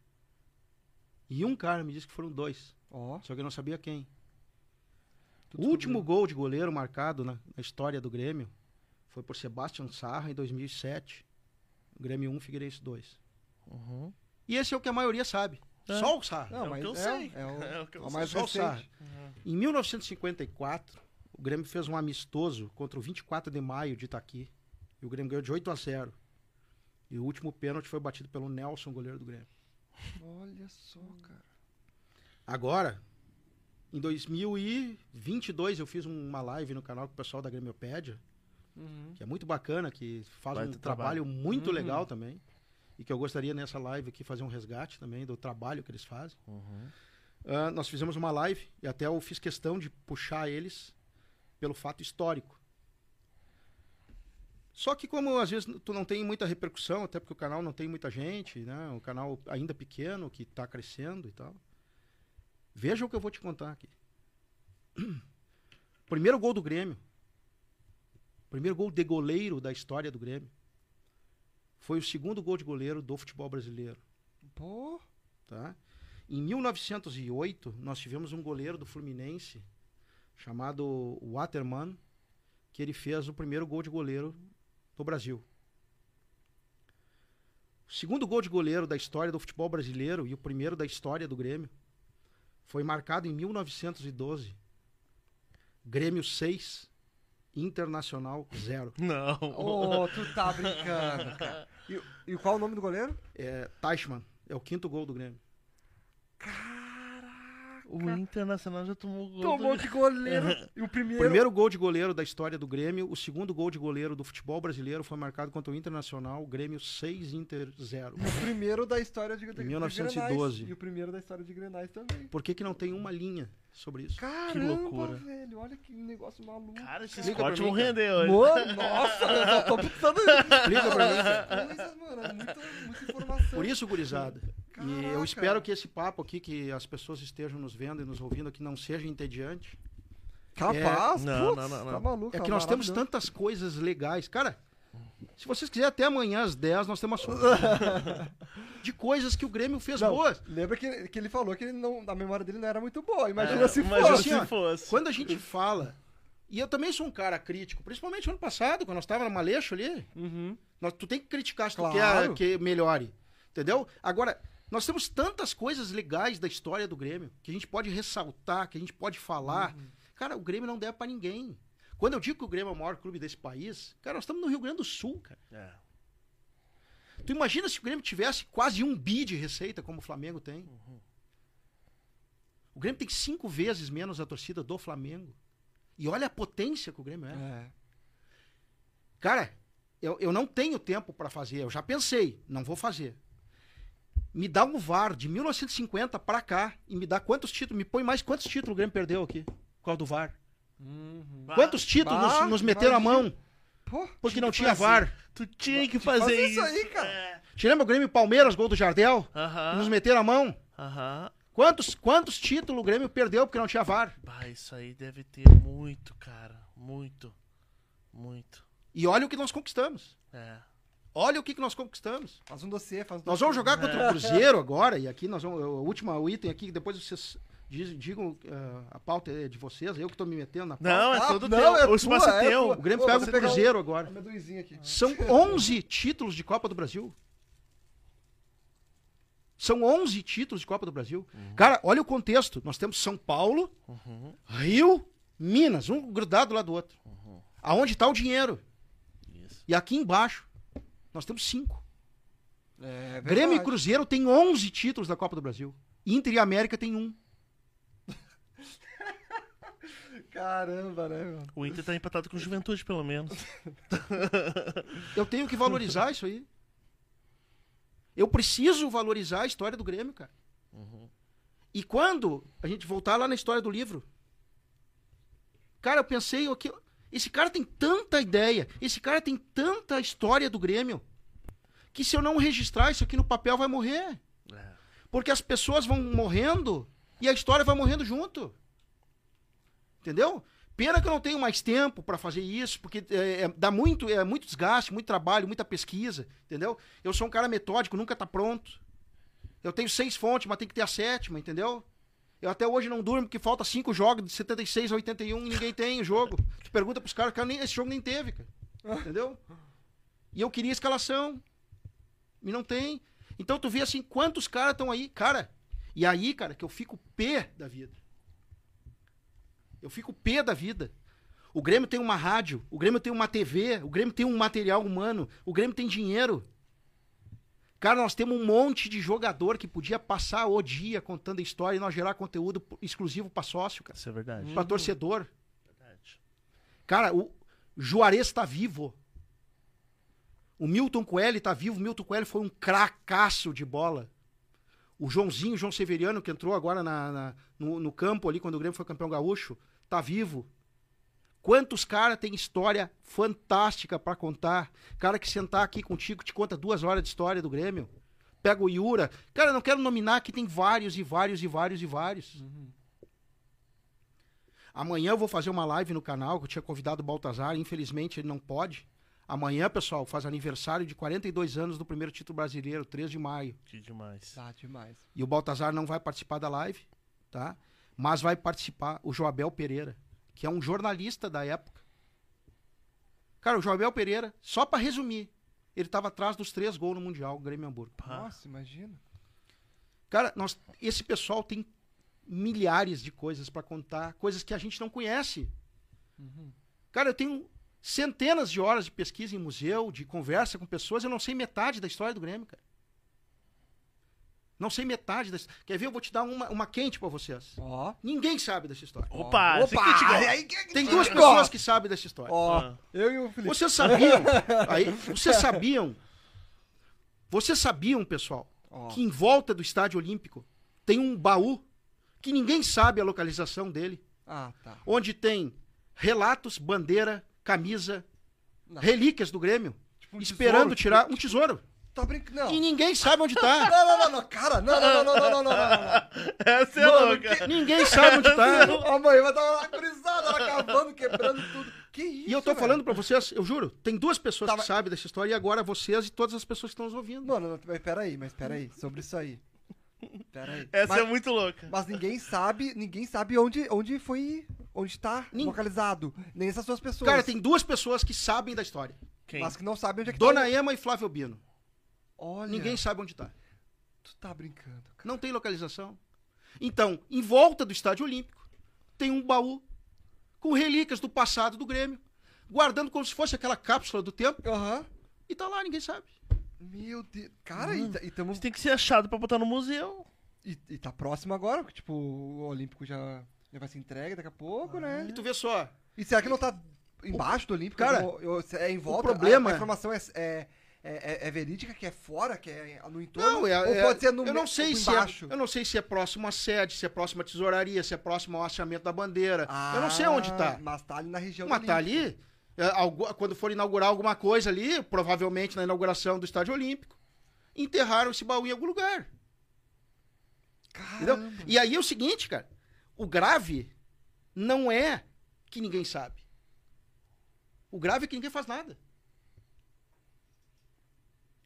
E um cara me disse que foram dois. Ó, Só que eu não sabia quem. tu O último gol de goleiro marcado na, na história do Grêmio foi por Sebastian Sarra em 2007. Grêmio 1, Figueirense 2. Uhum. E esse é o que a maioria sabe. É. Só o Sarra. Não, É o mas que eu é, sei. É o, É o que eu é o sei. mais Só o Sarra. recente. Em 1954, o Grêmio fez um amistoso contra o 24 de maio de Itaqui. E o Grêmio ganhou de 8 a 0. E o último pênalti foi batido pelo Nelson, goleiro do Grêmio. Olha só, cara. Agora, em 2022, eu fiz uma live no canal com o pessoal da Grêmiopédia, Uhum. que é muito bacana, que faz Baita um trabalho, trabalho. muito Uhum. legal também. E que eu gostaria nessa live aqui fazer um resgate também do trabalho que eles fazem. Uhum. ah, nós fizemos uma live e até eu fiz questão de puxar eles pelo fato histórico. Só que como às vezes tu não tem muita repercussão, até porque o canal não tem muita gente, né? O canal ainda pequeno, que está crescendo e tal. Veja o que eu vou te contar aqui. Primeiro gol do Grêmio. Primeiro gol de goleiro da história do Grêmio. Foi o segundo gol de goleiro do futebol brasileiro, Pô, tá? Em 1908, nós tivemos um goleiro do Fluminense chamado Waterman, que ele fez o primeiro gol de goleiro do Brasil. O segundo gol de goleiro da história do futebol brasileiro e o primeiro da história do Grêmio foi marcado em 1912. Grêmio 6, Internacional 0. Não. ô, tu tá brincando, cara. E, e qual o nome do goleiro? É, Teichmann é o quinto gol do Grêmio. O Internacional já tomou gol. Tomou do... de goleiro. E o primeiro. Primeiro gol de goleiro da história do Grêmio, o segundo gol de goleiro do futebol brasileiro foi marcado contra o Internacional, Grêmio 6 Inter 0. E o primeiro da história de, de, Em 1912. de Grenais. E o primeiro da história de Grenais também. Por que, que não tem uma linha sobre isso? Caramba, loucura. velho. Olha que negócio maluco. Cara, esses cortes vão render hoje. Mano, nossa, eu tô pensando Explica pra mim, coisas, mano. É muita, muita informação. Por isso, gurizada. E eu Caraca. espero que esse papo aqui, que as pessoas estejam nos vendo e nos ouvindo aqui, não seja entediante. Capaz, Não, putz, não, não, não. tá maluco. É tá que nós temos tantas coisas legais. Cara, se vocês quiserem até amanhã às 10, nós temos assunto. De coisas que o Grêmio fez Não, boas. Lembra que, que ele falou que ele não, a memória dele não era muito boa. Imagina É, se imagina fosse. se Assim, ó, fosse. Quando a gente fala, e eu também sou um cara crítico, principalmente ano passado, quando nós estávamos na Maleixo ali, Uhum. nós, tu tem que criticar se tu Claro. quer que melhore. Entendeu? Agora, nós temos tantas coisas legais da história do Grêmio que a gente pode ressaltar, que a gente pode falar. Uhum. Cara, o Grêmio não deve pra ninguém. Quando eu digo que o Grêmio é o maior clube desse país, cara, nós estamos no Rio Grande do Sul, cara. É. Tu imagina se o Grêmio tivesse quase um bi de receita, como o Flamengo tem? O Grêmio tem cinco vezes menos a torcida do Flamengo. E olha a potência que o Grêmio é. É. Cara, eu, eu não tenho tempo pra fazer. Eu já pensei, não vou fazer. Me dá um VAR de 1950 pra cá e me dá quantos títulos? Me põe mais quantos títulos o Grêmio perdeu aqui? Causa do VAR. Uhum. Quantos títulos bah, nos, nos meteram a mão Pô, porque não tinha. VAR? Tu tinha que Fazer fazer isso aí, cara. É. Te lembra o Grêmio e Palmeiras, gol do Jardel? Nos meteram a mão? Quantos, quantos títulos o Grêmio perdeu porque não tinha VAR? Bah, isso aí deve ter muito, cara. Muito. Muito. E olha o que nós conquistamos. É. Olha o que, que nós conquistamos. Faz um dossiê, faz um Nós dossiê. vamos jogar contra o Cruzeiro agora, e aqui nós vamos. O último item aqui, depois vocês diz- digam eh, a pauta é de vocês, eu que estou me metendo na pauta. Não, é Ah, todo não, teu. é o espaço tua, é teu. O Grêmio Pô, pega o Cruzeiro agora. São 11 títulos de Copa do Brasil. São 11 títulos de Copa do Brasil. Cara, olha o contexto. Nós temos São Paulo, Uhum. Rio, Minas, um grudado lá do outro. Aonde está o dinheiro? Isso. E aqui embaixo, nós temos cinco. É, Grêmio e. Cruzeiro têm 11 títulos da Copa do Brasil. Inter e América tem um. Caramba, né, meu? O Inter tá empatado com o Juventude, pelo menos. Eu tenho que valorizar isso aí. Eu preciso valorizar a história do Grêmio, cara. E quando a gente voltar lá na história do livro, cara, eu pensei aqui, esse cara tem tanta ideia, esse cara tem tanta história do Grêmio, que se eu não registrar isso aqui no papel vai morrer. É. Porque as pessoas vão morrendo e a história vai morrendo junto. Entendeu? Pena que eu não tenho mais tempo para fazer isso, porque é, é- dá muito, é muito desgaste, muito trabalho, muita pesquisa, entendeu? Eu sou um cara metódico, nunca tá pronto. Eu tenho seis fontes, mas tem que ter a sétima, entendeu? Eu até hoje não durmo porque falta cinco jogos de 76 a 81 e ninguém tem o jogo. Tu pergunta pros caras, cara, nem, esse jogo nem teve, cara. Entendeu? E eu queria escalação. E não tem. Então tu vê assim, quantos caras estão aí, cara. E aí, cara, que eu fico pé da vida. Eu fico pé da vida. O Grêmio tem uma rádio, o Grêmio tem uma TV, o Grêmio tem um material humano, o Grêmio tem dinheiro. Cara, nós temos um monte de jogador que podia passar o dia contando a história e nós gerar conteúdo exclusivo para sócio, cara. Isso é verdade. Pra torcedor. verdade. Cara, o Juarez tá vivo. O Milton Coelho tá vivo. O Milton Coelho foi um cracaço de bola. O Joãozinho, João Severiano, que entrou agora na, na- no, no campo ali quando o Grêmio foi campeão gaúcho, tá vivo. Quantos caras têm história fantástica pra contar? Cara que sentar aqui contigo te conta duas horas de história do Grêmio. Pega o Iura. Cara, não quero nominar que tem vários e vários e vários e vários. Amanhã eu vou fazer uma live no canal que eu tinha convidado o Baltazar, infelizmente ele não pode. Amanhã, pessoal, faz aniversário de 42 anos do primeiro título brasileiro, 3 de maio. Que demais. Tá demais. E o Baltazar não vai participar da live, tá? Mas vai participar o Joabel Pereira, que é um jornalista da época. Cara, o Joabel Pereira, só pra resumir, ele tava atrás dos três gols no Mundial, Grêmio Hamburgo. Pá. Nossa, imagina. Cara, nós, esse pessoal tem milhares de coisas pra contar, coisas que a gente não conhece. Cara, eu tenho centenas de horas de pesquisa em museu, de conversa com pessoas, eu não sei metade da história do Grêmio, cara. Não sei metade da Quer ver? Eu vou te dar uma, uma quente pra vocês. Ó. Ninguém sabe dessa história. Opa, Opa! Tem duas pessoas que sabem dessa história. Ah. eu e o Felipe. Vocês sabiam? Aí, vocês sabiam? Vocês sabiam, pessoal, que em volta do Estádio Olímpico tem um baú que ninguém sabe a localização dele, Ah, tá. onde tem relatos, bandeira, camisa, não. relíquias do Grêmio, tipo um esperando tesouro, tirar tipo... um tesouro. Tá brincando? E ninguém sabe onde tá. Não, não, não, não, cara, não, não, não, não, não, não, não. Essa é Mano, louca. Que... Ninguém sabe onde tá. Amanhã é vai dar uma brisada, ela acabando, quebrando tudo. Que isso, E eu tô velho? falando pra vocês, eu juro, tem duas pessoas tá, que mas... sabem dessa história e agora vocês e todas as pessoas que estão nos ouvindo. Mano, mas peraí, mas peraí, sobre isso aí. Peraí. Essa mas, é muito louca. mas ninguém sabe, ninguém sabe onde, onde foi, onde tá Nin- localizado. Nem essas duas pessoas. Cara, tem duas pessoas que sabem da história. Quem? Mas que não sabem onde é que Dona tá. Ema e Flávio Bino. Olha, Ninguém sabe onde tá. tu tá brincando, cara. Não tem localização. Então, em volta do Estádio Olímpico, tem um baú com relíquias do passado do Grêmio, guardando como se fosse aquela cápsula do tempo, Aham. e tá lá, ninguém sabe. Meu Deus. Cara, e, tá- e, tamo, Isso tem que ser achado pra botar no museu. e, e tá próximo agora, porque, tipo, o Olímpico já, já vai ser entregue daqui a pouco, né? E tu vê só, E será que não tá embaixo do Olímpico? Cara, Eu- eu- é em volta? problema- A, a informação é, é, é, é verídica, que é fora, que é no entorno? não, é, ou é- pode ser no eu não sei ou se é, embaixo? eu não sei se é próximo à sede, se é próximo à tesouraria, se é próximo ao hasteamento da bandeira. eu não sei Ah, onde tá. Mas tá ali na região do Mas tá ali, é, quando for inaugurar alguma coisa ali, provavelmente na inauguração do Estádio Olímpico, enterraram esse baú em algum lugar. Entendeu? Caramba. E aí é o seguinte, cara. O grave não é que ninguém sabe. O grave é que ninguém faz nada.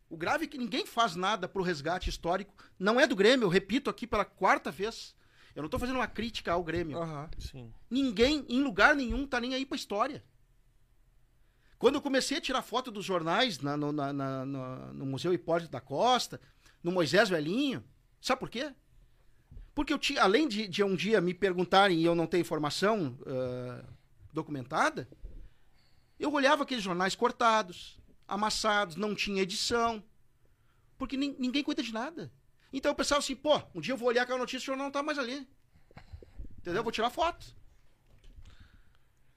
O grave é que ninguém faz nada pro resgate histórico. Não é do Grêmio, eu repito aqui pela quarta vez. Eu não tô fazendo uma crítica ao Grêmio. Sim. Ninguém, em lugar nenhum, tá nem aí pra história. Quando eu comecei a tirar foto dos jornais na- no, na- na- no- Museu Hipólito da Costa, no Moisés Velhinho, sabe por quê? Porque eu tinha, além de, de um dia me perguntarem e eu não ter informação ah, documentada, eu olhava aqueles jornais cortados, amassados, não tinha edição, porque nin- ninguém cuida de nada. Então eu pensava assim, pô, um dia eu vou olhar aquela notícia e o jornal não tá mais ali. Entendeu? Eu vou tirar foto.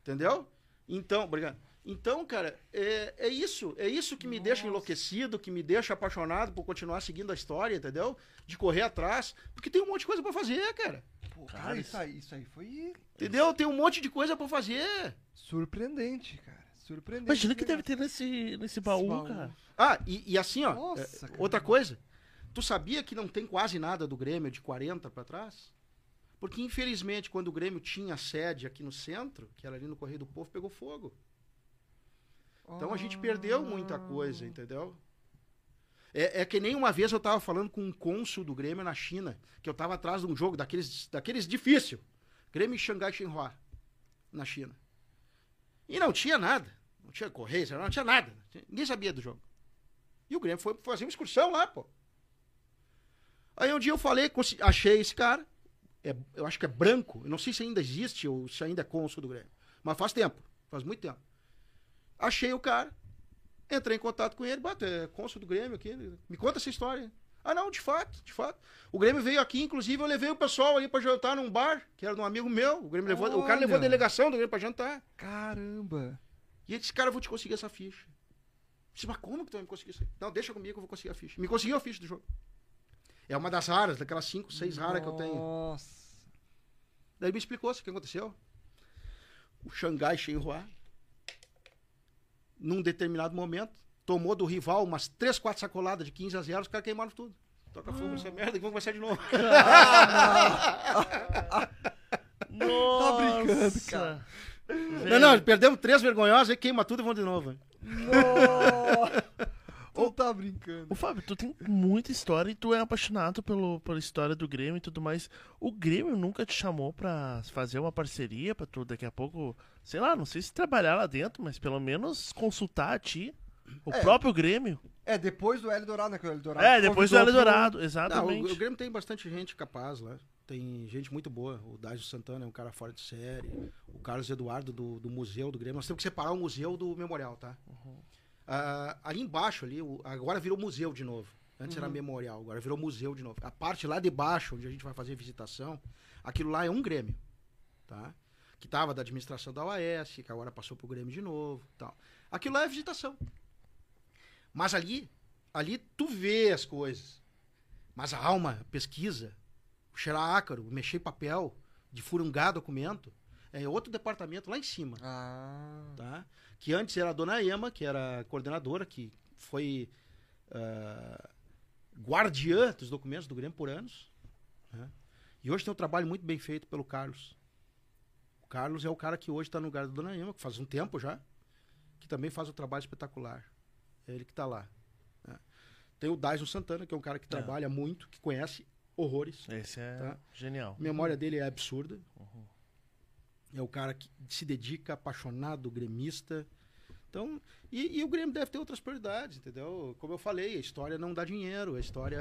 Entendeu? Então, obrigado. Então, cara, é, é isso. É isso que me deixa enlouquecido, que me deixa apaixonado por continuar seguindo a história, entendeu? De correr atrás. Porque tem um monte de coisa pra fazer, cara. Pô, Cara, cara, isso- aí, isso aí foi Entendeu? Tem um monte de coisa pra fazer. surpreendente, cara. Surpreendente. Imagina que deve ter nesse, nesse baú, baú. cara. Ah, e, e assim, ó. Nossa, é, outra coisa. Tu sabia que não tem quase nada do Grêmio de 40 pra trás? Porque, infelizmente, quando o Grêmio tinha sede aqui no centro, que era ali no Correio do Povo, pegou fogo. Então a gente perdeu muita coisa, entendeu? É, é que nem uma vez eu tava falando com um cônsul do Grêmio na China, que eu tava atrás de um jogo daqueles, daqueles difícil. Grêmio Xangai Shenhua, na China. E não tinha nada. Não tinha correio, não tinha nada. Ninguém sabia do jogo. E o Grêmio foi fazer uma excursão lá, pô. Aí um dia eu falei, achei esse cara. É, eu acho que é branco. Eu não sei se ainda existe ou se ainda é cônsul do Grêmio. Mas faz tempo. Faz muito tempo. Achei o cara. Entrei em contato com ele. Bata, é cônsul do Grêmio aqui. Me conta essa história. Ah, não, de fato, de fato. O Grêmio veio aqui, inclusive, eu levei o pessoal ali pra jantar num bar, que era de um amigo meu. O, Grêmio levou, o cara levou a delegação do Grêmio pra jantar. Caramba. E ele disse, cara, eu vou te conseguir essa ficha. Eu disse, mas como que tu vai me conseguir isso? aí?" Não, deixa comigo que eu vou conseguir a ficha. Me conseguiu a ficha do jogo. É uma das raras, daquelas cinco, seis raras que eu tenho. Nossa. Daí me explicou o que aconteceu. O Xangai Shenhua, num determinado momento, tomou do rival umas 3, 4 sacoladas de 15 a 0, os caras queimaram tudo. Toca fogo nessa merda que vamos começar de novo. Nossa. Tá brincando, cara. Não, não, perdemos três vergonhosas, aí queima tudo e vamos de novo. Nossa. Tu tá brincando. Ô, Fábio, tu tem muita história e tu é apaixonado pelo, pela história do Grêmio e tudo mais. O Grêmio nunca te chamou pra fazer uma parceria pra tu daqui a pouco, sei lá, não sei se trabalhar lá dentro, mas pelo menos consultar a ti. O É. próprio Grêmio. É, depois do Hélio Dourado, né? Que o Dourado É, depois do convidou Hélio pro- Dourado, Não, o, exatamente. o Grêmio tem bastante gente capaz lá. Tem gente muito boa. O Dágio Santana é um cara fora de série. O Carlos Eduardo do, do Museu do Grêmio. Nós temos que separar o museu do memorial, tá? Ah, ali embaixo, ali, o- agora virou museu de novo. Antes era memorial, agora virou museu de novo. A parte lá de baixo, onde a gente vai fazer visitação, aquilo lá é um Grêmio, tá? Que tava da administração da OAS, que agora passou pro Grêmio de novo, tal. Aquilo lá é visitação. Mas ali, ali tu vê as coisas. Mas a alma, a pesquisa, o cheirar ácaro, mexer papel, de furungar documento, é outro departamento lá em cima Ah. tá? Que antes era a dona Ema, que era a coordenadora, que foi ah, guardiã dos documentos do Grêmio por anos. né? E hoje tem um trabalho muito bem feito pelo Carlos. O Carlos é o cara que hoje está no lugar da dona Ema, que faz um tempo já, que também faz um trabalho espetacular. É ele que está lá. né? Tem o Dyson Santana, que é um cara que trabalha muito, que conhece horrores. Esse é Tá. genial. A memória dele é absurda. É o cara que se dedica, apaixonado, gremista. Então, e, e o Grêmio deve ter outras prioridades, entendeu? Como eu falei, a história não dá dinheiro, a história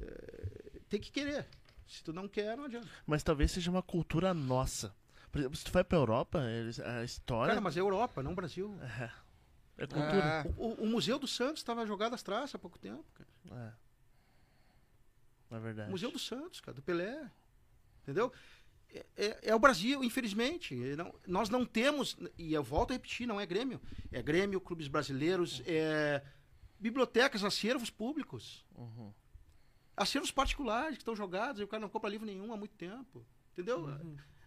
é, tem que querer. Se tu não quer, não adianta. Mas talvez seja uma cultura nossa. Por exemplo, se tu vai pra Europa, eles, a história Cara, mas é Europa, não Brasil. é cultura. É. O, o- o Museu do Santos estava jogado às traças há pouco tempo, cara. É. É verdade. O Museu do Santos, cara, do Pelé. Entendeu? É, é- é o Brasil, infelizmente. Não- nós não temos, e eu volto a repetir, não é Grêmio. É Grêmio, clubes brasileiros, é bibliotecas, acervos públicos. Uhum. Acervos particulares que estão jogados e o cara não compra livro nenhum há muito tempo. Entendeu?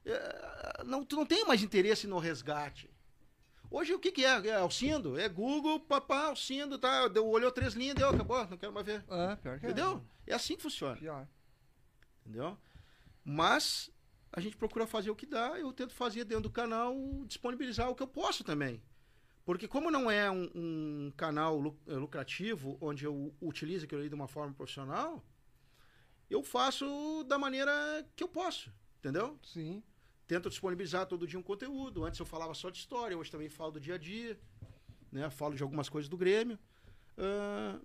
É, não, tu não tem mais interesse no resgate. Hoje o que, que é? É Alcindo? É Google, papá, Alcindo, tá? Deu, olhou três linhas, deu, acabou, não quero mais ver. É, pior que é. Entendeu? É assim que funciona. Pior. Entendeu? Mas a gente procura fazer o que dá, eu tento fazer dentro do canal, disponibilizar o que eu posso também. Porque como não é um, um canal eh, lucrativo, onde eu utilizo aquilo ali de uma forma profissional, eu faço da maneira que eu posso, entendeu? Sim. Tento disponibilizar todo dia um conteúdo. Antes eu falava só de história, hoje também falo do dia a dia, né? Falo de algumas coisas do Grêmio. Ah,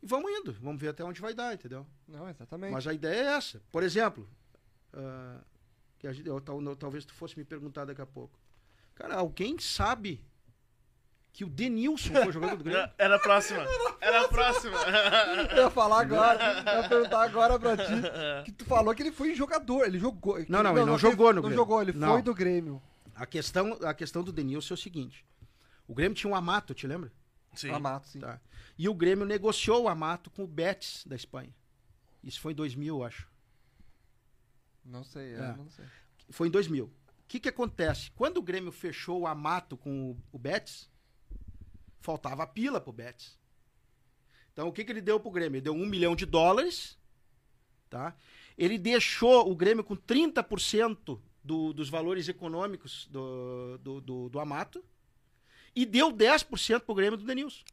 e vamos indo, vamos ver até onde vai dar, entendeu? Não, exatamente. Mas a ideia é essa. Por exemplo, ah, que a gente- eu tal- talvez tu fosse me perguntar daqui a pouco. Cara, alguém sabe que o Denilson foi jogador do Grêmio? Era, a próxima. Era a próxima. Eu ia falar agora, eu ia perguntar agora pra ti. Que tu falou que ele foi jogador, ele jogou. Não, não, ele não jogou no Não Grêmio. jogou, ele Não. foi do Grêmio. A questão, a questão do Denilson é o seguinte. O Grêmio tinha um Amato, te lembra? Sim. Amato, sim. Tá. E o Grêmio negociou o Amato com o Betis da Espanha. Isso foi em 2000, eu acho. Não sei, É. é, não sei. Foi em 2000. O que, que acontece? Quando o Grêmio fechou o Amato com o, o Betis, faltava pila pro Betis. Então, o que, que ele deu pro Grêmio? Ele deu um milhão de dólares, tá? Ele deixou o Grêmio com 30% do, dos valores econômicos do, do, do, do Amato e deu 10% pro Grêmio do Denilson.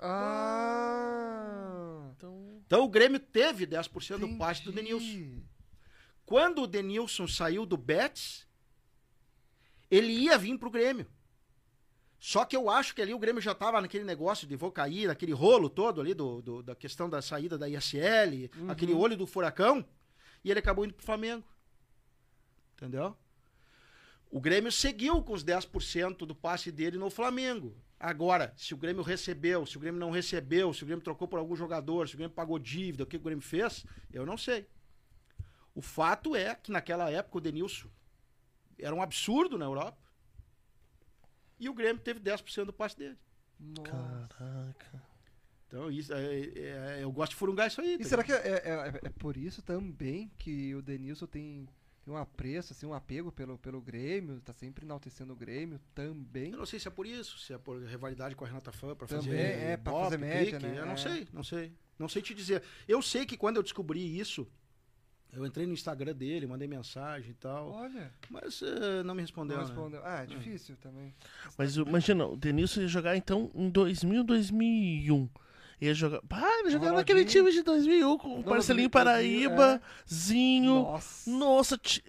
Ah. Então, Então, o Grêmio teve 10% do passe do entendi. Denilson. Quando o Denilson saiu do Betis, ele ia vir pro Grêmio. Só que eu acho que ali o Grêmio já tava naquele negócio de vou cair, naquele rolo todo ali do, do- da questão da saída da ISL, aquele olho do furacão, e ele acabou indo pro Flamengo. Entendeu? O Grêmio seguiu com os 10% do passe dele no Flamengo. Agora, se o Grêmio recebeu, se o Grêmio não recebeu, se o Grêmio trocou por algum jogador, se o Grêmio pagou dívida, o que o Grêmio fez, eu não sei. O fato é que naquela época o Denilson era um absurdo na Europa. E o Grêmio teve 10% do passe dele. Nossa. caraca. Então, isso, é, é- eu gosto de furungar isso aí. E tá será ligado? que é, é- é por isso também que o Denilson tem, tem um apreço, assim, um apego pelo, pelo Grêmio, tá sempre enaltecendo o Grêmio também? Eu não sei se é por isso, se é por rivalidade com a Renata Fã, pra Também, fazer. é, pra fazer média, clique, né? Eu não É. sei, não sei. Não sei te dizer. Eu sei que quando eu descobri isso, eu entrei no Instagram dele, mandei mensagem e tal. Olha, Mas eh, não me respondeu. não né? respondeu. Ah, é difícil também. Mas imagina, o Denilson ia jogar então em 2000, 2001. Ia jogar. Ah, ele jogava naquele time de 2001 com o Marcelinho 2000, Paraíba, Zinho. Nossa. Nossa, Ti-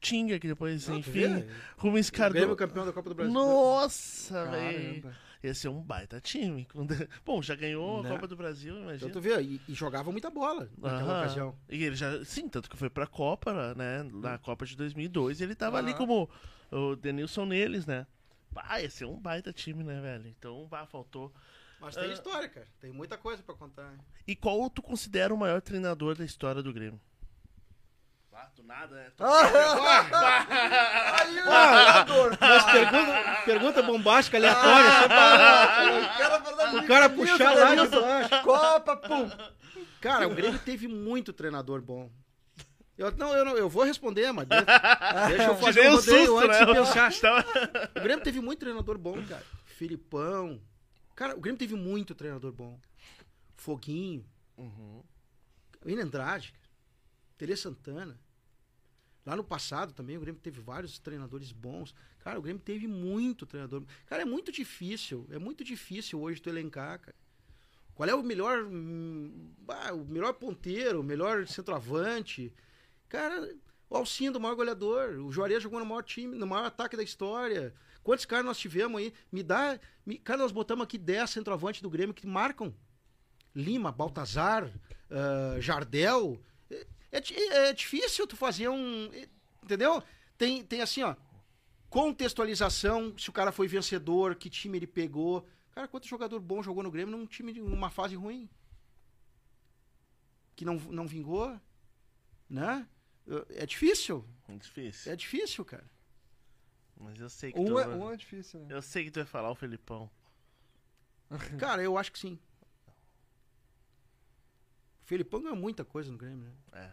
Tinga, que depois, enfim. Rubens O Grêmio Cardoso. campeão da Copa do Brasil. Nossa, velho. Ia ser um baita time. Bom, já ganhou Né? a Copa do Brasil, Então imagina. tu vê, e, e jogava muita bola naquela Aham. ocasião. E ele já, sim, tanto que foi pra Copa, né? Na Copa de 2002, ele tava ali como o Denilson neles, né? Bah, ia ser um baita time, né, velho? Então, bah, faltou. Mas tem Ah. história, cara. Tem muita coisa pra contar. hein? E qual tu considera o maior treinador da história do Grêmio? Ah, do nada, né? Aí, Ah, jogador. Mas pergunta, pergunta bombástica, aleatória. só pra- O cara, puxar lá de baixo. Copa, pum. Cara, o Grêmio teve muito treinador bom. Eu, não, eu, não, eu vou responder, mas deixa, deixa eu fazer um rodeio susto, antes né? de pensar. Tava- O Grêmio teve muito treinador bom, cara. Filipão. Cara, o Grêmio teve muito treinador bom. Foguinho. Uhum. William Andrade. Tele Santana. Lá no passado também o Grêmio teve vários treinadores bons. Cara, o Grêmio teve muito treinador. Cara, é muito difícil. É muito difícil hoje tu elencar, cara. Qual é o melhor. hum, bah, o melhor ponteiro, o melhor centroavante? Cara, o Alcindo, o maior goleador. O Juarez jogou no maior time, no maior ataque da história. Quantos caras nós tivemos aí? Me dá. Me, cara, nós botamos aqui 10 centroavantes do Grêmio que marcam. Lima, Baltazar, ah, Jardel. É, é é difícil tu fazer um. é, Entendeu? Tem, tem assim, ó. Contextualização, se o cara foi vencedor, que time ele pegou. Cara, quanto jogador bom jogou no Grêmio num time de uma fase ruim? Que não, não vingou, né? É difícil, Difícil. é difícil, cara. Mas eu sei que tu... Um é, um é difícil, né? Eu sei que tu vai falar o Felipão. Cara, eu acho que sim. Felipão ganhou muita coisa no Grêmio, né? É.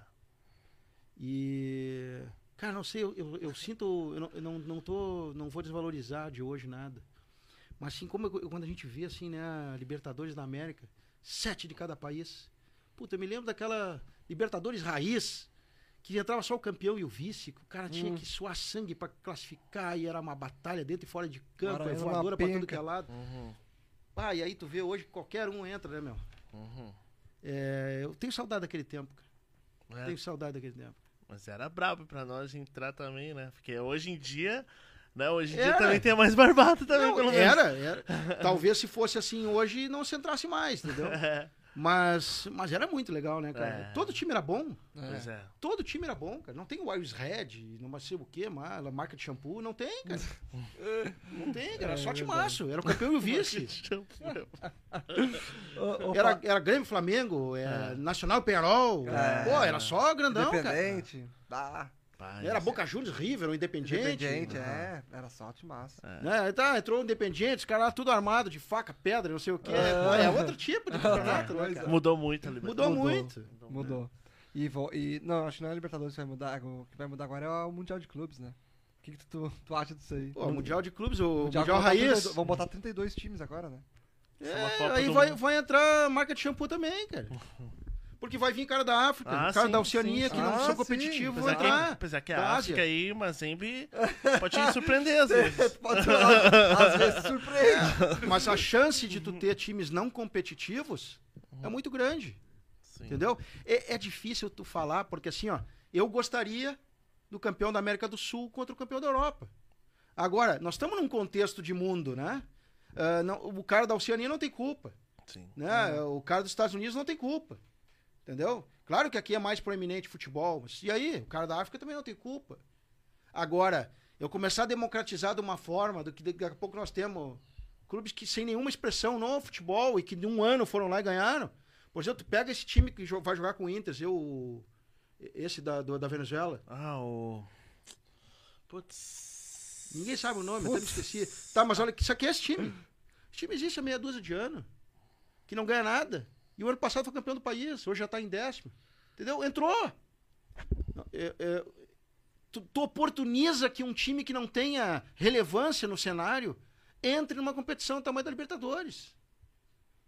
E. Cara, não sei, eu, eu, eu sinto. Eu, não, eu não, não tô. Não vou desvalorizar de hoje nada. Mas assim, como eu- quando a gente vê assim, né, a Libertadores da América, sete de cada país. Puta, eu me lembro daquela Libertadores raiz, que entrava só o campeão e o vice, que o cara tinha Hum. que suar sangue pra classificar e era uma batalha dentro e fora de campo, Cara, é voadora pra tudo que é lado. Uhum. Ah, e aí tu vê hoje que qualquer um entra, né, meu? Uhum. É, eu tenho saudade daquele tempo, cara. É, Tenho saudade daquele tempo. Mas era brabo pra nós entrar também, né? Porque hoje em dia, né? Hoje em dia Era. também tem mais barbado também, Não, pelo menos. era, era. Talvez se fosse assim hoje não se entrasse mais, entendeu? É, Mas, mas era muito legal, né, cara? É. Todo time era bom. pois é. Todo time era bom, cara. Não tem o Iris Red, não sei o que, a marca de shampoo, não tem, cara. Não tem, cara. Era É só verdade. timaço. Era o campeão e o vice. Ô, Era, era Grêmio, Flamengo, é, É. Nacional Penarol. É. Pô, era só grandão, cara. Independente. Ah, Pai, Era Boca Juniors, River, o Independiente. Independente, é. Era só de massa. Né? Tá, entrou o Independiente, os caras lá tudo armado de faca, pedra, não sei o quê. É. É, outro tipo de campeonato, né, cara? Mudou muito a Mudou, Libertadores. Mudou. muito. Mudou. E, vo- e não, acho que não é a Libertadores que vai mudar. O que vai mudar agora é o Mundial de Clubes, né? O que, que tu, tu acha disso aí? Pô, Mundial de Clubes, o Mundial, botar Raiz. 32 Vão botar 32 times agora, né? é É, aí vai, vai entrar marca de shampoo também, cara. Porque vai vir cara da África, Ah, cara sim, da Oceania, sim, que não sim. são Ah, competitivos, vão entrar. apesar que da a Ásia. África aí, mas sempre pode te surpreender às vezes. Pode ser, às, vezes surpreende. Mas a chance de tu ter times não competitivos é muito grande, Sim. entendeu? É, é difícil tu falar, porque assim, ó, eu gostaria do campeão da América do Sul contra o campeão da Europa. Agora, nós estamos num contexto de mundo, né? Ah, não- o cara da Oceania não tem culpa. Sim. né? O cara dos Estados Unidos não tem culpa. Entendeu? Claro que aqui é mais proeminente futebol, mas e aí? O cara da África também não tem culpa. Agora, eu começar a democratizar de uma forma do que daqui a pouco nós temos clubes que sem nenhuma expressão no futebol e que de um ano foram lá e ganharam. Por exemplo, tu pega esse time que vai jogar com o Inter, eu, esse da, do- da Venezuela. Ah, o. Putz. Ninguém sabe o nome, até me esqueci. Tá, mas olha, isso aqui é esse time. Esse time existe há meia dúzia de anos. que não ganha nada. E o ano passado foi campeão do país, hoje já tá em décimo. Entendeu? Entrou. É, é, tu, tu oportuniza que um time que não tenha relevância no cenário entre numa competição do tamanho da Libertadores.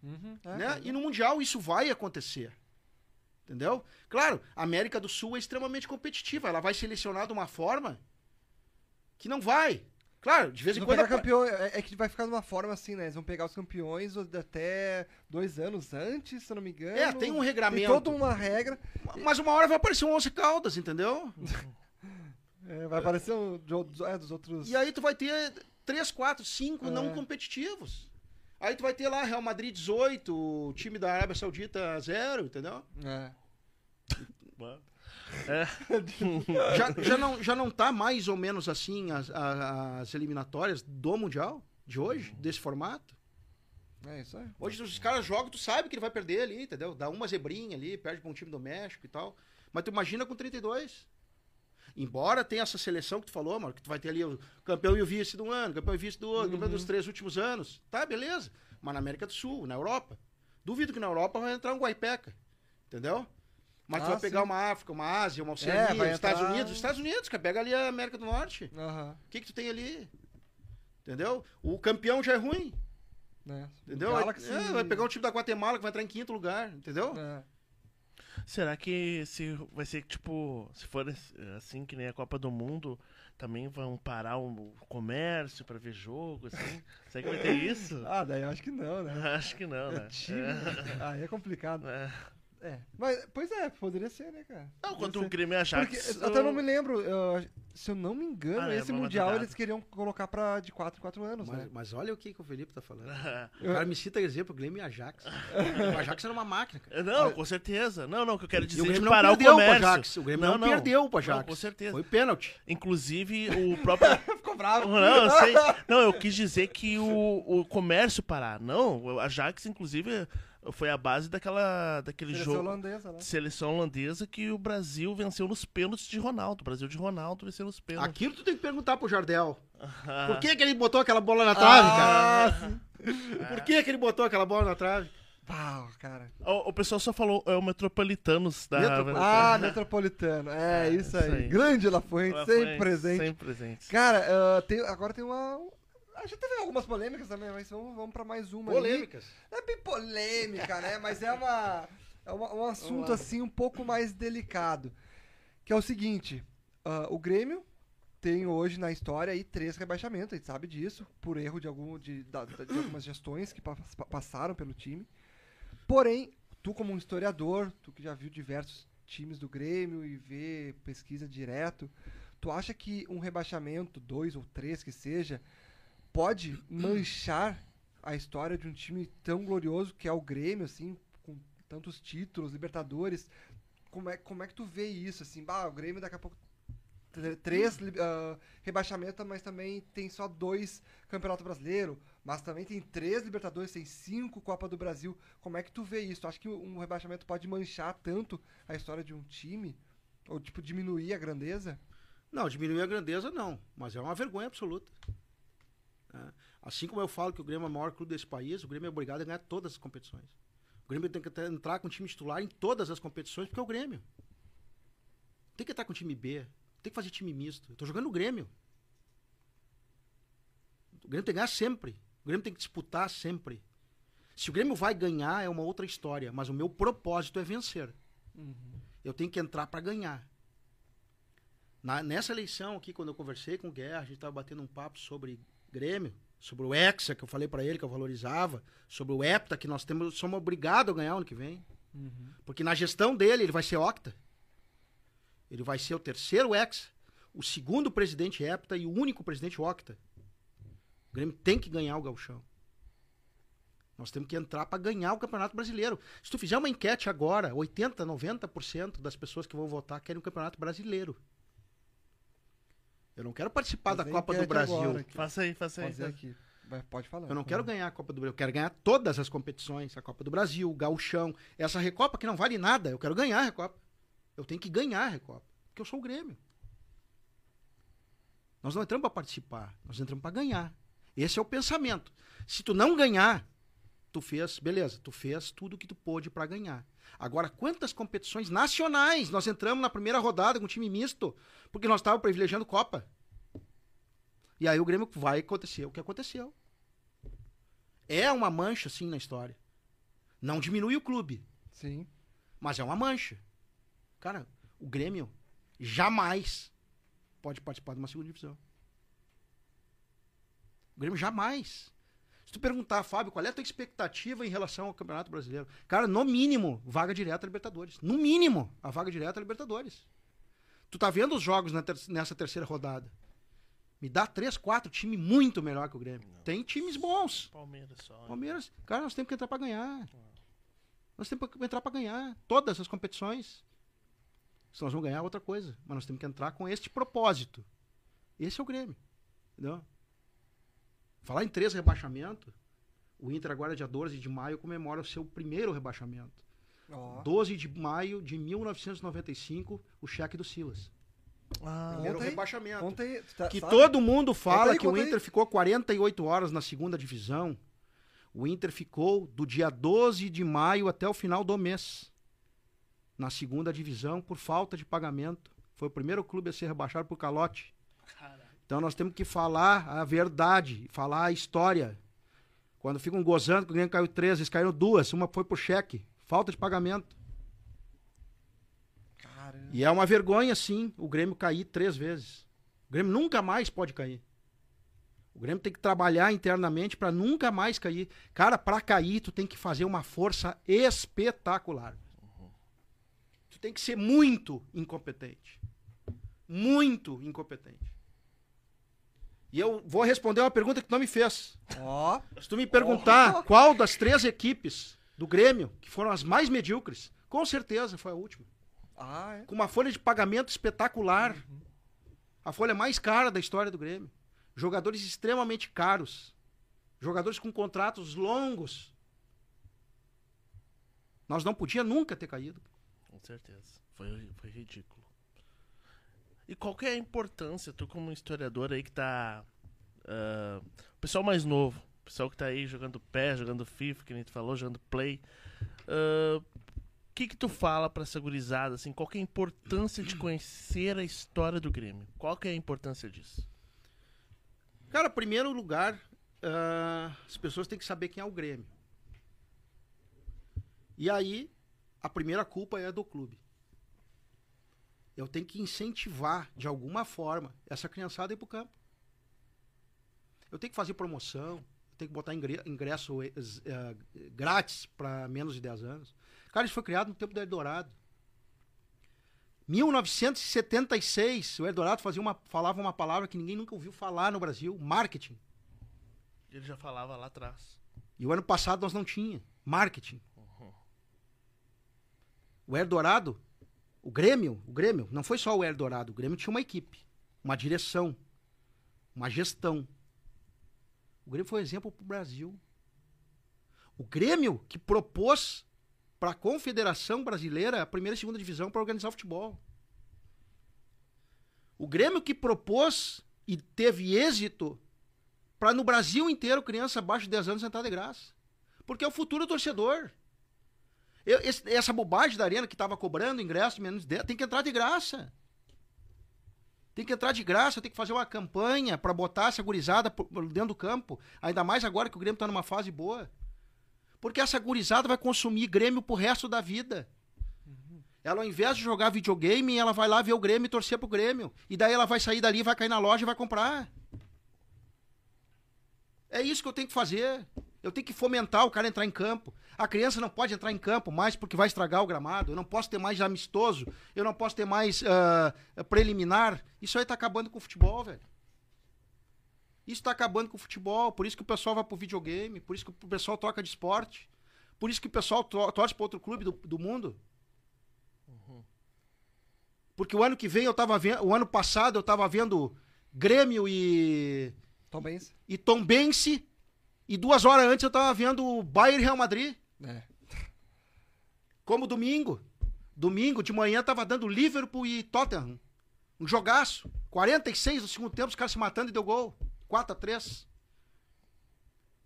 Uhum, é, né? E no Mundial isso vai acontecer. Entendeu? Claro, a América do Sul é extremamente competitiva. Ela vai selecionar de uma forma que não vai. Claro, de vez em quando. pegar campeão, é, é que vai ficar de uma forma assim, né? Eles vão pegar os campeões até dois anos antes, se eu não me engano. É, tem um Tem regramento. toda uma regra. Mas uma hora vai aparecer um 11 Caldas, entendeu? É, vai aparecer um, de é, dos outros. E aí tu vai ter 3, 4, 5 É. não competitivos. Aí tu vai ter lá Real Madrid 18, o time da Arábia Saudita 0, entendeu? É. Já, já, não, já não tá mais ou menos assim as, as eliminatórias do Mundial de hoje, desse formato? É isso aí. Hoje os caras jogam, tu sabe que ele vai perder ali, entendeu? Dá uma zebrinha ali, perde pra um time do México e tal. Mas tu imagina com 32. Embora tenha essa seleção que tu falou, mano, que tu vai ter ali o campeão e o vice do ano, campeão e vice do outro, campeão dos três últimos anos. Tá, beleza. Mas na América do Sul, na Europa. Duvido que na Europa vai entrar um Guaipeca. Entendeu? Mas tu Ah, vai pegar sim. uma África, uma Ásia, uma Oceania, vai os Estados entrar- Unidos. Os Estados Unidos, cara, pega ali a América do Norte. O que que tu tem ali? Entendeu? O campeão já é ruim. né? Entendeu? Galaxy- É, vai pegar um time da Guatemala que vai entrar em quinto lugar, entendeu? É. Será que se vai ser tipo, se for assim que nem a Copa do Mundo, também vão parar o comércio pra ver jogo, assim? Será que vai ter isso? Ah, daí eu acho que não, né? Acho que não, né? Time. Aí é complicado. É. É. Mas, pois é, poderia ser, né, cara? Não, Poderia quanto ser. o Grêmio e a Ajax... Porque, até não me lembro, eu- se eu não me engano, Ah, é, esse uma Mundial eles queriam colocar pra de 4 em 4 anos, Mas, né? mas olha o que, que o Felipe tá falando. O Eu- cara me cita exemplo, Grêmio e Ajax. o Ajax era uma máquina, cara. Não, com certeza. Não, não, o que eu quero dizer o é não parar o comércio. Ajax. O Grêmio não, perdeu pro Ajax. Não, com certeza. Foi pênalti. Inclusive, o próprio... Ficou bravo. Não, eu sei. Não, eu quis dizer que o, o comércio parar. Não, o Ajax, inclusive, foi a base daquela, daquele Seleção jogo. holandesa, né? Seleção holandesa que o Brasil venceu nos pênaltis de Ronaldo. O Brasil de Ronaldo venceu nos pênaltis. Aquilo tu tem que perguntar pro Jardel. Ah, Por que, que ele botou aquela bola na trave, cara? Ah. Por que, que ele botou aquela bola na trave? Pau, cara. o, o pessoal só falou, é o Metropolitanos da. Metropolitanos. Ah, Metropolitano. É, isso isso aí. aí. Grande La Fuente, Ela sempre foi presente. Sempre presente. Cara, ah, tem- agora tem uma. A gente teve algumas polêmicas também, mas vamos, vamos pra mais uma. aí. Polêmicas. Não é bem polêmica, né? Mas é uma. É uma- um assunto assim um pouco mais delicado. Que é o seguinte: ah, o Grêmio tem hoje na história aí três rebaixamentos, a gente sabe disso, por erro de, algum, de, da- de algumas gestões que pa- pa- passaram pelo time. Porém, tu como um historiador, tu que já viu diversos times do Grêmio e vê pesquisa direto, tu acha que um rebaixamento, dois ou três que seja, pode manchar a história de um time tão glorioso que é o Grêmio, assim, com tantos títulos, Libertadores? Como é, como é que tu vê isso, assim? Bah, o Grêmio daqui a pouco tr- três li- ah, rebaixamentos, mas também tem só dois Campeonato Brasileiro, mas também tem três Libertadores, tem cinco Copa do Brasil. Como é que tu vê isso? Tu acha que um rebaixamento pode manchar tanto a história de um time? Ou, tipo, diminuir a grandeza? Não, diminuir a grandeza não, mas é uma vergonha absoluta. É. Assim como eu falo que o Grêmio é o maior clube desse país, o Grêmio é obrigado a ganhar todas as competições. O Grêmio tem que entrar com o time titular em todas as competições, porque é o Grêmio. Tem que estar com o time B, tem que fazer time misto. Eu tô jogando no Grêmio. O Grêmio tem que ganhar sempre. O Grêmio tem que disputar sempre. Se o Grêmio vai ganhar, é uma outra história, mas o meu propósito é vencer. Eu tenho que entrar para ganhar. Na- nessa eleição aqui, quando eu conversei com o Guerra, a gente estava batendo um papo sobre Grêmio, sobre o Hexa, que eu falei para ele que eu valorizava, sobre o Hepta, que nós temos, somos obrigados a ganhar ano que vem. Porque na gestão dele, ele vai ser Octa. Ele vai ser o terceiro Hexa, o segundo presidente Hepta e o único presidente Octa. O Grêmio tem que ganhar o Gauchão. Nós temos que entrar para ganhar o Campeonato Brasileiro. Se tu fizer uma enquete agora, 80, 90% das pessoas que vão votar querem o Campeonato Brasileiro. Eu não quero participar da Fazer Copa do Brasil. Faça aí, faça aí. Fazer aqui. Vai, pode falar. Eu não quero ganhar a Copa do Brasil, eu quero ganhar todas as competições, a Copa do Brasil, o Gauchão, essa Recopa que não vale nada, eu quero ganhar a Recopa. Eu tenho que ganhar a Recopa, porque eu sou o Grêmio. Nós não entramos para participar, nós entramos para ganhar. Esse é o pensamento. Se tu não ganhar, Tu fez, beleza, tu fez tudo o que tu pôde pra ganhar. Agora, quantas competições nacionais nós entramos na primeira rodada com time misto, porque nós estávamos privilegiando Copa? E aí o Grêmio vai acontecer o que aconteceu. É uma mancha, sim, na história. Não diminui o clube, Sim. mas é uma mancha. Cara, o Grêmio jamais pode participar de uma segunda divisão. O Grêmio jamais. Se tu perguntar, Fábio, qual é a tua expectativa em relação ao Campeonato Brasileiro? Cara, no mínimo, vaga direta à Libertadores. No mínimo, a vaga direta à Libertadores. Tu tá vendo os jogos ter- nessa terceira rodada. Me dá três, quatro time muito melhor que o Grêmio. Tem times bons. Palmeiras só. Palmeiras, cara, nós temos que entrar pra ganhar. Nós temos que entrar pra ganhar todas as competições. Se nós vamos ganhar outra coisa, mas nós temos que entrar com este propósito. Esse é o Grêmio, entendeu? Falar em três rebaixamentos, o Inter agora dia 12 de maio comemora o seu primeiro rebaixamento. Ó. 12 de maio de 1995, o cheque do Silas. Ah, Primeiro aí. rebaixamento. Tu tá- Que sabe? todo mundo fala aí, que o conta aí. Inter ficou 48 horas na segunda divisão. O Inter ficou do dia 12 de maio até o final do mês na segunda divisão por falta de pagamento. Foi o primeiro clube a ser rebaixado por calote. caralho. Então nós temos que falar a verdade, falar a história. Quando ficam gozando que o Grêmio caiu três, eles caíram duas, uma foi por cheque, falta de pagamento. Caramba. E é uma vergonha, sim, o Grêmio cair três vezes. O Grêmio nunca mais pode cair. O Grêmio tem que trabalhar internamente para nunca mais cair. Cara, para cair, tu tem que fazer uma força espetacular. Tu tem que ser muito incompetente. Muito incompetente. E eu vou responder uma pergunta que tu não me fez. Ó. Se tu me perguntar qual das três equipes do Grêmio, que foram as mais medíocres, com certeza foi a última Ah, é. com uma folha de pagamento espetacular. A folha mais cara da história do Grêmio. Jogadores extremamente caros. Jogadores com contratos longos. Nós não podia nunca ter caído. Com certeza. Foi, foi ridículo. E qual que é a importância, tu como historiador aí que tá. o pessoal mais novo, pessoal que tá aí jogando pé, jogando FIFA, que nem tu falou, jogando play. ah, O que que tu fala pra essa gurizada, assim? Qual que é a importância de conhecer a história do Grêmio? Qual que é a importância disso? Cara, primeiro lugar, ah, as pessoas têm que saber quem é o Grêmio. E aí, a primeira culpa é do clube. Eu tenho que incentivar, de alguma forma, essa criançada a ir pro campo. Eu tenho que fazer promoção, eu tenho que botar ingre- ingresso eh, grátis para menos de 10 anos. Cara, isso foi criado no tempo do Eldorado. 1976, o Eldorado fazia uma, falava uma palavra que ninguém nunca ouviu falar no Brasil, marketing. Ele já falava lá atrás. E o ano passado nós não tinha marketing. O Eldorado, o Grêmio, o Grêmio, não foi só o Eldorado, o Grêmio tinha uma equipe, uma direção, uma gestão. O Grêmio foi um exemplo para o Brasil. O Grêmio que propôs para a Confederação Brasileira a primeira e segunda divisão para organizar o futebol. O Grêmio que propôs e teve êxito para no Brasil inteiro criança abaixo de 10 anos entrar de graça. Porque é o futuro do torcedor. Eu- esse- essa bobagem da arena que estava cobrando ingresso menos de 10, tem que entrar de graça. Tem que entrar de graça, tem que fazer uma campanha para botar essa gurizada dentro do campo. Ainda mais agora que o Grêmio está numa fase boa. Porque essa gurizada vai consumir Grêmio pro resto da vida. Ela, ao invés de jogar videogame, ela vai lá ver o Grêmio e torcer pro Grêmio. E daí ela vai sair dali, vai cair na loja e vai comprar. É isso que eu tenho que fazer. Eu tenho que fomentar o cara entrar em campo. A criança não pode entrar em campo mais porque vai estragar o gramado. Eu não posso ter mais amistoso. Eu não posso ter mais ah, preliminar. Isso aí tá acabando com o futebol, velho. Isso tá acabando com o futebol. Por isso que o pessoal vai pro videogame. Por isso que o pessoal troca de esporte. Por isso que o pessoal to- torce para outro clube do, do mundo. Porque o ano que vem eu tava vendo. O ano passado eu tava vendo Grêmio e Tom Benz. e Tombense. E duas horas antes eu tava vendo o Bayern Real Madrid. É. Como domingo. Domingo de manhã tava dando Liverpool e Tottenham. Um jogaço. 46 no segundo tempo, os caras se matando e deu gol. 4 a 3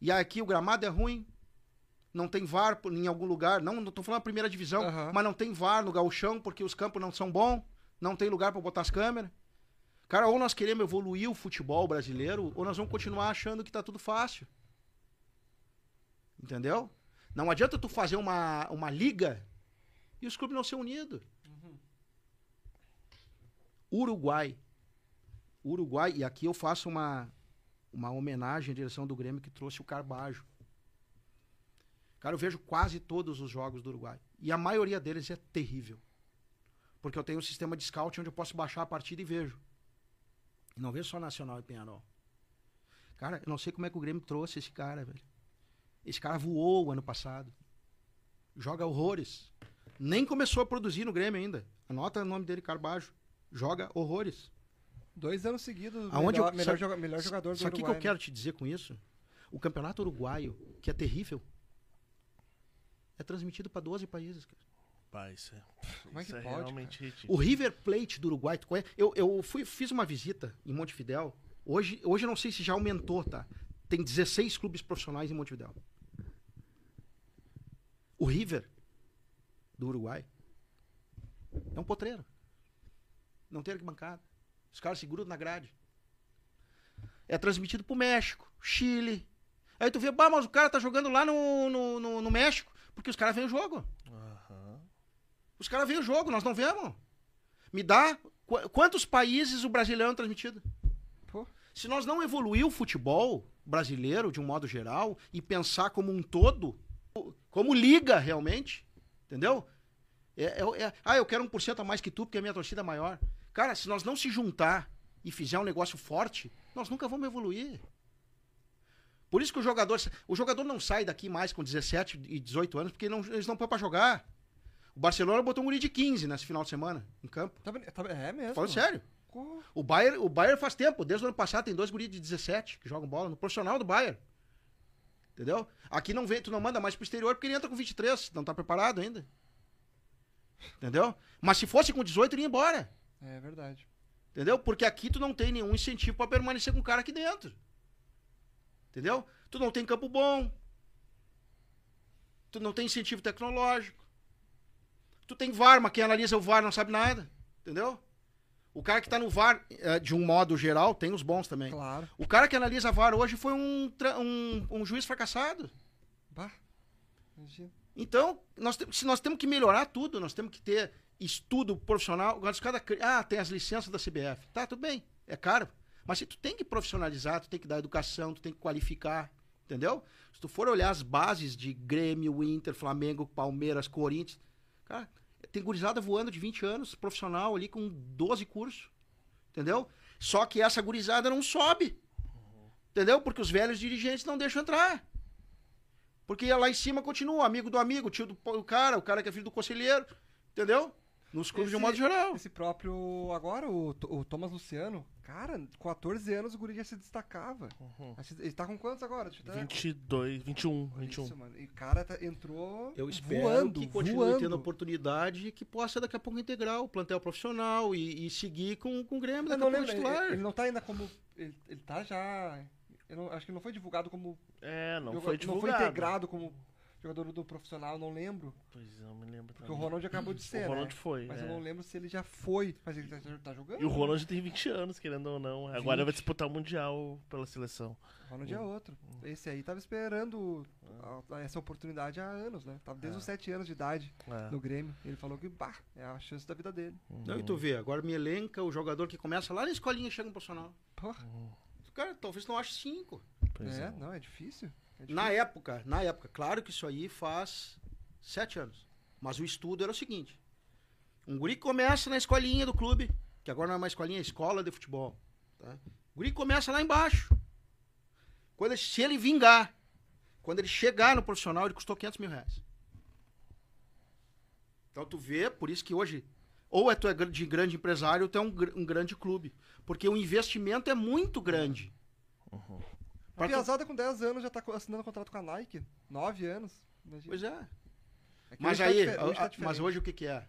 E aqui o gramado é ruim. não tem VAR em algum lugar. Não, não tô falando a primeira divisão, Aham. mas não tem VAR no gauchão porque os campos não são bons, não tem lugar pra botar as câmeras. Cara, ou nós queremos evoluir o futebol brasileiro, ou nós vamos continuar achando que tá tudo fácil. Entendeu? Não adianta tu fazer uma, uma liga e os clubes não ser unidos. Uruguai. Uruguai, e aqui eu faço uma, uma homenagem à direção do Grêmio que trouxe o Carbajo. Cara, eu vejo quase todos os jogos do Uruguai. E a maioria deles é terrível. Porque eu tenho um sistema de scout onde eu posso baixar a partida e vejo. E não vejo só Nacional e Penharol. Cara, eu não sei como é que o Grêmio trouxe esse cara, velho. Esse cara voou o ano passado. Joga horrores. Nem começou a produzir no Grêmio ainda. Anota o nome dele, Carbajo. Joga horrores. Dois anos seguidos, Aonde melhor, eu- melhor, joga- melhor jogador do Sabe o que que eu quero te dizer com isso? O campeonato uruguaio, que é terrível, é transmitido para 12 países. Cara. Pá, isso é, Como é que é pode, realmente ridículo. O River Plate do Uruguai, tu conhece? Eu, eu fui, fiz uma visita em Montevidéu. Hoje, hoje eu não sei se já aumentou, tá? Tem 16 clubes profissionais em Montevidéu. O River do Uruguai é um potreiro. Não tem arquibancada. Os caras se grudam na grade. É transmitido pro México, Chile. Aí tu vê, bah, mas o cara tá jogando lá no, no, no, no México, porque os caras veem o jogo. Aham. Os caras veem o jogo, nós não vemos. Me dá qu- quantos países o brasileiro é transmitido? Pô. Se nós não evoluir o futebol brasileiro de um modo geral e pensar como um todo, como liga realmente, entendeu? É, é- é- ah, eu quero 1% a mais que tu porque a minha torcida é maior. Cara, se nós não se juntar e fizer um negócio forte, nós nunca vamos evoluir. Por isso que o jogador, o jogador não sai daqui mais com 17 e 18 anos porque não- eles não põem pra jogar. O Barcelona botou um guri de 15 nesse final de semana em campo. Tá tá é mesmo. Falando sério. O Bayern, o Bayern faz tempo, desde o ano passado tem dois guris de 17 que jogam bola no profissional do Bayern. Entendeu? Aqui não vem, tu não manda mais pro exterior porque ele entra com 23, não tá preparado ainda. Entendeu? Mas se fosse com 18, ele ia embora. É verdade. Entendeu? Porque aqui tu não tem nenhum incentivo pra permanecer com o cara aqui dentro. Entendeu? Tu não tem campo bom. Tu não tem incentivo tecnológico. Tu tem VAR, mas quem analisa o VAR não sabe nada. Entendeu? O cara que tá no VAR, eh, de um modo geral, tem os bons também. Claro. O cara que analisa VAR hoje foi um, um, um juiz fracassado. Bah. Imagina. Então, nós se nós temos que melhorar tudo, nós temos que ter estudo profissional. Cada, ah, tem as licenças da CBF. Tá, tudo bem, é caro. Mas se tu tem que profissionalizar, tu tem que dar educação, tu tem que qualificar, entendeu? Se tu for olhar as bases de Grêmio, Inter, Flamengo, Palmeiras, Corinthians, cara, tem gurizada voando de 20 anos, profissional ali com 12 cursos, entendeu? Só que essa gurizada não sobe, entendeu? Porque os velhos dirigentes não deixam entrar. Porque lá em cima continua, amigo do amigo, tio do cara, o cara que é filho do conselheiro, entendeu? Nos clubes de um Esse- modo geral. Esse próprio. Agora, o, o Thomas Luciano, cara, com 14 anos o Guri já se destacava. Uhum. Ele tá com quantos agora? Deixa eu até- 22, 21, 21. Isso, mano. E o cara tá- entrou Eu espero voando, que continue voando. tendo oportunidade e que possa daqui a pouco integrar o plantel profissional e, e seguir com, com o Grêmio daqui não a pouco titular. ele, ele não tá ainda como. Ele, ele tá já. eu não- acho que não foi divulgado como. É, não joga- foi divulgado. Não foi integrado como jogador do profissional, não lembro. Pois é, eu me lembro Porque o também. Ronald acabou de ser. O Ronald né? foi, Mas é. eu não lembro se ele já foi. Mas ele tá, tá jogando? E o Ronald tem 20 anos, querendo ou não. Agora 20. vai disputar o Mundial pela seleção. O Ronald é outro. Esse aí tava esperando a- essa oportunidade há anos, né? Tava desde os 7 anos de idade É. no Grêmio. Ele falou que, bah, é a chance da vida dele. Não, e tu vê, agora me elenca o jogador que começa lá na escolinha e chega no profissional. Porra. Cara, talvez não ache cinco. Pois é, é. não, é difícil. É. Na época, na época, claro que isso aí faz sete anos. Mas o estudo era o seguinte: um guri começa na escolinha do clube, que agora não é uma escolinha, é escola de futebol. Tá? O guri começa lá embaixo. Quando ele- se ele vingar, quando ele chegar no profissional, ele custou 500 mil reais. Então tu vê, por isso que hoje, ou é tu é de grande empresário, ou tu é um, um grande clube. Porque o investimento é muito grande. A Tu- Piazada com 10 anos já tá assinando contrato com a Nike. 9 anos. Imagina. Pois é. É Mas hoje tá aí, a- hoje tá a- mas hoje o que que é?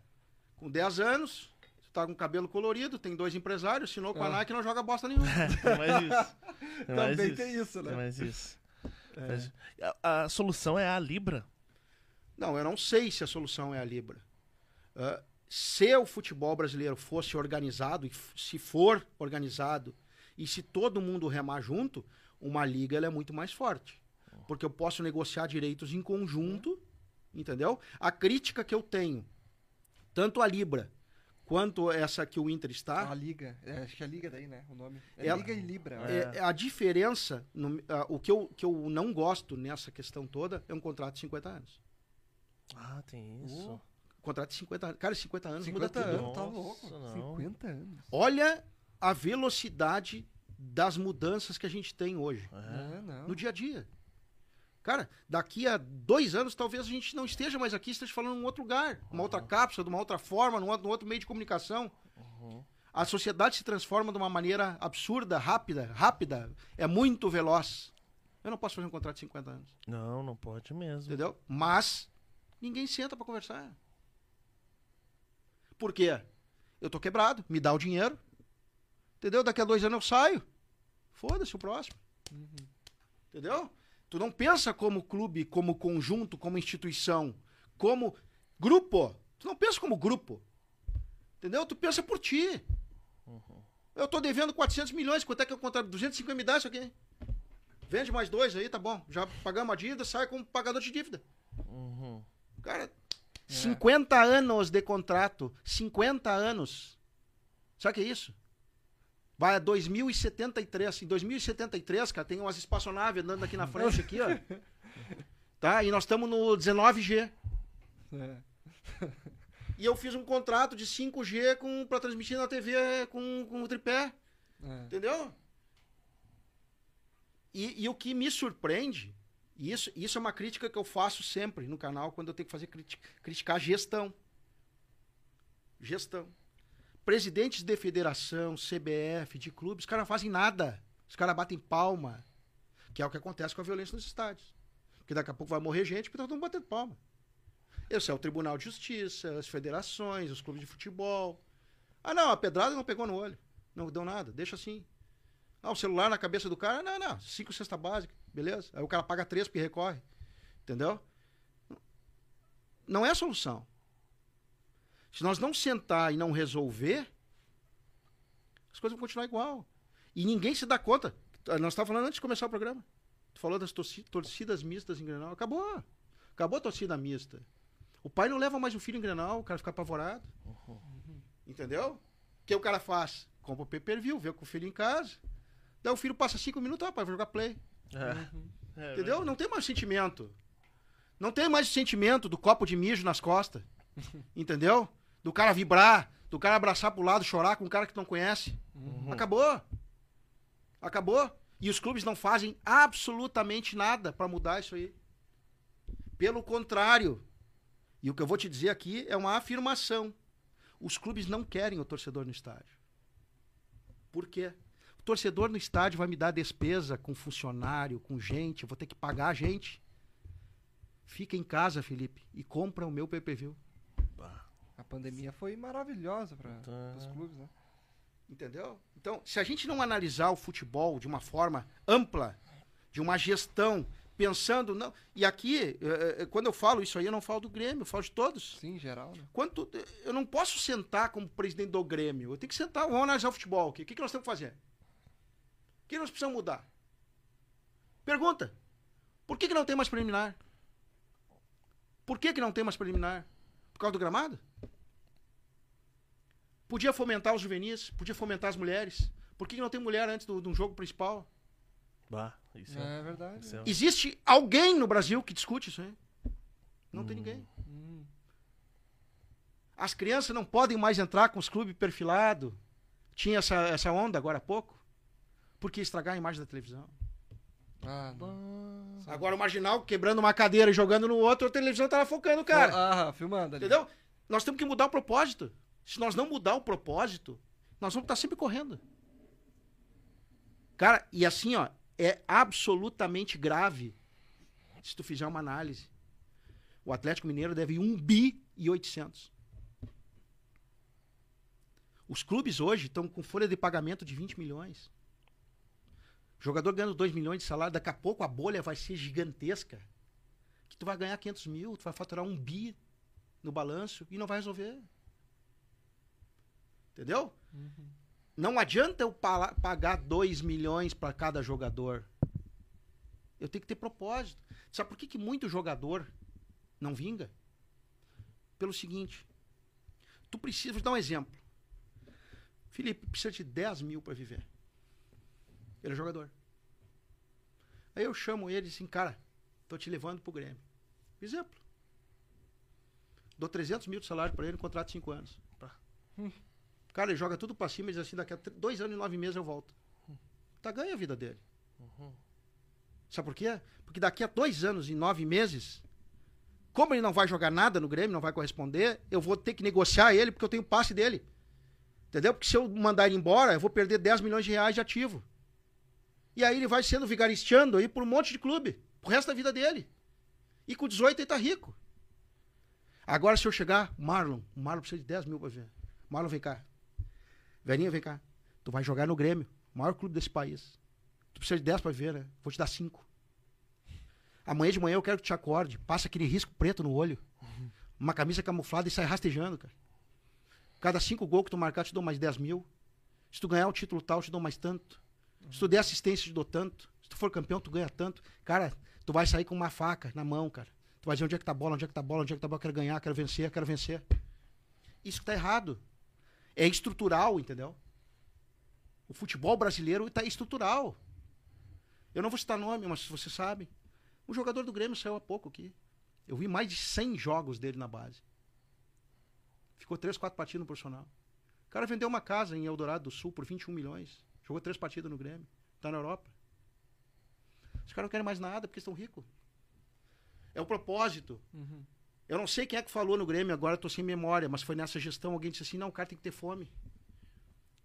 Com 10 anos, tu tá com cabelo colorido, tem dois empresários, assinou com a Ah. Nike e não joga bosta nenhuma. Tem mais isso. Tem mais Também isso. tem isso, né? Tem mais isso. Mas a, a solução é a Libra. Não, eu não sei se a solução é a Libra. Ah, se o futebol brasileiro fosse organizado, e se for organizado, e se todo mundo remar junto, uma liga ela é muito mais forte. Porque eu posso negociar direitos em conjunto, entendeu? A crítica que eu tenho, tanto a Libra quanto essa que o Inter está, A Liga. É, acho que é Liga daí, né? O nome. É Ela- Liga e Libra. É, a diferença, no- ah, o que eu, que eu não gosto nessa questão toda é um contrato de 50 anos. Ah, tem isso. Contrato de 50 anos. Cara, 50 anos 50 muda tudo. anos, tá louco. não. 50 anos. Olha a velocidade das mudanças que a gente tem hoje, É. Não. no dia a dia. Cara, daqui a dois anos talvez a gente não esteja mais aqui, esteja falando em um outro lugar, uma outra cápsula, de uma outra forma, num outro, num outro meio de comunicação. A sociedade se transforma de uma maneira absurda, rápida, rápida, é muito veloz. Eu não posso fazer um contrato de 50 anos. Não, não pode mesmo. Entendeu? Mas ninguém senta pra conversar. Por quê? Eu tô quebrado, me dá o dinheiro. Entendeu? Daqui a dois anos eu saio. Foda-se o próximo. Entendeu? Tu não pensa como clube, como conjunto, como instituição, como grupo. Tu não pensa como grupo. Entendeu? Tu pensa por ti. Eu tô devendo 400 milhões, quanto é que eu contrato? 250 me dá isso aqui. Vende mais dois aí, tá bom. Já pagamos a dívida, sai como pagador de dívida. Uhum. Cara, 50 anos de contrato. 50 anos. Sabe o que é isso? Vai a 2073. Em 2073, cara, tem umas espaçonaves andando aqui na frente, aqui, ó. Tá? E nós estamos no 19G. É. E eu fiz um contrato de 5G com, pra transmitir na TV com, com o tripé. É. Entendeu? E, e o que me surpreende, e isso, isso é uma crítica que eu faço sempre no canal quando eu tenho que fazer criti- criticar a gestão. Gestão. Presidentes de federação, CBF, de clubes, os caras não fazem nada. Os caras batem palma. Que é o que acontece com a violência nos estádios. Porque daqui a pouco vai morrer gente porque tá todo mundo batendo palma. Esse é o Tribunal de Justiça, as federações, os clubes de futebol. Ah, não, a pedrada não pegou no olho. Não deu nada, deixa assim. Ah, o celular na cabeça do cara, não, não, cinco cesta básica, beleza. Aí o cara paga três porque recorre. Entendeu? Não é a solução. Se nós não sentar e não resolver, as coisas vão continuar igual. E ninguém se dá conta. Nós estávamos falando antes de começar o programa. Tu falou das torci- torcidas mistas em Grenal. Acabou. Acabou a torcida mista. O pai não leva mais o filho em Grenal, o cara fica apavorado. Entendeu? O que o cara faz? Compra o pay-per-view, vê com o filho em casa. Daí o filho passa cinco minutos, ó, pai, vou jogar play. É. É, Entendeu? Não tem mais sentimento. Não tem mais o sentimento do copo de mijo nas costas. Entendeu? Do cara vibrar, do cara abraçar pro lado, chorar com um cara que não conhece. Acabou. Acabou. E os clubes não fazem absolutamente nada pra mudar isso aí. Pelo contrário. E o que eu vou te dizer aqui é uma afirmação. Os clubes não querem o torcedor no estádio. Por quê? O torcedor no estádio vai me dar despesa com funcionário, com gente, eu vou ter que pagar a gente. Fica em casa, Felipe, e compra o meu PPV. A pandemia foi maravilhosa para Tá. os clubes, né? Entendeu? Então, se a gente não analisar o futebol de uma forma ampla, de uma gestão, pensando. Não, e aqui, eh, eh, quando eu falo isso aí, eu não falo do Grêmio, eu falo de todos. Sim, em geral, né? Quanto, eu não posso sentar como presidente do Grêmio. Eu tenho que sentar, vamos analisar o futebol. aqui. O que, que nós temos que fazer? O que nós precisamos mudar? Pergunta. Por que, que não tem mais preliminar? Por que, que não tem mais preliminar? Por causa do gramado? Podia fomentar os juvenis, podia fomentar as mulheres. Por que, não tem mulher antes do, do jogo principal? Bah, isso é. É verdade. isso é- Existe alguém no Brasil que discute isso aí? Não tem ninguém. Hum. As crianças não podem mais entrar com os clubes perfilados. Tinha essa, essa onda agora há pouco. Porque estragar a imagem da televisão. Ah, não. Agora o marginal quebrando uma cadeira e jogando no outro, a televisão tava focando o cara. Ah, filmando ali. Entendeu? Nós temos que mudar o propósito. Se nós não mudar o propósito, nós vamos estar sempre correndo. Cara, e assim, ó, é absolutamente grave se tu fizer uma análise. O Atlético Mineiro deve 1 bi e 800. Os clubes hoje estão com folha de pagamento de 20 milhões. O jogador ganhando 2 milhões de salário, daqui a pouco a bolha vai ser gigantesca. que tu vai ganhar 500 mil, tu vai faturar um bi no balanço e não vai resolver. Entendeu? Não adianta eu pa- pagar 2 milhões para cada jogador. Eu tenho que ter propósito. Sabe por que, que muito jogador não vinga? Pelo seguinte. Tu precisa, vou te dar um exemplo. Felipe precisa de 10 mil para viver. Ele é jogador. Aí eu chamo ele assim, cara, tô te levando pro Grêmio. Exemplo. Dou 300 mil de salário para ele, contrato de 5 anos. Cara, ele joga tudo pra cima e diz assim, daqui a dois anos e nove meses eu volto. Tá ganha a vida dele. Sabe por quê? Porque daqui a dois anos e nove meses, como ele não vai jogar nada no Grêmio, não vai corresponder, eu vou ter que negociar ele porque eu tenho o passe dele. Entendeu? Porque se eu mandar ele embora, eu vou perder 10 milhões de reais de ativo. E aí ele vai sendo vigaristeando aí por um monte de clube, pro resto da vida dele. E com 18 ele tá rico. Agora se eu chegar, Marlon, o Marlon precisa de 10 mil pra ver. Marlon, vem cá. Velhinha, vem cá. Tu vai jogar no Grêmio, maior clube desse país. Tu precisa de 10 pra ver, né? Vou te dar 5. Amanhã de manhã eu quero que tu te acorde. Passa aquele risco preto no olho. Uma camisa camuflada e sai rastejando, cara. Cada 5 gols que tu marcar, te dou mais 10 mil. Se tu ganhar o título tal, te dou mais tanto. Se tu der assistência, te dou tanto. Se tu for campeão, tu ganha tanto. Cara, tu vai sair com uma faca na mão, cara. Tu vai dizer onde é que tá a bola, onde é que tá a bola, onde é que tá a bola, quero ganhar, quero vencer, quero vencer. Isso que tá errado. É estrutural, entendeu? O futebol brasileiro tá estrutural. Eu não vou citar nome, mas você sabe. O jogador do Grêmio saiu há pouco aqui. Eu vi mais de 100 jogos dele na base. Ficou 3, 4 partidas no profissional. O cara vendeu uma casa em Eldorado do Sul por 21 milhões. Jogou três partidas no Grêmio. Tá na Europa. Os caras não querem mais nada porque estão ricos. É o propósito. Eu não sei quem é que falou no Grêmio, agora eu tô sem memória, mas foi nessa gestão, alguém disse assim, não, o cara tem que ter fome.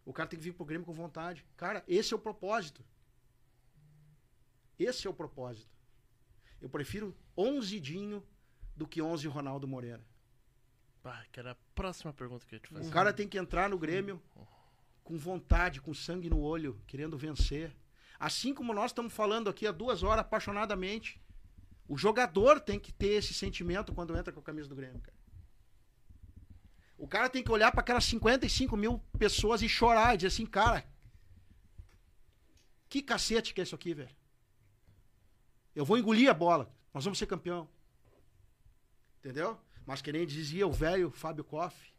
O cara tem que vir pro Grêmio com vontade. Cara, esse é o propósito. Esse é o propósito. Eu prefiro 11 Dinho do que 11 Ronaldo Moreira. Pá, que era a próxima pergunta que eu ia te fazer. O cara tem que entrar no Grêmio com vontade, com sangue no olho, querendo vencer. Assim como nós estamos falando aqui há duas horas apaixonadamente, o jogador tem que ter esse sentimento quando entra com a camisa do Grêmio, cara. O cara tem que olhar para aquelas 55 mil pessoas e chorar e dizer assim, cara, que cacete que é isso aqui, velho. Eu vou engolir a bola. Nós vamos ser campeão. Entendeu? Mas que nem dizia o velho Fábio Koff,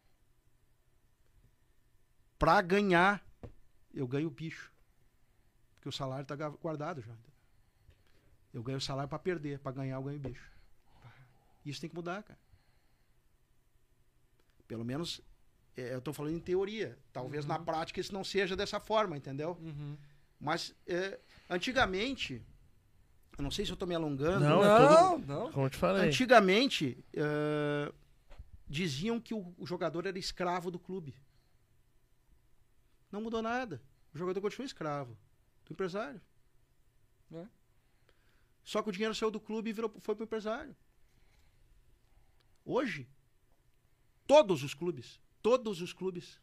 pra ganhar, eu ganho o bicho. Porque o salário tá guardado já. entendeu? Eu ganho o salário pra perder, pra ganhar eu ganho o bicho. Isso tem que mudar, cara. Pelo menos é, eu tô falando em teoria. Talvez na prática isso não seja dessa forma, entendeu? Uhum. Mas é, antigamente, eu não sei se eu tô me alongando. Não, é Não, não. Como eu te falei. Antigamente, eh, diziam que o, o jogador era escravo do clube. Não mudou nada. O jogador continua escravo do empresário. É. Só que o dinheiro saiu do clube e virou, foi pro empresário. Hoje, todos os clubes, todos os clubes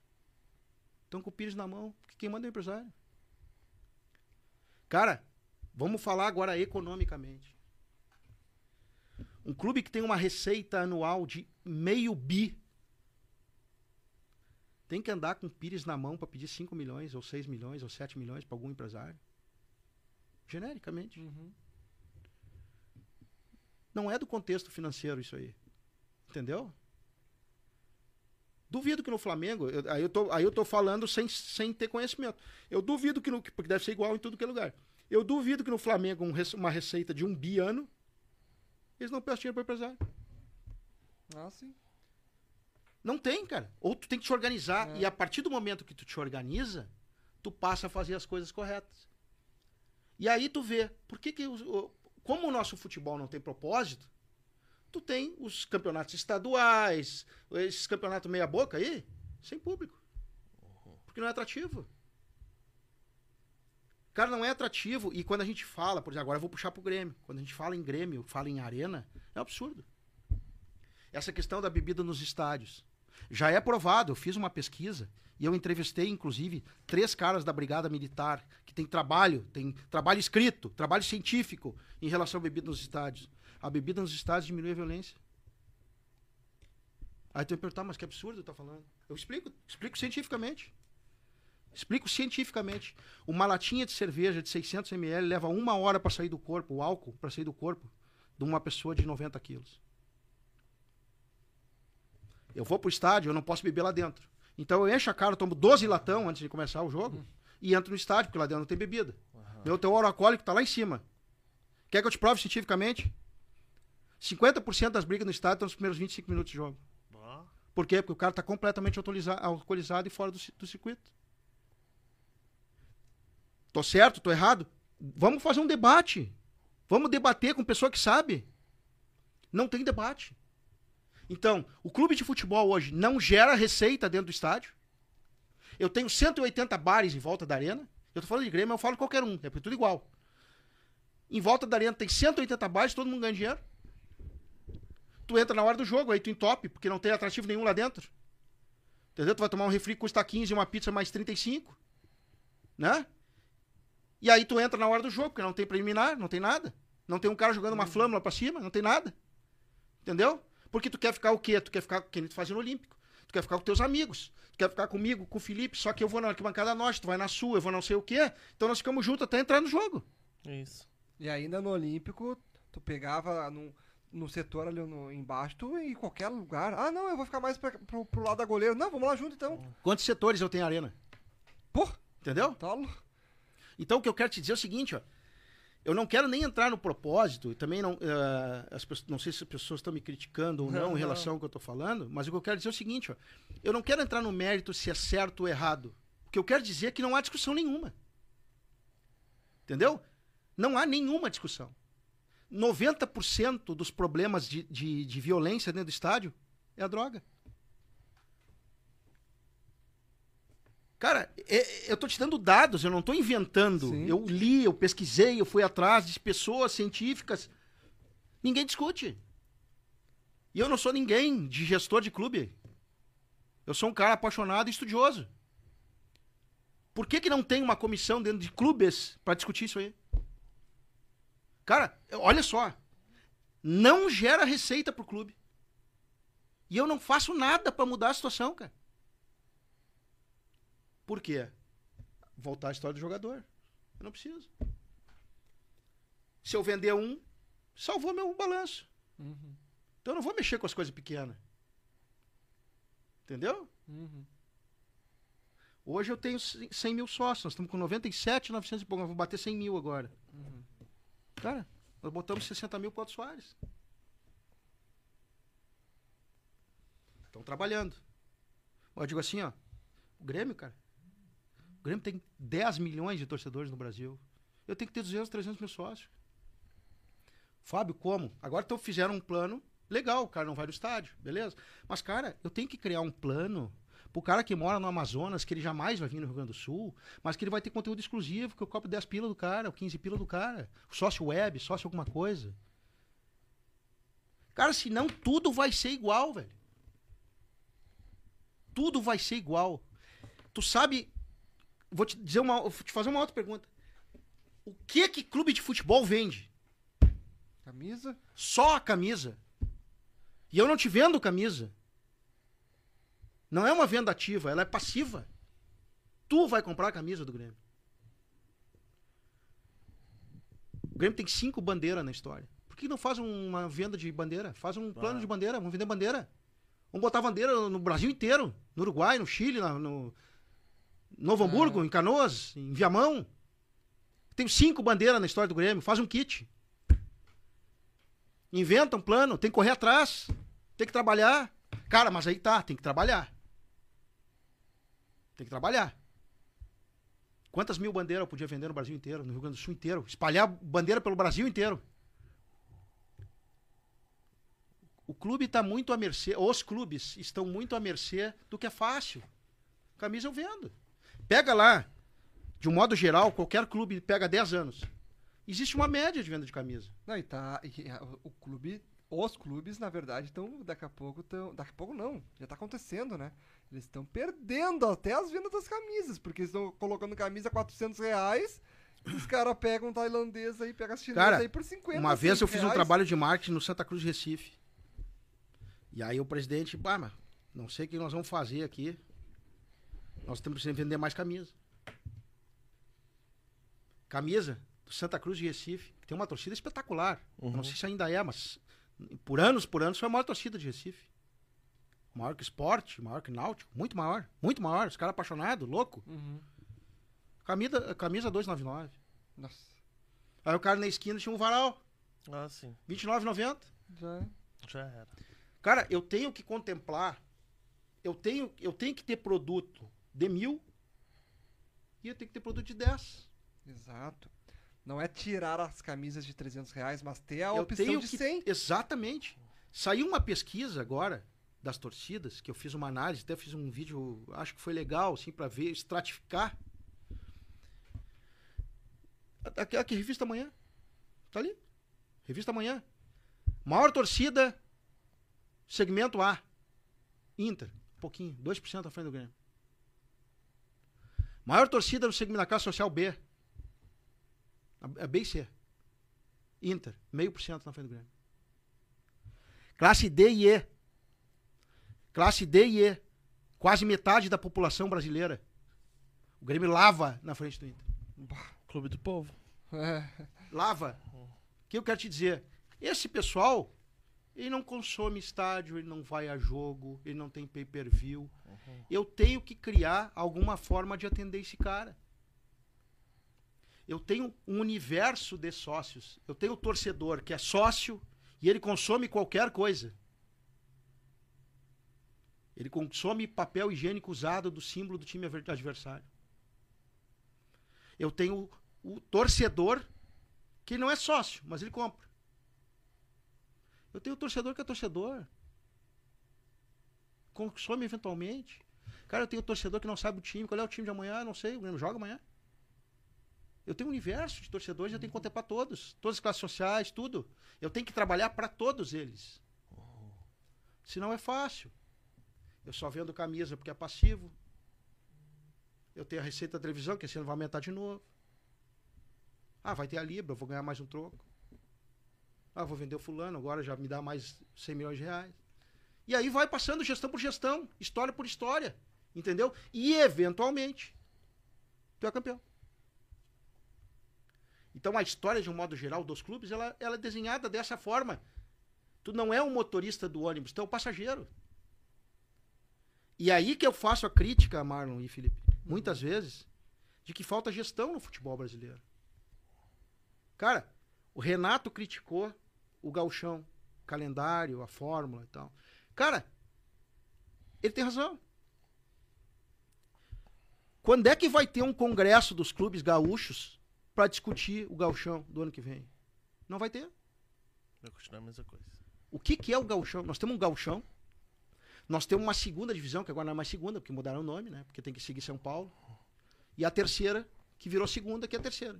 estão com o Pires na mão, porque quem manda é o empresário. Cara, vamos falar agora economicamente. Um clube que tem uma receita anual de meio bi tem que andar com o Pires na mão para pedir 5 milhões, ou 6 milhões, ou 7 milhões para algum empresário? Genericamente. Uhum. Não é do contexto financeiro isso aí. Entendeu? Duvido que no Flamengo, eu- aí, eu tô, aí eu tô falando sem, sem ter conhecimento. Eu duvido que no. Porque deve ser igual em tudo que é lugar. Eu duvido que no Flamengo um uma receita de um bi ano, eles não peçam dinheiro para empresário. Ah, sim. Não tem, cara. Ou tu tem que te organizar. É. E a partir do momento que tu te organiza, tu passa a fazer as coisas corretas. E aí tu vê, por que que como o nosso futebol não tem propósito, tu tem os campeonatos estaduais, esses campeonatos meia boca aí, sem público. Porque não é atrativo. Cara, não é atrativo. E quando a gente fala, por exemplo, agora eu vou puxar pro Grêmio. Quando a gente fala em Grêmio, fala em arena, é um absurdo. Essa questão da bebida nos estádios. Já é provado, eu fiz uma pesquisa e eu entrevistei, inclusive, três caras da Brigada Militar que tem trabalho, tem trabalho escrito, trabalho científico em relação à bebida nos estádios. A bebida nos estádios diminui a violência. Aí tu vai perguntar, mas que absurdo tá falando. Eu explico, explico cientificamente. Explico cientificamente. Uma latinha de cerveja de 600 ml leva uma hora para sair do corpo, o álcool para sair do corpo de uma pessoa de 90 quilos. Eu vou pro estádio, eu não posso beber lá dentro. Então eu encho a cara, tomo 12 latão antes de começar o jogo e entro no estádio, porque lá dentro não tem bebida. Meu teor alcoólico tá lá em cima. Quer que eu te prove cientificamente? 50% das brigas no estádio estão nos primeiros 25 minutos de jogo. Ó, Por quê? Porque o cara está completamente alcoolizado e fora do, do circuito. Tô certo? Tô errado? Vamos fazer um debate. Vamos debater com pessoa que sabe. Não tem debate. Então, o clube de futebol hoje não gera receita dentro do estádio. Eu tenho 180 bares em volta da arena. Eu tô falando de Grêmio, eu falo qualquer um, é tudo igual. Em volta da arena tem 180 bares, todo mundo ganha dinheiro. Tu entra na hora do jogo, aí tu entope, porque não tem atrativo nenhum lá dentro. Entendeu? Tu vai tomar um refri que custa 15 e uma pizza mais 35. Né? E aí tu entra na hora do jogo, porque não tem preliminar, não tem nada. Não tem um cara jogando uma flâmula pra cima, não tem nada. Entendeu? Porque tu quer ficar o quê? Tu quer ficar, que nem tu fazia no Olímpico. Tu quer ficar com teus amigos. Tu quer ficar comigo, com o Felipe, só que eu vou na arquibancada norte, tu vai na sua, eu vou não sei o quê. Então nós ficamos juntos até entrar no jogo. isso. E ainda no Olímpico, tu pegava no, no setor ali no, embaixo, tu ia em qualquer lugar. Ah, não, eu vou ficar mais pra, pro, pro lado da goleiro. Não, vamos lá junto então. Quantos setores eu tenho na arena? Pô, Entendeu? tá. Então o que eu quero te dizer é o seguinte, ó. Eu não quero nem entrar no propósito, e também não. eh, as não sei se as pessoas estão me criticando ou não, Não, em relação ao que eu estou falando, mas o que eu quero dizer é o seguinte, ó. Eu não quero entrar no mérito se é certo ou errado. O que eu quero dizer é que não há discussão nenhuma. Entendeu? Não há nenhuma discussão. 90% dos problemas de, de, de violência dentro do estádio é a droga. Cara, é- eu tô te dando dados, eu não tô inventando. Sim. Eu li, eu pesquisei, eu fui atrás de pessoas científicas. Ninguém discute. E eu não sou ninguém de gestor de clube. Eu sou um cara apaixonado e estudioso. Por que, que não tem uma comissão dentro de clubes para discutir isso aí? Cara, olha só. Não gera receita pro clube. E eu não faço nada para mudar a situação, cara. Por quê? Voltar à história do jogador. Eu não preciso. Se eu vender um, salvou meu balanço. Então eu não vou mexer com as coisas pequenas. Entendeu? Hoje eu tenho 100 mil sócios. Nós estamos com 97, 900 e pouco. Nós vamos bater 100 mil agora. Cara, nós botamos 60 mil para o Soares. Estão trabalhando. Eu digo assim, ó. O Grêmio, cara. Grêmio tem 10 milhões de torcedores no Brasil. Eu tenho que ter 200, 300 mil sócios. Fábio, como? Agora então fizeram um plano legal, o cara não vai no estádio, beleza? Mas, cara, eu tenho que criar um plano pro cara que mora no Amazonas, que ele jamais vai vir no Rio Grande do Sul, mas que ele vai ter conteúdo exclusivo, que eu cobro 10 pila do cara, ou 15 pila do cara. Sócio web, sócio alguma coisa. Cara, senão tudo vai ser igual, velho. Tudo vai ser igual. Tu sabe. Vou te dizer uma. Vou te fazer uma outra pergunta. O que que clube de futebol vende? Camisa? Só a camisa. E eu não te vendo camisa. Não é uma venda ativa, ela é passiva. Tu vai comprar a camisa do Grêmio. O Grêmio tem cinco bandeiras na história. Por que não faz uma venda de bandeira? Faz um plano Ah. de bandeira, vamos vender bandeira. Vamos botar bandeira no Brasil inteiro. No Uruguai, no Chile, no Novo Hamburgo, em Canoas, em Viamão. Tem cinco bandeiras na história do Grêmio. Faz um kit. Inventa um plano, tem que correr atrás, tem que trabalhar. Cara, mas aí tá, tem que trabalhar. Tem que trabalhar. Quantas mil bandeiras eu podia vender no Brasil inteiro, no Rio Grande do Sul inteiro? Espalhar bandeira pelo Brasil inteiro. O clube está muito à mercê, os clubes estão muito à mercê do que é fácil. Camisa eu vendo. Pega lá, de um modo geral, qualquer clube pega 10 anos. Existe uma média de venda de camisa. Não, e tá. e, o- clube. Os clubes, na verdade, estão. Daqui a pouco estão. Daqui a pouco não. Já tá acontecendo, né? Eles estão perdendo até as vendas das camisas. Porque eles estão colocando camisa a 400 reais Os caras pegam um tailandês aí, pegam as chinesas Cara, aí por 50 Uma vez eu fiz um reais. trabalho de marketing no Santa Cruz Recife. E aí o presidente, bah, mas não sei o que nós vamos fazer aqui. Nós temos que vender mais camisa. Camisa do Santa Cruz de Recife, que tem uma torcida espetacular. Eu não sei se ainda é, mas por anos, por anos foi a maior torcida de Recife. Maior que esporte, maior que náutico, muito maior, muito maior. Os caras apaixonados, louco. Uhum. Camisa, camisa 299. Nossa, Aí o cara na esquina tinha um varal, Ah, sim. 29,90. já é. Já era. Cara, eu tenho que contemplar, eu tenho, eu tenho que ter produto de mil e eu tenho que ter produto de 10. Exato. Não é tirar as camisas de 300 reais, mas ter a eu opção de que, 100. Exatamente. Saiu uma pesquisa agora das torcidas, que eu fiz uma análise, até fiz um vídeo, acho que foi legal, assim, pra ver, estratificar. Aqui, aqui, Revista Amanhã. Tá ali. Revista Amanhã. Maior torcida, segmento A. Inter. Um pouquinho, 2% à frente do Grêmio. Maior torcida no segmento da classe social B. A, a B e C. Inter, meio por cento na frente do Grêmio. Classe D e E. Classe D e E. Quase metade da população brasileira. O Grêmio lava na frente do Inter. Clube do Povo. É. Lava. O que eu quero te dizer? Esse pessoal, ele não consome estádio, ele não vai a jogo, ele não tem pay-per-view. Eu tenho que criar alguma forma de atender esse cara. Eu tenho um universo de sócios. Eu tenho o torcedor que é sócio e ele consome qualquer coisa. Ele consome papel higiênico usado do símbolo do time adver- adversário. Eu tenho o torcedor que não é sócio, mas ele compra. Eu tenho torcedor que é torcedor. Consome eventualmente. Cara, eu tenho torcedor que não sabe o time. Qual é o time de amanhã? Não sei. O joga amanhã. Eu tenho um universo de torcedores, eu tenho que contemplar todos. Todas as classes sociais, tudo. Eu tenho que trabalhar para todos eles. Senão é fácil. Eu só vendo camisa porque é passivo. Eu tenho a receita da televisão, que esse ano vai aumentar de novo. Ah, vai ter a Libra, eu vou ganhar mais um troco. Ah, vou vender o fulano, agora já me dá mais 100 milhões de reais. E aí vai passando gestão por gestão, história por história, entendeu? E eventualmente, tu é campeão. Então a história, de um modo geral, dos clubes, ela, ela é desenhada dessa forma. Tu não é um motorista do ônibus, tu é o passageiro. E aí que eu faço a crítica, Marlon e Felipe, muitas vezes, de que falta gestão no futebol brasileiro. Cara, o Renato criticou o gauchão, o calendário, a fórmula e tal. Cara, ele tem razão. Quando é que vai ter um congresso dos clubes gaúchos para discutir o gauchão do ano que vem? Não vai ter. Vai continuar a mesma coisa. O que, que é o gauchão? Nós temos um gauchão, nós temos uma segunda divisão, que agora não é mais segunda, porque mudaram o nome, né? Porque tem que seguir São Paulo. E a terceira, que virou segunda, que é a terceira.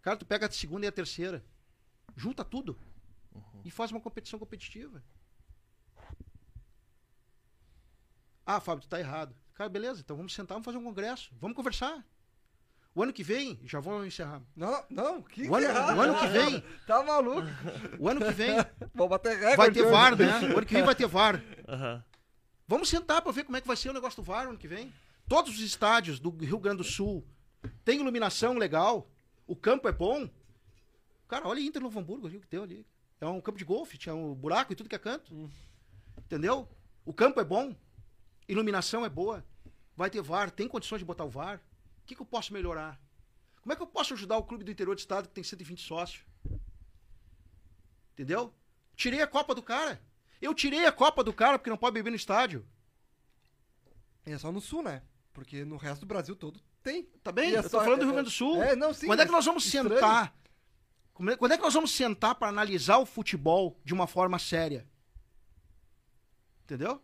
Cara, tu pega a segunda e a terceira, junta tudo e faz uma competição competitiva. Ah, Fábio, tu tá errado. Cara, beleza, então vamos sentar, vamos fazer um congresso, vamos conversar. O ano que vem, já vou encerrar. Não, não, que O ano, errado. o ano que vem, Tá maluco? o ano que vem Vou bater recorde. vai ter. VAR, né? O ano que vem vai ter VAR. Aham. Vamos sentar para ver como é que vai ser o negócio do VAR ano que vem. Todos os estádios do Rio Grande do Sul têm iluminação legal. O campo é bom. Cara, olha Inter Novo Hamburgo ali, o que deu ali. É um campo de golfe, tinha um buraco e tudo que é canto. Entendeu? O campo é bom. Iluminação é boa. Vai ter VAR, tem condições de botar o VAR. O que, que eu posso melhorar? Como é que eu posso ajudar o clube do interior do estado que tem 120 sócios? Entendeu? Tirei a Copa do cara. Eu tirei a Copa do cara porque não pode beber no estádio. É só no sul, né? Porque no resto do Brasil todo tem. Tá bem? E é eu tô falando do é- Rio Grande do Sul. É, não, sim. Quando é que nós vamos estranho. sentar? É- Quando é que nós vamos sentar para analisar o futebol de uma forma séria? Entendeu?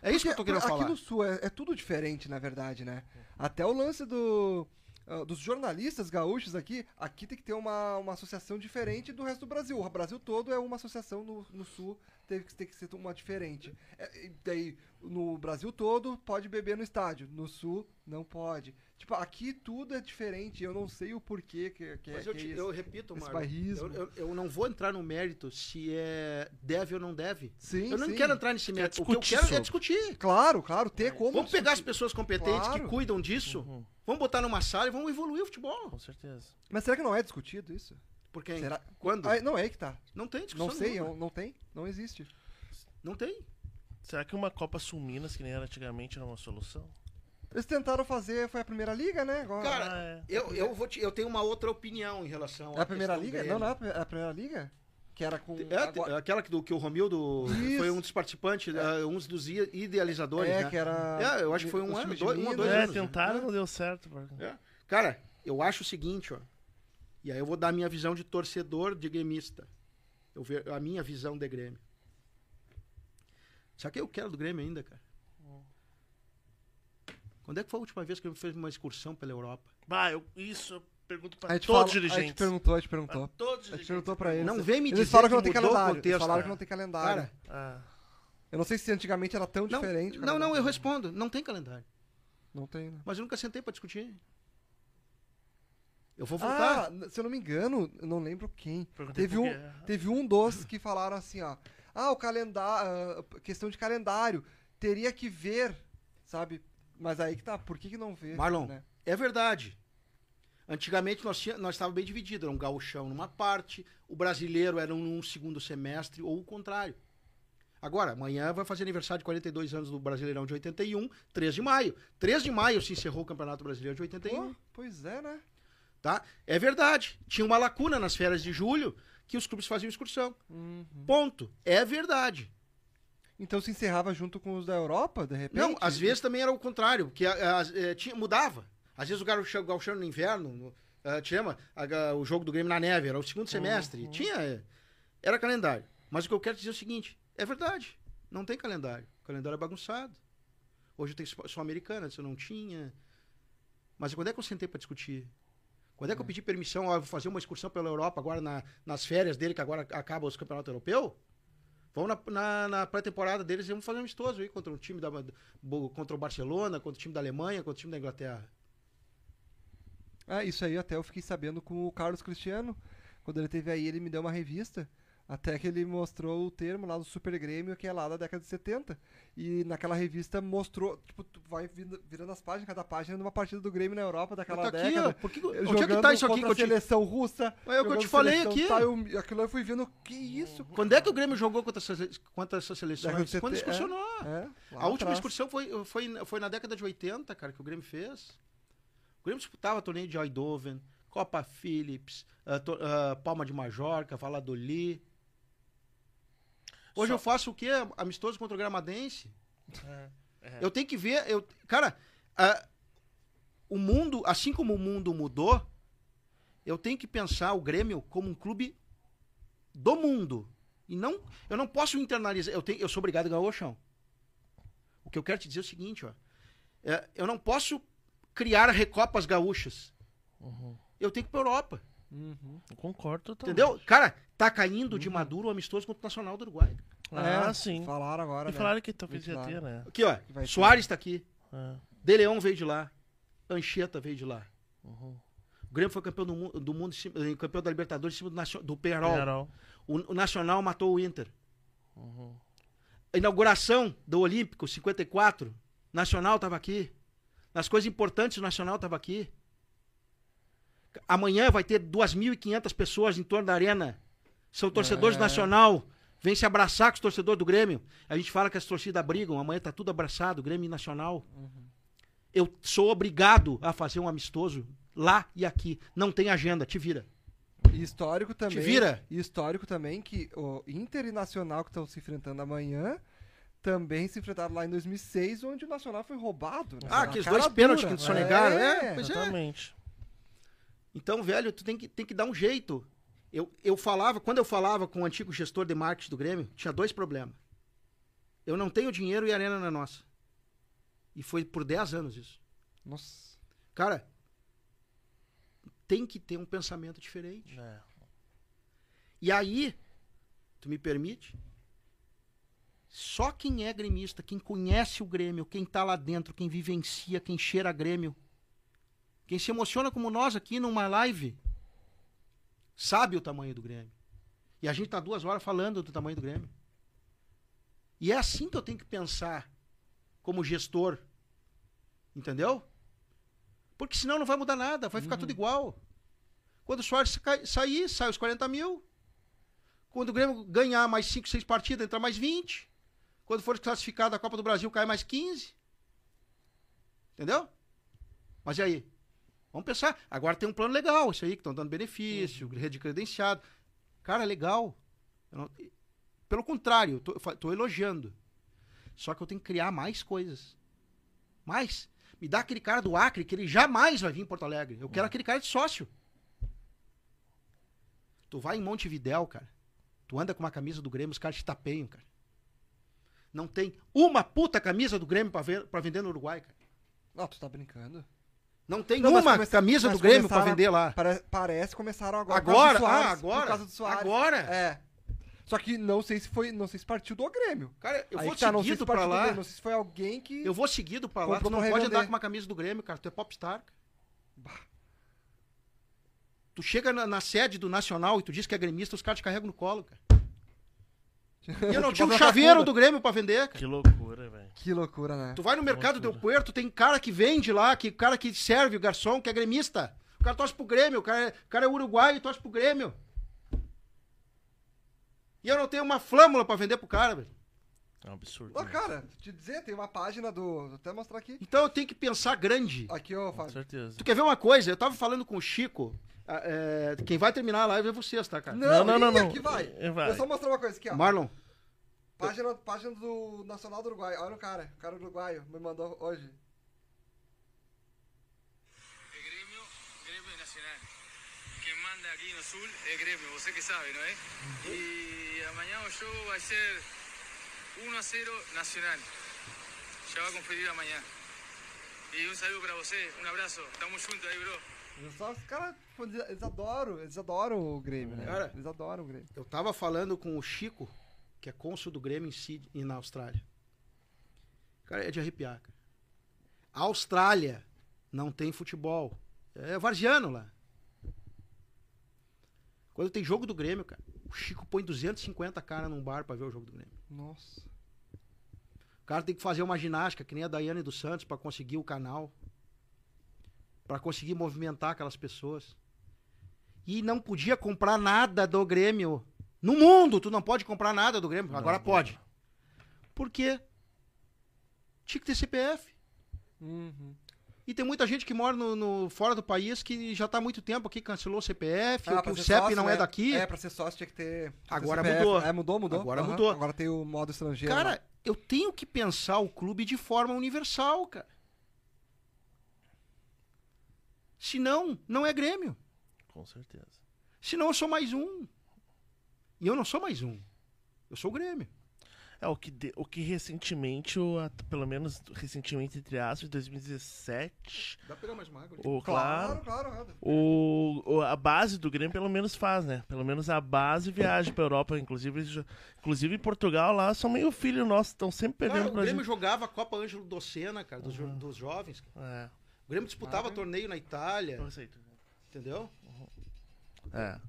É isso que eu tô querendo aqui falar. no sul é, é tudo diferente, na verdade, né? Até o lance do, ah, dos jornalistas gaúchos aqui, aqui tem que ter uma, uma associação diferente do resto do Brasil. O Brasil todo é uma associação, no, no sul teve que ter que ser uma diferente. É, e daí, no Brasil todo, pode beber no estádio. No sul, não pode. Tipo, aqui tudo é diferente. Eu não sei o porquê que, que, Mas é, eu, que te- é eu isso. repito, esse bairrismo. eu, eu, eu não vou entrar no mérito se é deve ou não deve. Sim, eu não sim. quero entrar nesse mérito. O que eu discutir quero é sobre. discutir. Claro, claro, ter como. Vamos pegar as discutir. pessoas competentes Claro. que cuidam disso, Uhum, vamos botar numa sala e vamos evoluir o futebol. com certeza. Mas será que não é discutido isso? Por quem? Será? Quando? Ah, não é aí que tá. Não tem discussão Não sei, nenhuma. eu- não tem, não existe. Não tem. Será que uma Copa Sul-Minas, que nem era antigamente, era uma solução? Eles tentaram fazer, foi a primeira liga, né? Agora. Cara, Ah, é. Eu, eu, vou te- eu tenho uma outra opinião em relação é a primeira liga? Grêmio. Não, não é a é a primeira liga? Que era com. É, agora- aquela que, do, que o Romildo Isso. foi um dos participantes, eh, um dos idealizadores, é, né? que era. É, eu acho que foi um ano, dois- um dois é, anos, né? tentaram, É. não deu certo. É. Cara, eu acho o seguinte, ó. E aí eu vou dar a minha visão de torcedor de gremista. Eu ver a minha visão de Grêmio. Sabe o que eu quero do Grêmio ainda, cara? Quando é que foi a última vez que ele fez uma excursão pela Europa? Bah, eu, isso eu pergunto pra todos os fala, a gente dirigentes. perguntou, a gente Pra perguntou. todos os A gente dirigentes. perguntou pra eles. Não vem me Eles dizer falaram que não tem calendário. Eles contexto, falaram cara. que não tem calendário. Cara, Ah, eu não sei se antigamente era tão não, diferente. não, não, eu respondo. Não tem calendário. Não tem, né? Mas eu nunca sentei pra discutir. Eu vou voltar. Ah, se eu não me engano, eu não lembro quem. Teve um, teve um dos que falaram assim, ó. Ah, o calendário. questão de calendário. Teria que ver, sabe? Mas aí que tá, por que, que não vê? Marlon, né? É verdade. Antigamente nós, tinha, nós estávamos bem divididos. Era um gauchão numa parte, o brasileiro era num segundo semestre, ou o contrário. Agora, amanhã vai fazer aniversário de 42 anos do Brasileirão de 81, 3 de maio. 3 de maio se encerrou o Campeonato Brasileiro de 81. Pô, pois é, né? Tá? É verdade. Tinha uma lacuna nas férias de julho que os clubes faziam excursão. Uhum. Ponto. É verdade. Então se encerrava junto com os da Europa, de repente? Não, às vezes também era o contrário, porque a- a- é, tinha, mudava. Às vezes o gauchão, gauchão no inverno, no, ah, te lembra? A- a- o jogo do Grêmio na neve, era o segundo semestre. Tinha, é, era calendário. Mas o que eu quero dizer é o seguinte, é verdade, não tem calendário. O calendário é bagunçado. Hoje tem só americana, antes eu não tinha. Mas quando é que eu sentei para discutir? Quando é que eu pedi permissão, vou fazer uma excursão pela Europa agora na- nas férias dele, que agora acaba os campeonatos europeus? Vamos na, na- na pré-temporada deles e vamos fazer um amistoso aí contra o time da contra o Barcelona, contra o time da Alemanha, contra o time da Inglaterra. Ah, isso aí até eu fiquei sabendo com o Carlos Cristiano. Quando ele teve aí, ele me deu uma revista. Até que ele mostrou o termo lá do Super Grêmio, que é lá da década de 70. E naquela revista mostrou, tipo, tu vai virando as páginas, cada página numa partida do Grêmio na Europa daquela tá aqui, década. ó. Por que, Ele onde é que tá isso aqui contra a te... seleção russa. Mas é o que eu jogando te falei seleção aqui. tal, eu- aquilo eu fui vendo, que isso? Quando é que o Grêmio jogou contra essas, contra seleções? de Quando 70, é. excursionou. É, lá A última atrás. excursão foi, foi, foi na década de 80, cara, que o Grêmio fez. O Grêmio disputava torneio de Eindhoven, Copa Philips, ah, to- ah, Palma de Majorca, Valladolid. Hoje Só- eu faço o quê? Amistoso contra o Gramadense. É. Eu tenho que ver. Eu, cara, ah, o mundo, assim como o mundo mudou, eu tenho que pensar o Grêmio como um clube do mundo. E não, eu não posso internalizar. Eu, tenho, eu sou obrigado a ganhar o chão. O que eu quero te dizer é o seguinte, ó. É, eu não posso criar recopas gaúchas. Uhum. Eu tenho que ir pra Europa. Uhum. Eu concordo totalmente. Entendeu? Cara, tá caindo de maduro o amistoso contra o Nacional do Uruguai. Ah, É, sim. Falaram agora, E né? falaram que talvez ia ter, né? Aqui, ó. ter. Soares tá aqui. É. De Leão veio de lá. Anchieta veio de lá. Uhum. O Grêmio foi campeão do, mu- do mundo, eh, campeão da Libertadores em cima do, do. O, o Nacional matou o Inter. Uhum. A inauguração do Olímpico, 54, Nacional tava aqui. Nas coisas importantes, o Nacional tava aqui. Amanhã vai ter 2.500 pessoas em torno da arena. São torcedores É. Nacional. Vem se abraçar com os torcedores do Grêmio. A gente fala que as torcidas brigam. Amanhã tá tudo abraçado, Grêmio Nacional. Eu sou obrigado a fazer um amistoso lá e aqui. Não tem agenda, te vira. E histórico também. vira. E histórico também que o Inter e Nacional que estão se enfrentando amanhã também se enfrentaram lá em 2006, onde o Nacional foi roubado. né? Ah, aqueles dois pênaltis que sonegaram. É, pois é. Então, velho, tu tem que, tem que dar um jeito. Eu, eu falava, quando eu falava com o antigo gestor de marketing do Grêmio, tinha dois problemas. Eu não tenho dinheiro e a arena não é nossa. E foi por 10 anos isso. Nossa. Cara, tem que ter um pensamento diferente. É. E aí, tu me permite? Só quem é gremista, quem conhece o Grêmio, quem tá lá dentro, quem vivencia, quem cheira Grêmio, quem se emociona como nós aqui numa live, sabe o tamanho do Grêmio. E a gente tá duas horas falando do tamanho do Grêmio. E é assim que eu tenho que pensar como gestor. Entendeu? Porque senão não vai mudar nada, vai ficar tudo igual. Quando o Soares sair, sai os 40 mil. Quando o Grêmio ganhar mais 5, 6 partidas, entra mais 20. Quando for classificado da Copa do Brasil, cai mais 15. Entendeu? Mas e aí? Vamos pensar. Agora tem um plano legal, isso aí, que estão dando benefício, rede credenciado. Cara, legal. Não- Pelo contrário, tô, tô elogiando. Só que eu tenho que criar mais coisas. Mais. Me dá aquele cara do Acre que ele jamais vai vir em Porto Alegre. Eu quero aquele cara de sócio. Tu vai em Montevidéu, cara. Tu anda com uma camisa do Grêmio, os caras te tapeiam, cara. Não tem uma puta camisa do Grêmio pra, ver, pra vender no Uruguai, cara. Não, tu tá brincando. Não tem Não, uma camisa do Grêmio pra começaram- vender lá. Pare- parece que começaram agora. Agora? Do Soares, Ah, agora? Agora? É. Só que não sei se foi. Não sei se partiu do Grêmio. Cara, eu Aí vou tá, seguido se do lá. Grêmio, Não sei se foi alguém que. Eu vou seguido pra lá. Tu não pode andar com uma camisa do Grêmio, cara. Tu é popstar. cara. Tu chega na, na sede do Nacional e tu diz que é gremista, os caras te carregam no colo, cara. E eu não tinha um chaveiro cacunda. do Grêmio pra vender, cara. Que loucura, velho. Que loucura, né? Tu vai no mercado loucura. Del Puerto, tem cara que vende lá, que cara que serve, o garçom, que é gremista. O cara torce pro Grêmio, o cara é, o cara é uruguaio e torce pro Grêmio. E eu não tenho uma flâmula pra vender pro cara, velho. É um absurdo. Ó, né? cara, te dizer, tem uma página do. Vou até mostrar aqui. Então eu tenho que pensar grande. Aqui, ó, Com Fábio. certeza. Tu quer ver uma coisa? Eu tava falando com o Chico. Ah, é, quem vai terminar a live é vocês, tá, cara? Não, não, não, não. aqui vai. É, vai. Eu só mostrar uma coisa aqui, ó. Marlon, Página, página do Nacional do Uruguai. Olha o cara. O cara uruguaio me mandou hoje. El gremio, gremio nacional. Manda aquí en el sur es gremio, vos que sabe, ¿no es? Y amanhã o jogo vai ser 1 a 0 nacional. Ya va a conferir amanhã. Y un saludo para você, un abrazo. Estamos juntos aí, bro. Só os caras, eles adoram, eles adoram o Grêmio, né? Cara. Eles adoram o Grêmio. eu tava falando com o Chico, que é cônsul do Grêmio em Sydney, na Austrália. Cara, é de arrepiar, cara. A Austrália não tem futebol. É varziano lá. Quando tem jogo do Grêmio, cara, o Chico põe 250 cara num bar pra ver o jogo do Grêmio. Nossa. O cara tem que fazer uma ginástica, que nem a Daiane dos Santos, pra conseguir o canal. Pra conseguir movimentar aquelas pessoas. E não podia comprar nada do Grêmio. No mundo, tu não pode comprar nada do Grêmio. Agora não. pode. Por quê? Tinha que ter CPF. Uhum. E tem muita gente que mora no, no- fora do país que já tá há muito tempo aqui, cancelou o CPF, Ah, que o CEP sócio, não né? é daqui. É, pra ser sócio tinha que ter. Agora CPF. mudou. É, mudou, mudou. Agora Aham. mudou. Agora tem o modo estrangeiro. lá. Cara, eu tenho que pensar o clube de forma universal, cara. Senão, não é Grêmio. Com certeza. Senão eu sou mais um. E eu não sou mais um. Eu sou o Grêmio. É, o que, de- o que recentemente, o, a- pelo menos recentemente, entre aspas, 2017, Dá pra pegar mais uma água? o, Claro, claro, claro. o, o- a base do Grêmio pelo menos faz, né? Pelo menos a base viaja pra Europa, inclusive, inclusive em Portugal lá, são meio filho nosso, estão sempre Cara, perdendo o pra Grêmio gente. jogava a Copa Ângelo Docena, cara, dos, jo- dos jovens. cara. É, O Grêmio disputava Ah, torneio na Itália, eu aceito. entendeu? É,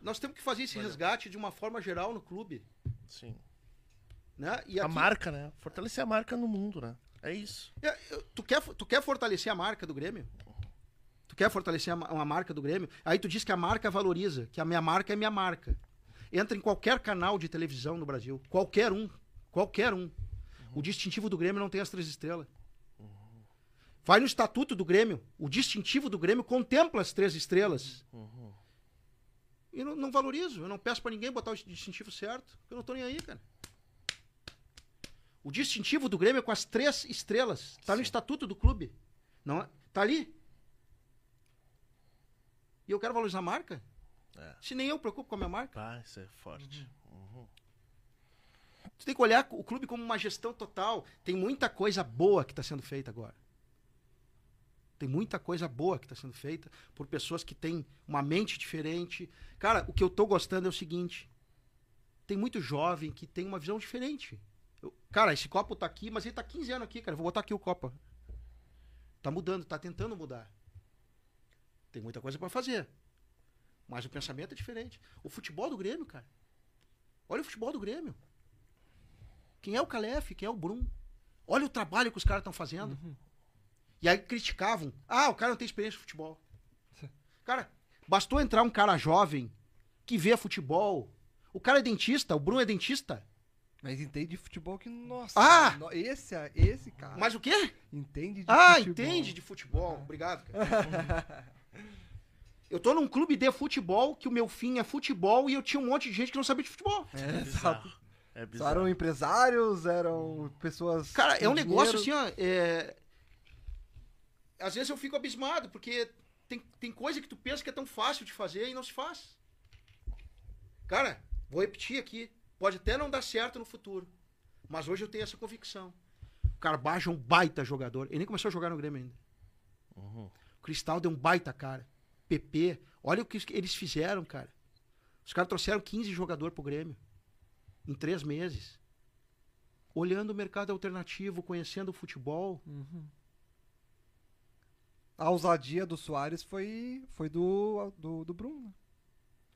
Nós temos que fazer esse resgate de uma forma geral no clube. sim. Né? E A aqui- marca, né? Fortalecer a marca no mundo, né? É isso. É, Tu quer, tu quer fortalecer a marca do Grêmio? Tu quer fortalecer a ma- uma marca do Grêmio? Aí tu diz que a marca valoriza, que a minha marca é minha marca. Entra em qualquer canal de televisão no Brasil. Qualquer um. Qualquer um. O distintivo do Grêmio não tem as três estrelas. Vai no estatuto do Grêmio. O distintivo do Grêmio contempla as três estrelas. E não, não valorizo. Eu não peço pra ninguém botar o distintivo certo. Eu não tô nem aí, cara. O distintivo do Grêmio é com as três estrelas. Tá no Sim. estatuto do clube. Não é? Tá ali. E eu quero valorizar a marca? É. Se nem eu me preocupo com a minha marca. Ah, isso é forte. Tu tem que olhar o clube como uma gestão total. Tem muita coisa boa que está sendo feita agora. Tem muita coisa boa que está sendo feita por pessoas que têm uma mente diferente. Cara, o que eu tô gostando é o seguinte: tem muito jovem que tem uma visão diferente. Eu- cara, esse copo tá aqui, mas ele tá 15 anos aqui, cara. Vou botar aqui o copo. Tá mudando, tá tentando mudar. Tem muita coisa pra fazer. Mas o pensamento é diferente. O futebol do Grêmio, cara. Olha o futebol do Grêmio. Quem é o Calef? Quem é o Brum? Olha o trabalho que os caras estão fazendo. E aí criticavam. Ah, o cara não tem experiência de futebol. Cara, bastou entrar um cara jovem que vê futebol. O cara é dentista, o Bruno é dentista. Mas entende de futebol que, nossa. Ah! no- esse, esse cara. Mas o quê? Entende de Ah, futebol. entende de futebol. Obrigado, cara. Eu tô num clube de futebol que o meu fim é futebol e eu tinha um monte de gente que não sabia de futebol. É, É exato. bizarro. É Só bizarro. Eram empresários, eram pessoas. Cara, é um negócio assim, ó. é- Às vezes eu fico abismado, porque tem, tem coisa que tu pensa que é tão fácil de fazer e não se faz. Cara, vou repetir aqui. Pode até não dar certo no futuro. Mas hoje eu tenho essa convicção. O Carbajo é um baita jogador. Ele nem começou a jogar no Grêmio ainda. Uhum. O Cristaldo é um baita cara. PP. Olha o que eles fizeram, cara. Os caras trouxeram 15 jogadores pro Grêmio. Em três meses. Olhando o mercado alternativo, conhecendo o futebol. A ousadia do Soares foi, foi do, do, do Bruno. né?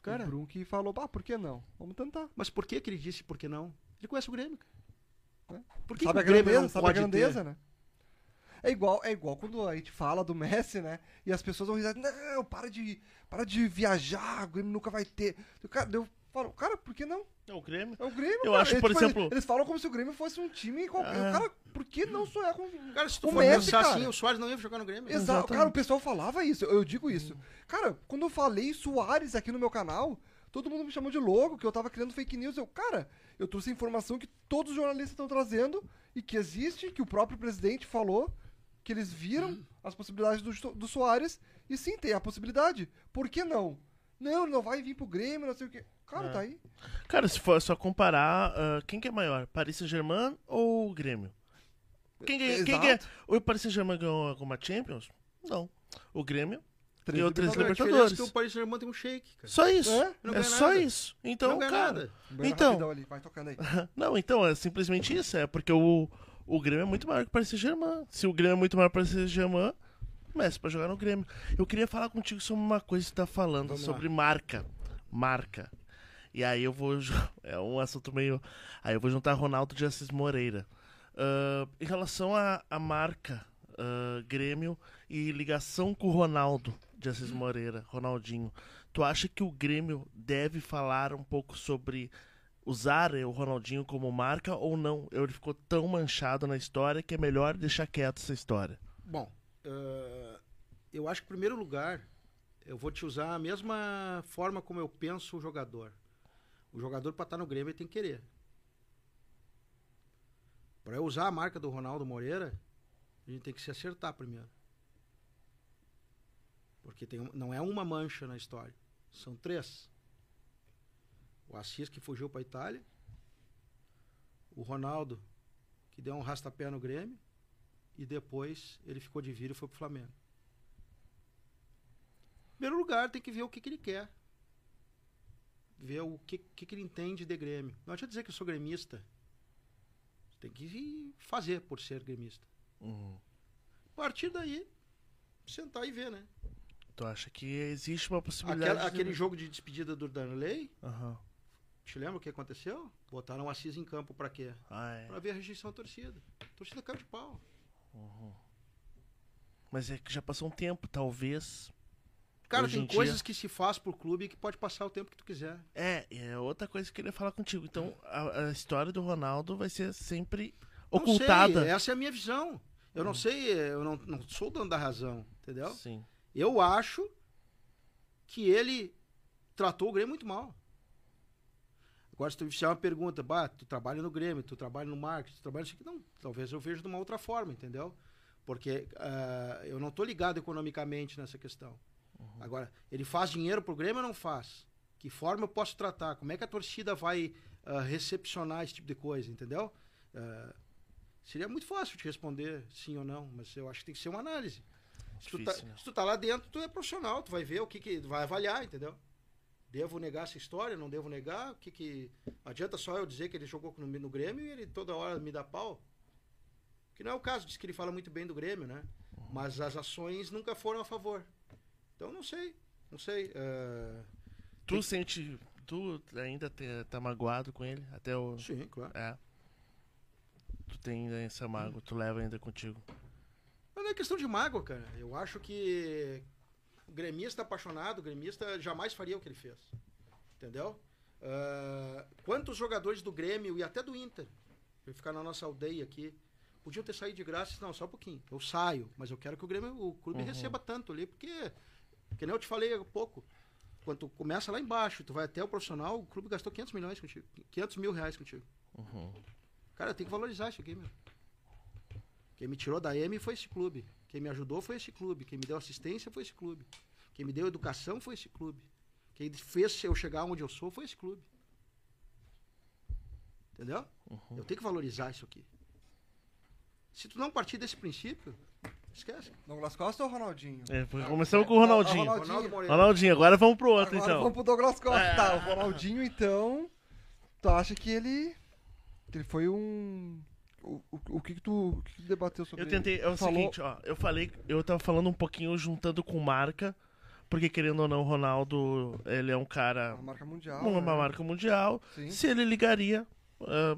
Cara, O Bruno que falou, ah, por que não? Vamos tentar. mas por que, que ele disse por que não? Ele conhece o Grêmio, cara. É. Por que, sabe que a o Grêmio grandeza, não sabe a grandeza, ter? né? É igual, é igual quando a gente fala do Messi, né? E as pessoas vão dizer, não, para de, para de viajar, o Grêmio nunca vai ter. Cara, eu falo, cara, por que não? É o Grêmio. É o Grêmio, Eu cara. acho, É, por tipo, exemplo- Eles falam como se o Grêmio fosse um time qualquer. Ah. Cara, por que não sonhar com... Cara, se tu O for Messi, pensar cara. assim, o Soares não ia jogar no Grêmio. Exato. Exatamente. Cara, o pessoal falava isso, eu digo isso. Cara, quando eu falei Soares aqui no meu canal, todo mundo me chamou de louco, que eu tava criando fake news. Eu, cara, eu trouxe a informação que todos os jornalistas estão trazendo e que existe, que o próprio presidente falou, que eles viram as possibilidades do, do Soares e sim, tem a possibilidade. Por que não? Não, ele não vai vir pro Grêmio, não sei o quê. Cara, É. tá aí. Cara, se for só comparar, ah, quem que é maior? Paris Saint-Germain ou o Grêmio? Quem, que- quem que é? O Paris Saint-Germain ganhou alguma Champions? Não. O Grêmio Três ganhou três a diferença é Libertadores. que o Paris Saint-Germain tem um shake, cara. Só isso. É? Não É, só nada. isso. Então, não cara. nada. Então. ali, vai tocando aí. Não, então, é simplesmente isso. É porque o, o Grêmio é muito maior que o Paris Saint-Germain. Se o Grêmio é muito maior que o Paris Saint-Germain, Messi pra jogar no Grêmio. Eu queria falar contigo sobre uma coisa que você tá falando, Vamos sobre marca. Marca. E aí eu vou. É um assunto meio. Aí eu vou juntar Ronaldo de Assis Moreira. Ah, em relação à marca ah, Grêmio e ligação com o Ronaldo de Assis Moreira, Ronaldinho, tu acha que o Grêmio deve falar um pouco sobre usar eh, o Ronaldinho como marca ou não? Ele ficou tão manchado na história que é melhor deixar quieto essa história. Bom, eh, eu acho que, em primeiro lugar, eu vou te usar a mesma forma como eu penso o jogador. O jogador, para estar no Grêmio, ele tem que querer. Para eu usar a marca do Ronaldo Moreira, a gente tem que se acertar primeiro. Porque tem, não é uma mancha na história, são três. O Assis, que fugiu para a Itália. O Ronaldo, que deu um rastapé no Grêmio e depois ele ficou de vira e foi pro Flamengo. Em primeiro lugar, tem que ver o que, que ele quer. Ver o que, que, que ele entende de Grêmio. Não adianta dizer que eu sou gremista. Tem que fazer por ser gremista. A partir daí, sentar e ver, né? Tu acha que existe uma possibilidade Aquela- de- aquele jogo de despedida do Danley, Aham. te lembra o que aconteceu? Botaram o Assis em campo pra quê? Ah, é. Pra ver a rejeição da torcida. A torcida caiu de pau. Mas é que já passou um tempo, talvez. Cara, Hoje tem em dia- coisas que se faz por clube que pode passar o tempo que tu quiser. É, é outra coisa que eu queria falar contigo. Então, a, a história do Ronaldo vai ser sempre Não ocultada. sei, essa é a minha visão. Eu não sei, eu não, não sou o dono da razão, entendeu? Sim. Eu acho que ele tratou o Grêmio muito mal. Agora, se tu fizer uma pergunta, bah, tu trabalha no Grêmio, tu trabalha no marketing, tu trabalha nisso aqui, não, talvez eu veja de uma outra forma, entendeu? Porque ah, eu não tô ligado economicamente nessa questão. Agora, ele faz dinheiro pro Grêmio ou não faz? Que forma eu posso tratar? Como é que a torcida vai ah, recepcionar esse tipo de coisa, entendeu? Ah, seria muito fácil te responder sim ou não, mas eu acho que tem que ser uma análise. Se tu, tá, né? se tu tá lá dentro, tu é profissional, tu vai ver o que, que vai avaliar, entendeu? Devo negar essa história? Não devo negar? Que que adianta só eu dizer que ele jogou no, no Grêmio e ele toda hora me dá pau? Que não é o caso, diz que ele fala muito bem do Grêmio, né? Mas as ações nunca foram a favor. Então não sei, não sei. eh, Tu sente. Tu ainda te- tá magoado com ele? Até o. Sim, claro. É. Tu tem ainda essa mágoa, tu leva ainda contigo. Mas não é questão de mágoa, cara. Eu acho que o gremista apaixonado, o gremista jamais faria o que ele fez. Entendeu? Ah, quantos jogadores do Grêmio e até do Inter, eu ficar na nossa aldeia aqui, podiam ter saído de graça? Não, só um pouquinho. Eu saio, mas eu quero que o Grêmio, o clube receba tanto ali, porque, que nem eu te falei há pouco, quando tu começa lá embaixo, tu vai até o profissional, o clube gastou 500 milhões contigo, 500 mil reais contigo. Cara, tem que valorizar isso aqui, meu. Quem me tirou da M foi esse clube. Quem me ajudou foi esse clube. Quem me deu assistência foi esse clube. Quem me deu educação foi esse clube. Quem fez eu chegar onde eu sou foi esse clube. Entendeu? Eu tenho que valorizar isso aqui. Se tu não partir desse princípio, esquece. Douglas Costa ou Ronaldinho? É, começamos com o Ronaldinho. Ah, Ronaldinho. Moreira. Ronaldinho, agora vamos pro outro Agora então. vamos pro Douglas Costa. Tá, o Ronaldinho, então. Tu acha que ele. Que ele foi um. O, o, o que, que, tu, o que que tu debateu sobre Eu tentei, é o? Falou- seguinte, ó, eu falei, eu tava falando um pouquinho juntando com marca, porque querendo ou não, o Ronaldo, ele é um cara, Uma marca mundial. uma né? marca mundial, Sim. se ele ligaria, ah,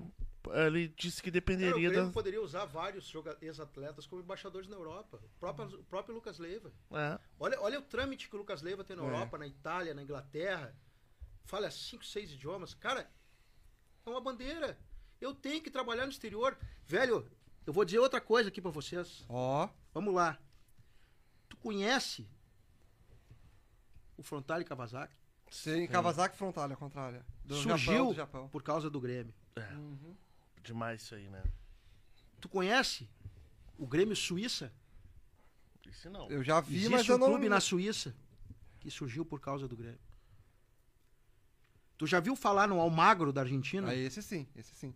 ele disse que Cara, o dependeria Grêmio da... poderia usar vários joga- ex-atletas como embaixadores na Europa. O próprio, o próprio Lucas Leiva. É, Olha, olha o trâmite que o Lucas Leiva tem na É. Europa, na Itália, na Inglaterra. Fala cinco, seis idiomas. Cara, é uma bandeira. Eu tenho que trabalhar no exterior. Velho, eu vou dizer outra coisa aqui pra vocês. Ó. Vamos lá. Tu conhece o Frontale Kawasaki? Sim, Kawasaki frontalha, contrária. Do Surgiu Japão, do Japão. por causa do Grêmio. demais isso aí, né? Tu conhece o Grêmio Suíça? Isso não. Eu já vi, Existe mas um eu não. clube na Suíça que surgiu por causa do Grêmio. Tu já viu falar no Almagro da Argentina? Ah, esse sim, esse sim.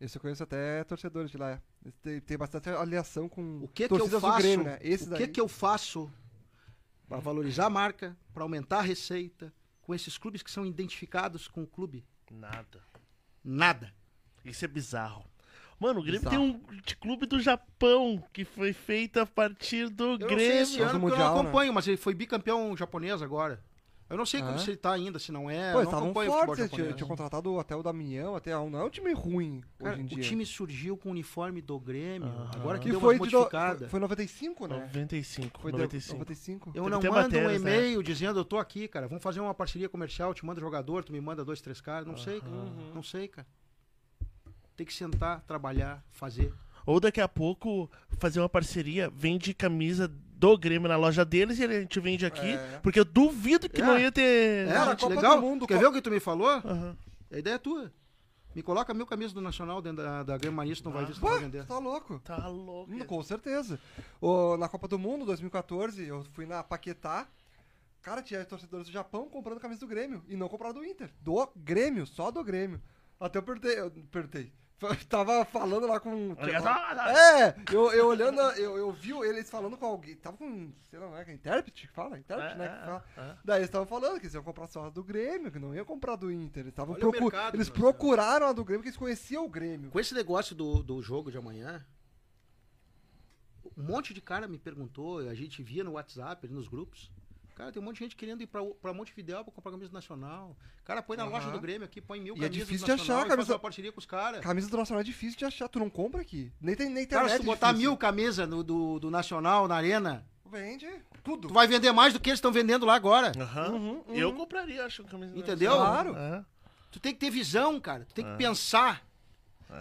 Esse eu conheço até torcedores de lá. Esse Tem, tem bastante aliação com O que que eu faço? do Grêmio, né? Esse o daí. que que eu faço para valorizar a marca, para aumentar a receita com esses clubes que são identificados com o clube? Nada. Nada. Isso é bizarro. Mano, o Grêmio Bizarro. tem um clube do Japão que foi feito a partir do Eu não sei Grêmio. esse ano eu Mundial, não né? acompanho, mas ele foi bicampeão japonês agora. Eu não sei como Ah. se ele tá ainda, se não é. Pô, eu eles não estavam acompanho o futebol fortes, tinha, tinha contratado até o Damião, até um, não é um time ruim Cara, hoje em o dia. time surgiu com o uniforme do Grêmio. Agora que que deu foi uma de do, modificada. foi, foi 95, né? 95, Foi de- 95. 95. Eu não mando um matérias, né? e-mail dizendo eu tô aqui, cara. Vamos fazer uma parceria comercial, te manda jogador, tu me manda dois, três caras. Não sei, cara. Não sei, cara. Tem que sentar, trabalhar, fazer. Ou daqui a pouco fazer uma parceria, vende camisa do Grêmio na loja deles e a gente vende aqui, É. porque eu duvido que É. não ia ter. É, Cara, gente, Copa legal. do Mundo, Quer Co- ver o que tu me falou? Aham. A ideia é tua. Me coloca mil camisas do Nacional dentro da, da Grêmio Mania, não vai ver se vai vender. tá louco. Tá louco. Hum, com certeza. O- na Copa do Mundo, 2014, eu fui na Paquetá. Cara, tinha torcedores do Japão comprando camisa do Grêmio. E não compraram do Inter. Do Grêmio, só do Grêmio. Até eu perguntei. Eu perguntei. Tava falando lá com. É, eu, eu olhando, eu, eu vi eles falando com alguém. Tava com, sei lá, não é que é intérprete que fala? Intérprete, É, né? é, fala. é. Daí eles estavam falando que eles iam comprar só a do Grêmio, que não iam comprar do Inter. Eles, tavam procu- mercado, eles procuraram a do Grêmio, porque eles conheciam o Grêmio. Com esse negócio do, do jogo de amanhã, um monte de cara me perguntou, a gente via no WhatsApp, ali nos grupos. Cara, tem um monte de gente querendo ir pra, pra Montevidéu pra comprar camisa nacional. Cara, põe na Aham. loja do Grêmio aqui, põe mil E é camisas difícil do de achar camisa- faz uma parceria com os caras. Camisa do Nacional é difícil de achar, tu não compra aqui. Nem tem nem Cara, internet. se tu botar difícil. mil camisas do, do Nacional na arena, Vende tudo. tu vai vender mais do que eles estão vendendo lá agora. Aham. Uhum, uhum. Eu compraria, acho, camisa Entendeu? Claro. É. Tu tem que ter visão, cara. Tu tem que É. pensar.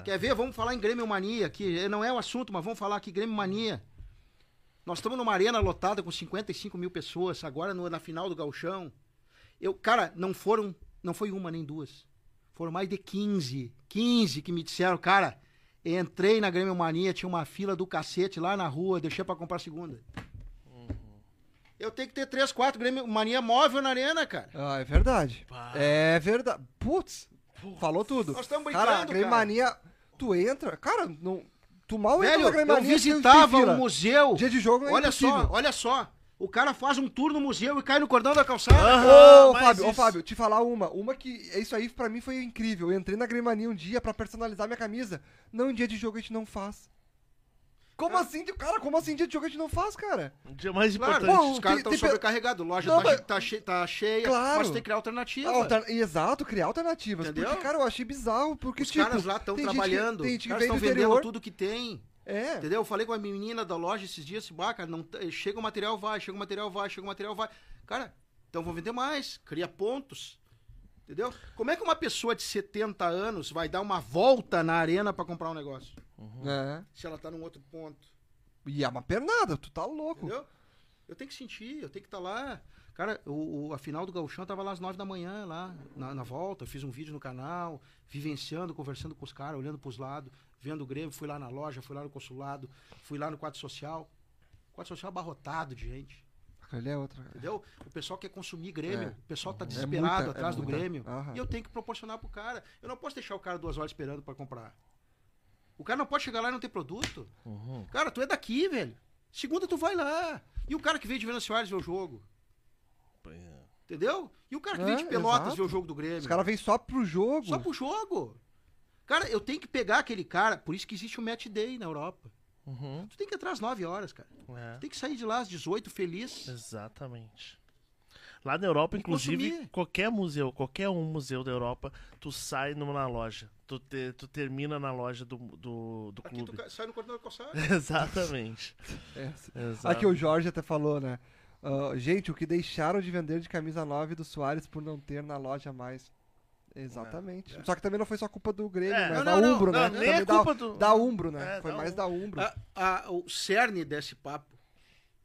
Quer ver? Vamos falar em Grêmio Mania aqui. Não é o assunto, mas vamos falar aqui Grêmio Mania. Nós estamos numa arena lotada com 55 mil pessoas, agora no- na final do Gauchão. Eu, cara, não foram, não foi uma nem duas. Foram mais de 15. 15 que me disseram, cara, entrei na Grêmio Mania, tinha uma fila do cacete lá na rua, deixei pra comprar a segunda. Eu tenho que ter três, quatro Grêmio Mania móvel na arena, cara. Ah, é verdade. Pá. É verdade. Putz, falou tudo. Nós estamos Cara, a brincando, Grêmio cara. Mania, tu entra, cara, não, tu mal entra Velho, na Grêmio eu visitava fila. um museu. Dia de jogo é Olha impossível. só, olha só. O cara faz um tour no museu e cai no cordão da calçada. Ô, mas Fábio, ô, isso- Fábio, te falar uma. Uma que. Isso aí pra mim foi incrível. Eu entrei na Gremania um dia pra personalizar minha camisa. Não, em dia de jogo a gente não faz. Como assim, de- cara? Como assim dia de jogo a gente não faz, cara? O dia mais Claro, importante. Pô, os caras tem- estão tem sobrecarregados. Loja Não, tá, mas- tá, che- tá cheia, Claro. mas tem que criar alternativa. Alter- Exato, criar alternativas. Entendeu? Porque, cara, eu achei bizarro. Porque, Os tipo, caras lá estão tem gente que- trabalhando. tem Os gente que caras estão vendendo interior. tudo que tem. É. Entendeu? Eu falei com a menina da loja esses dias, assim, bah, cara, não, tá- chega o material, vai, chega o material, vai, chega o material, vai. Cara, então vão vender mais, cria pontos. Entendeu? Como é que uma pessoa de 70 anos vai dar uma volta na arena pra comprar um negócio? É. Se ela tá num outro ponto. E é uma pernada, tu tá louco. Entendeu? Eu tenho que sentir, eu tenho que estar lá. Cara, o, o- a final do Gauchão tava lá às 9 da manhã, lá, na, na volta. Eu fiz um vídeo no canal, vivenciando, conversando com os caras, olhando pros lados, vendo o Grêmio. Fui lá na loja, fui lá no consulado, fui lá no quadro social. Quadro social abarrotado de gente. Ali é outra. Entendeu? O pessoal quer consumir Grêmio, É. o pessoal tá É desesperado muita- é atrás do muita. Grêmio. Aham. E eu tenho que proporcionar pro cara. Eu não posso deixar o cara duas horas esperando pra comprar. O cara não pode chegar lá e não ter produto. Uhum. Cara, tu é daqui, velho. Segunda tu vai lá. E o cara que veio de Venâncio Soares ver o jogo, é. entendeu? E o cara que É, veio de Pelotas exato. ver o jogo do Grêmio. Os caras vêm só pro jogo. Só pro jogo. Cara, eu tenho que pegar aquele cara, por isso que existe o match day na Europa. Uhum. Tu tem que entrar às 9 horas, cara. É. Tu tem que sair de lá às 18 feliz. Exatamente. Lá na Europa, E inclusive, consumir. qualquer museu, qualquer um museu da Europa, tu sai numa loja. Tu, te- tu termina na loja do, do, do Aqui clube. tu ca- sai no cordão da calçada. Exatamente. É. Exato. Aqui o Jorge até falou, né? Ah, gente, o que deixaram de vender de camisa 9 do Soares por não ter na loja mais. Exatamente. Só que também não foi só culpa do Grêmio, É, mas não, da não, não, Umbro, não, né? nem é da- culpa do- Da Umbro, né? É, foi da mais da Umbro. A- a- o cerne desse papo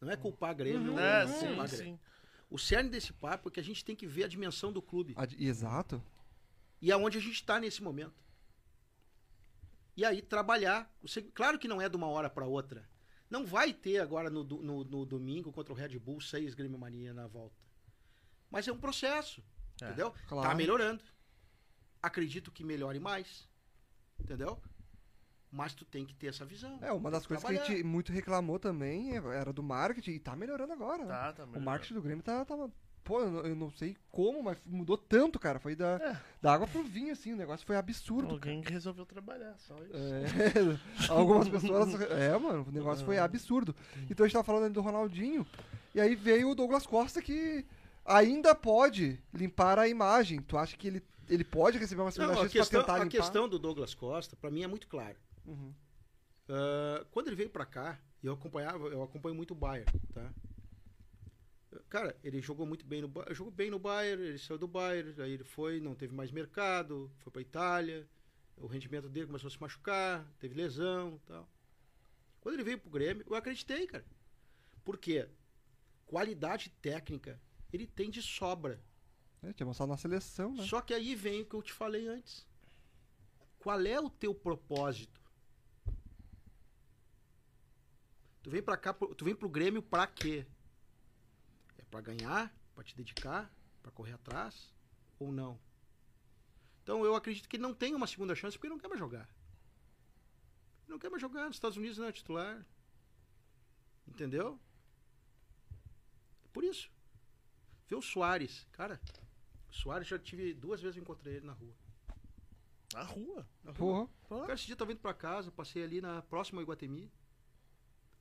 não é culpar Grêmio. ou É, não sim, culpar Grêmio. sim. O cerne desse papo é que a gente tem que ver a dimensão do clube. Exato. E aonde a gente está nesse momento. E aí trabalhar. Claro que não é de uma hora para outra. Não vai ter agora no, no- no domingo contra o Red Bull seis Grêmio Mania na volta. Mas é um processo. É, entendeu? claro. Tá melhorando. Acredito que melhore mais. Entendeu? Mas tu tem que ter essa visão. É, uma das coisas que a trabalhar. gente muito reclamou também era do marketing e tá melhorando agora, né? Tá, tá O melhorando. marketing do Grêmio tá. tá pô, eu não, sei como, mas mudou tanto, cara. Foi da, É. da água pro vinho, assim. O negócio foi absurdo. Alguém que resolveu trabalhar, só isso. É, algumas pessoas. É, mano, o negócio foi absurdo. Então a gente tava falando ali do Ronaldinho, e aí veio o Douglas Costa que ainda pode limpar a imagem. Tu acha que ele, ele pode receber uma segunda Não, a chance questão, pra tentar a limpar? questão do Douglas Costa, pra mim, é muito clara. Uhum. Ah, quando ele veio pra cá, eu acompanhava, eu acompanho muito o Bayern, tá? Cara, ele jogou muito bem no Ba- jogou bem no Bayern, ele saiu do Bayern, aí ele foi, não teve mais mercado, foi pra Itália, o rendimento dele começou a se machucar, teve lesão, tal. Quando ele veio pro Grêmio, eu acreditei, cara. Por quê? Qualidade técnica, ele tem de sobra. É, tinha mostrado na seleção, né? Só que aí vem o que eu te falei antes. Qual é o teu propósito? Tu vem pra cá, pro- tu vem pro Grêmio pra quê? É pra ganhar, pra te dedicar, pra correr atrás ou não? Então eu acredito que ele não tem uma segunda chance porque ele não quer mais jogar. Ele não quer mais jogar nos Estados Unidos não é titular. Entendeu? É por isso. Vê o Soares, cara. O Soares já tive duas vezes eu encontrei ele na rua. Na rua. Na rua. Porra. Cara, esse dia eu tava indo pra casa, passei ali na próxima Iguatemi.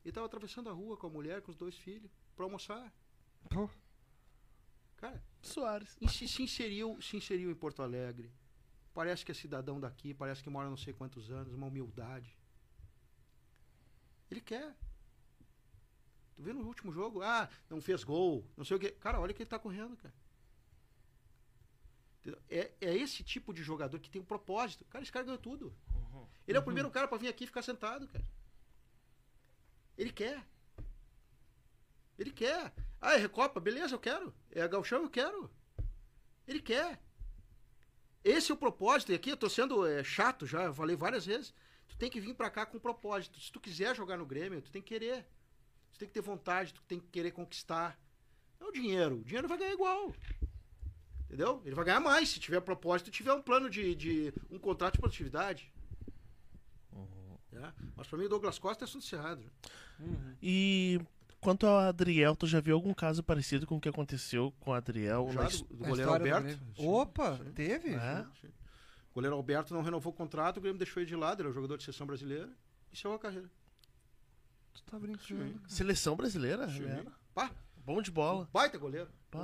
E tava atravessando a rua com a mulher, com os dois filhos, pra almoçar. Pô. Cara, Soares. e se, se inseriu, se inseriu em Porto Alegre. Parece que é cidadão daqui, parece que mora não sei quantos anos, uma humildade. Ele quer. Tu viu no último jogo? Ah, não fez gol, não sei o quê. Cara, olha que ele tá correndo, cara. É, é esse tipo de jogador que tem um propósito. Cara, esse cara ganhou tudo. Ele é o primeiro cara pra vir aqui e ficar sentado, cara. Ele quer. Ele quer. Ah, é Recopa? Beleza, eu quero. É Galchão? Eu quero. Ele quer. Esse é o propósito. E aqui eu tô sendo é, chato já, eu falei várias vezes. Tu tem que vir pra cá com propósito. Se tu quiser jogar no Grêmio, tu tem que querer. Tu tem que ter vontade, tu tem que querer conquistar. É o dinheiro. O dinheiro vai ganhar igual. Entendeu? Ele vai ganhar mais se tiver propósito, tiver um plano de, de um contrato de produtividade. É. Mas pra mim o Douglas Costa é assunto cerrado. E quanto ao Adriel, tu já viu algum caso parecido com o que aconteceu com o Adriel? Já do, do goleiro do Alberto. Grêmio. Opa, teve? É? O goleiro Alberto não renovou o contrato, o Grêmio deixou ele de lado, ele é um jogador de seleção brasileira e encerrou a carreira. Tu tá brincando. Seleção brasileira? Sim. Pá, Bom de bola. baita goleiro. Pá.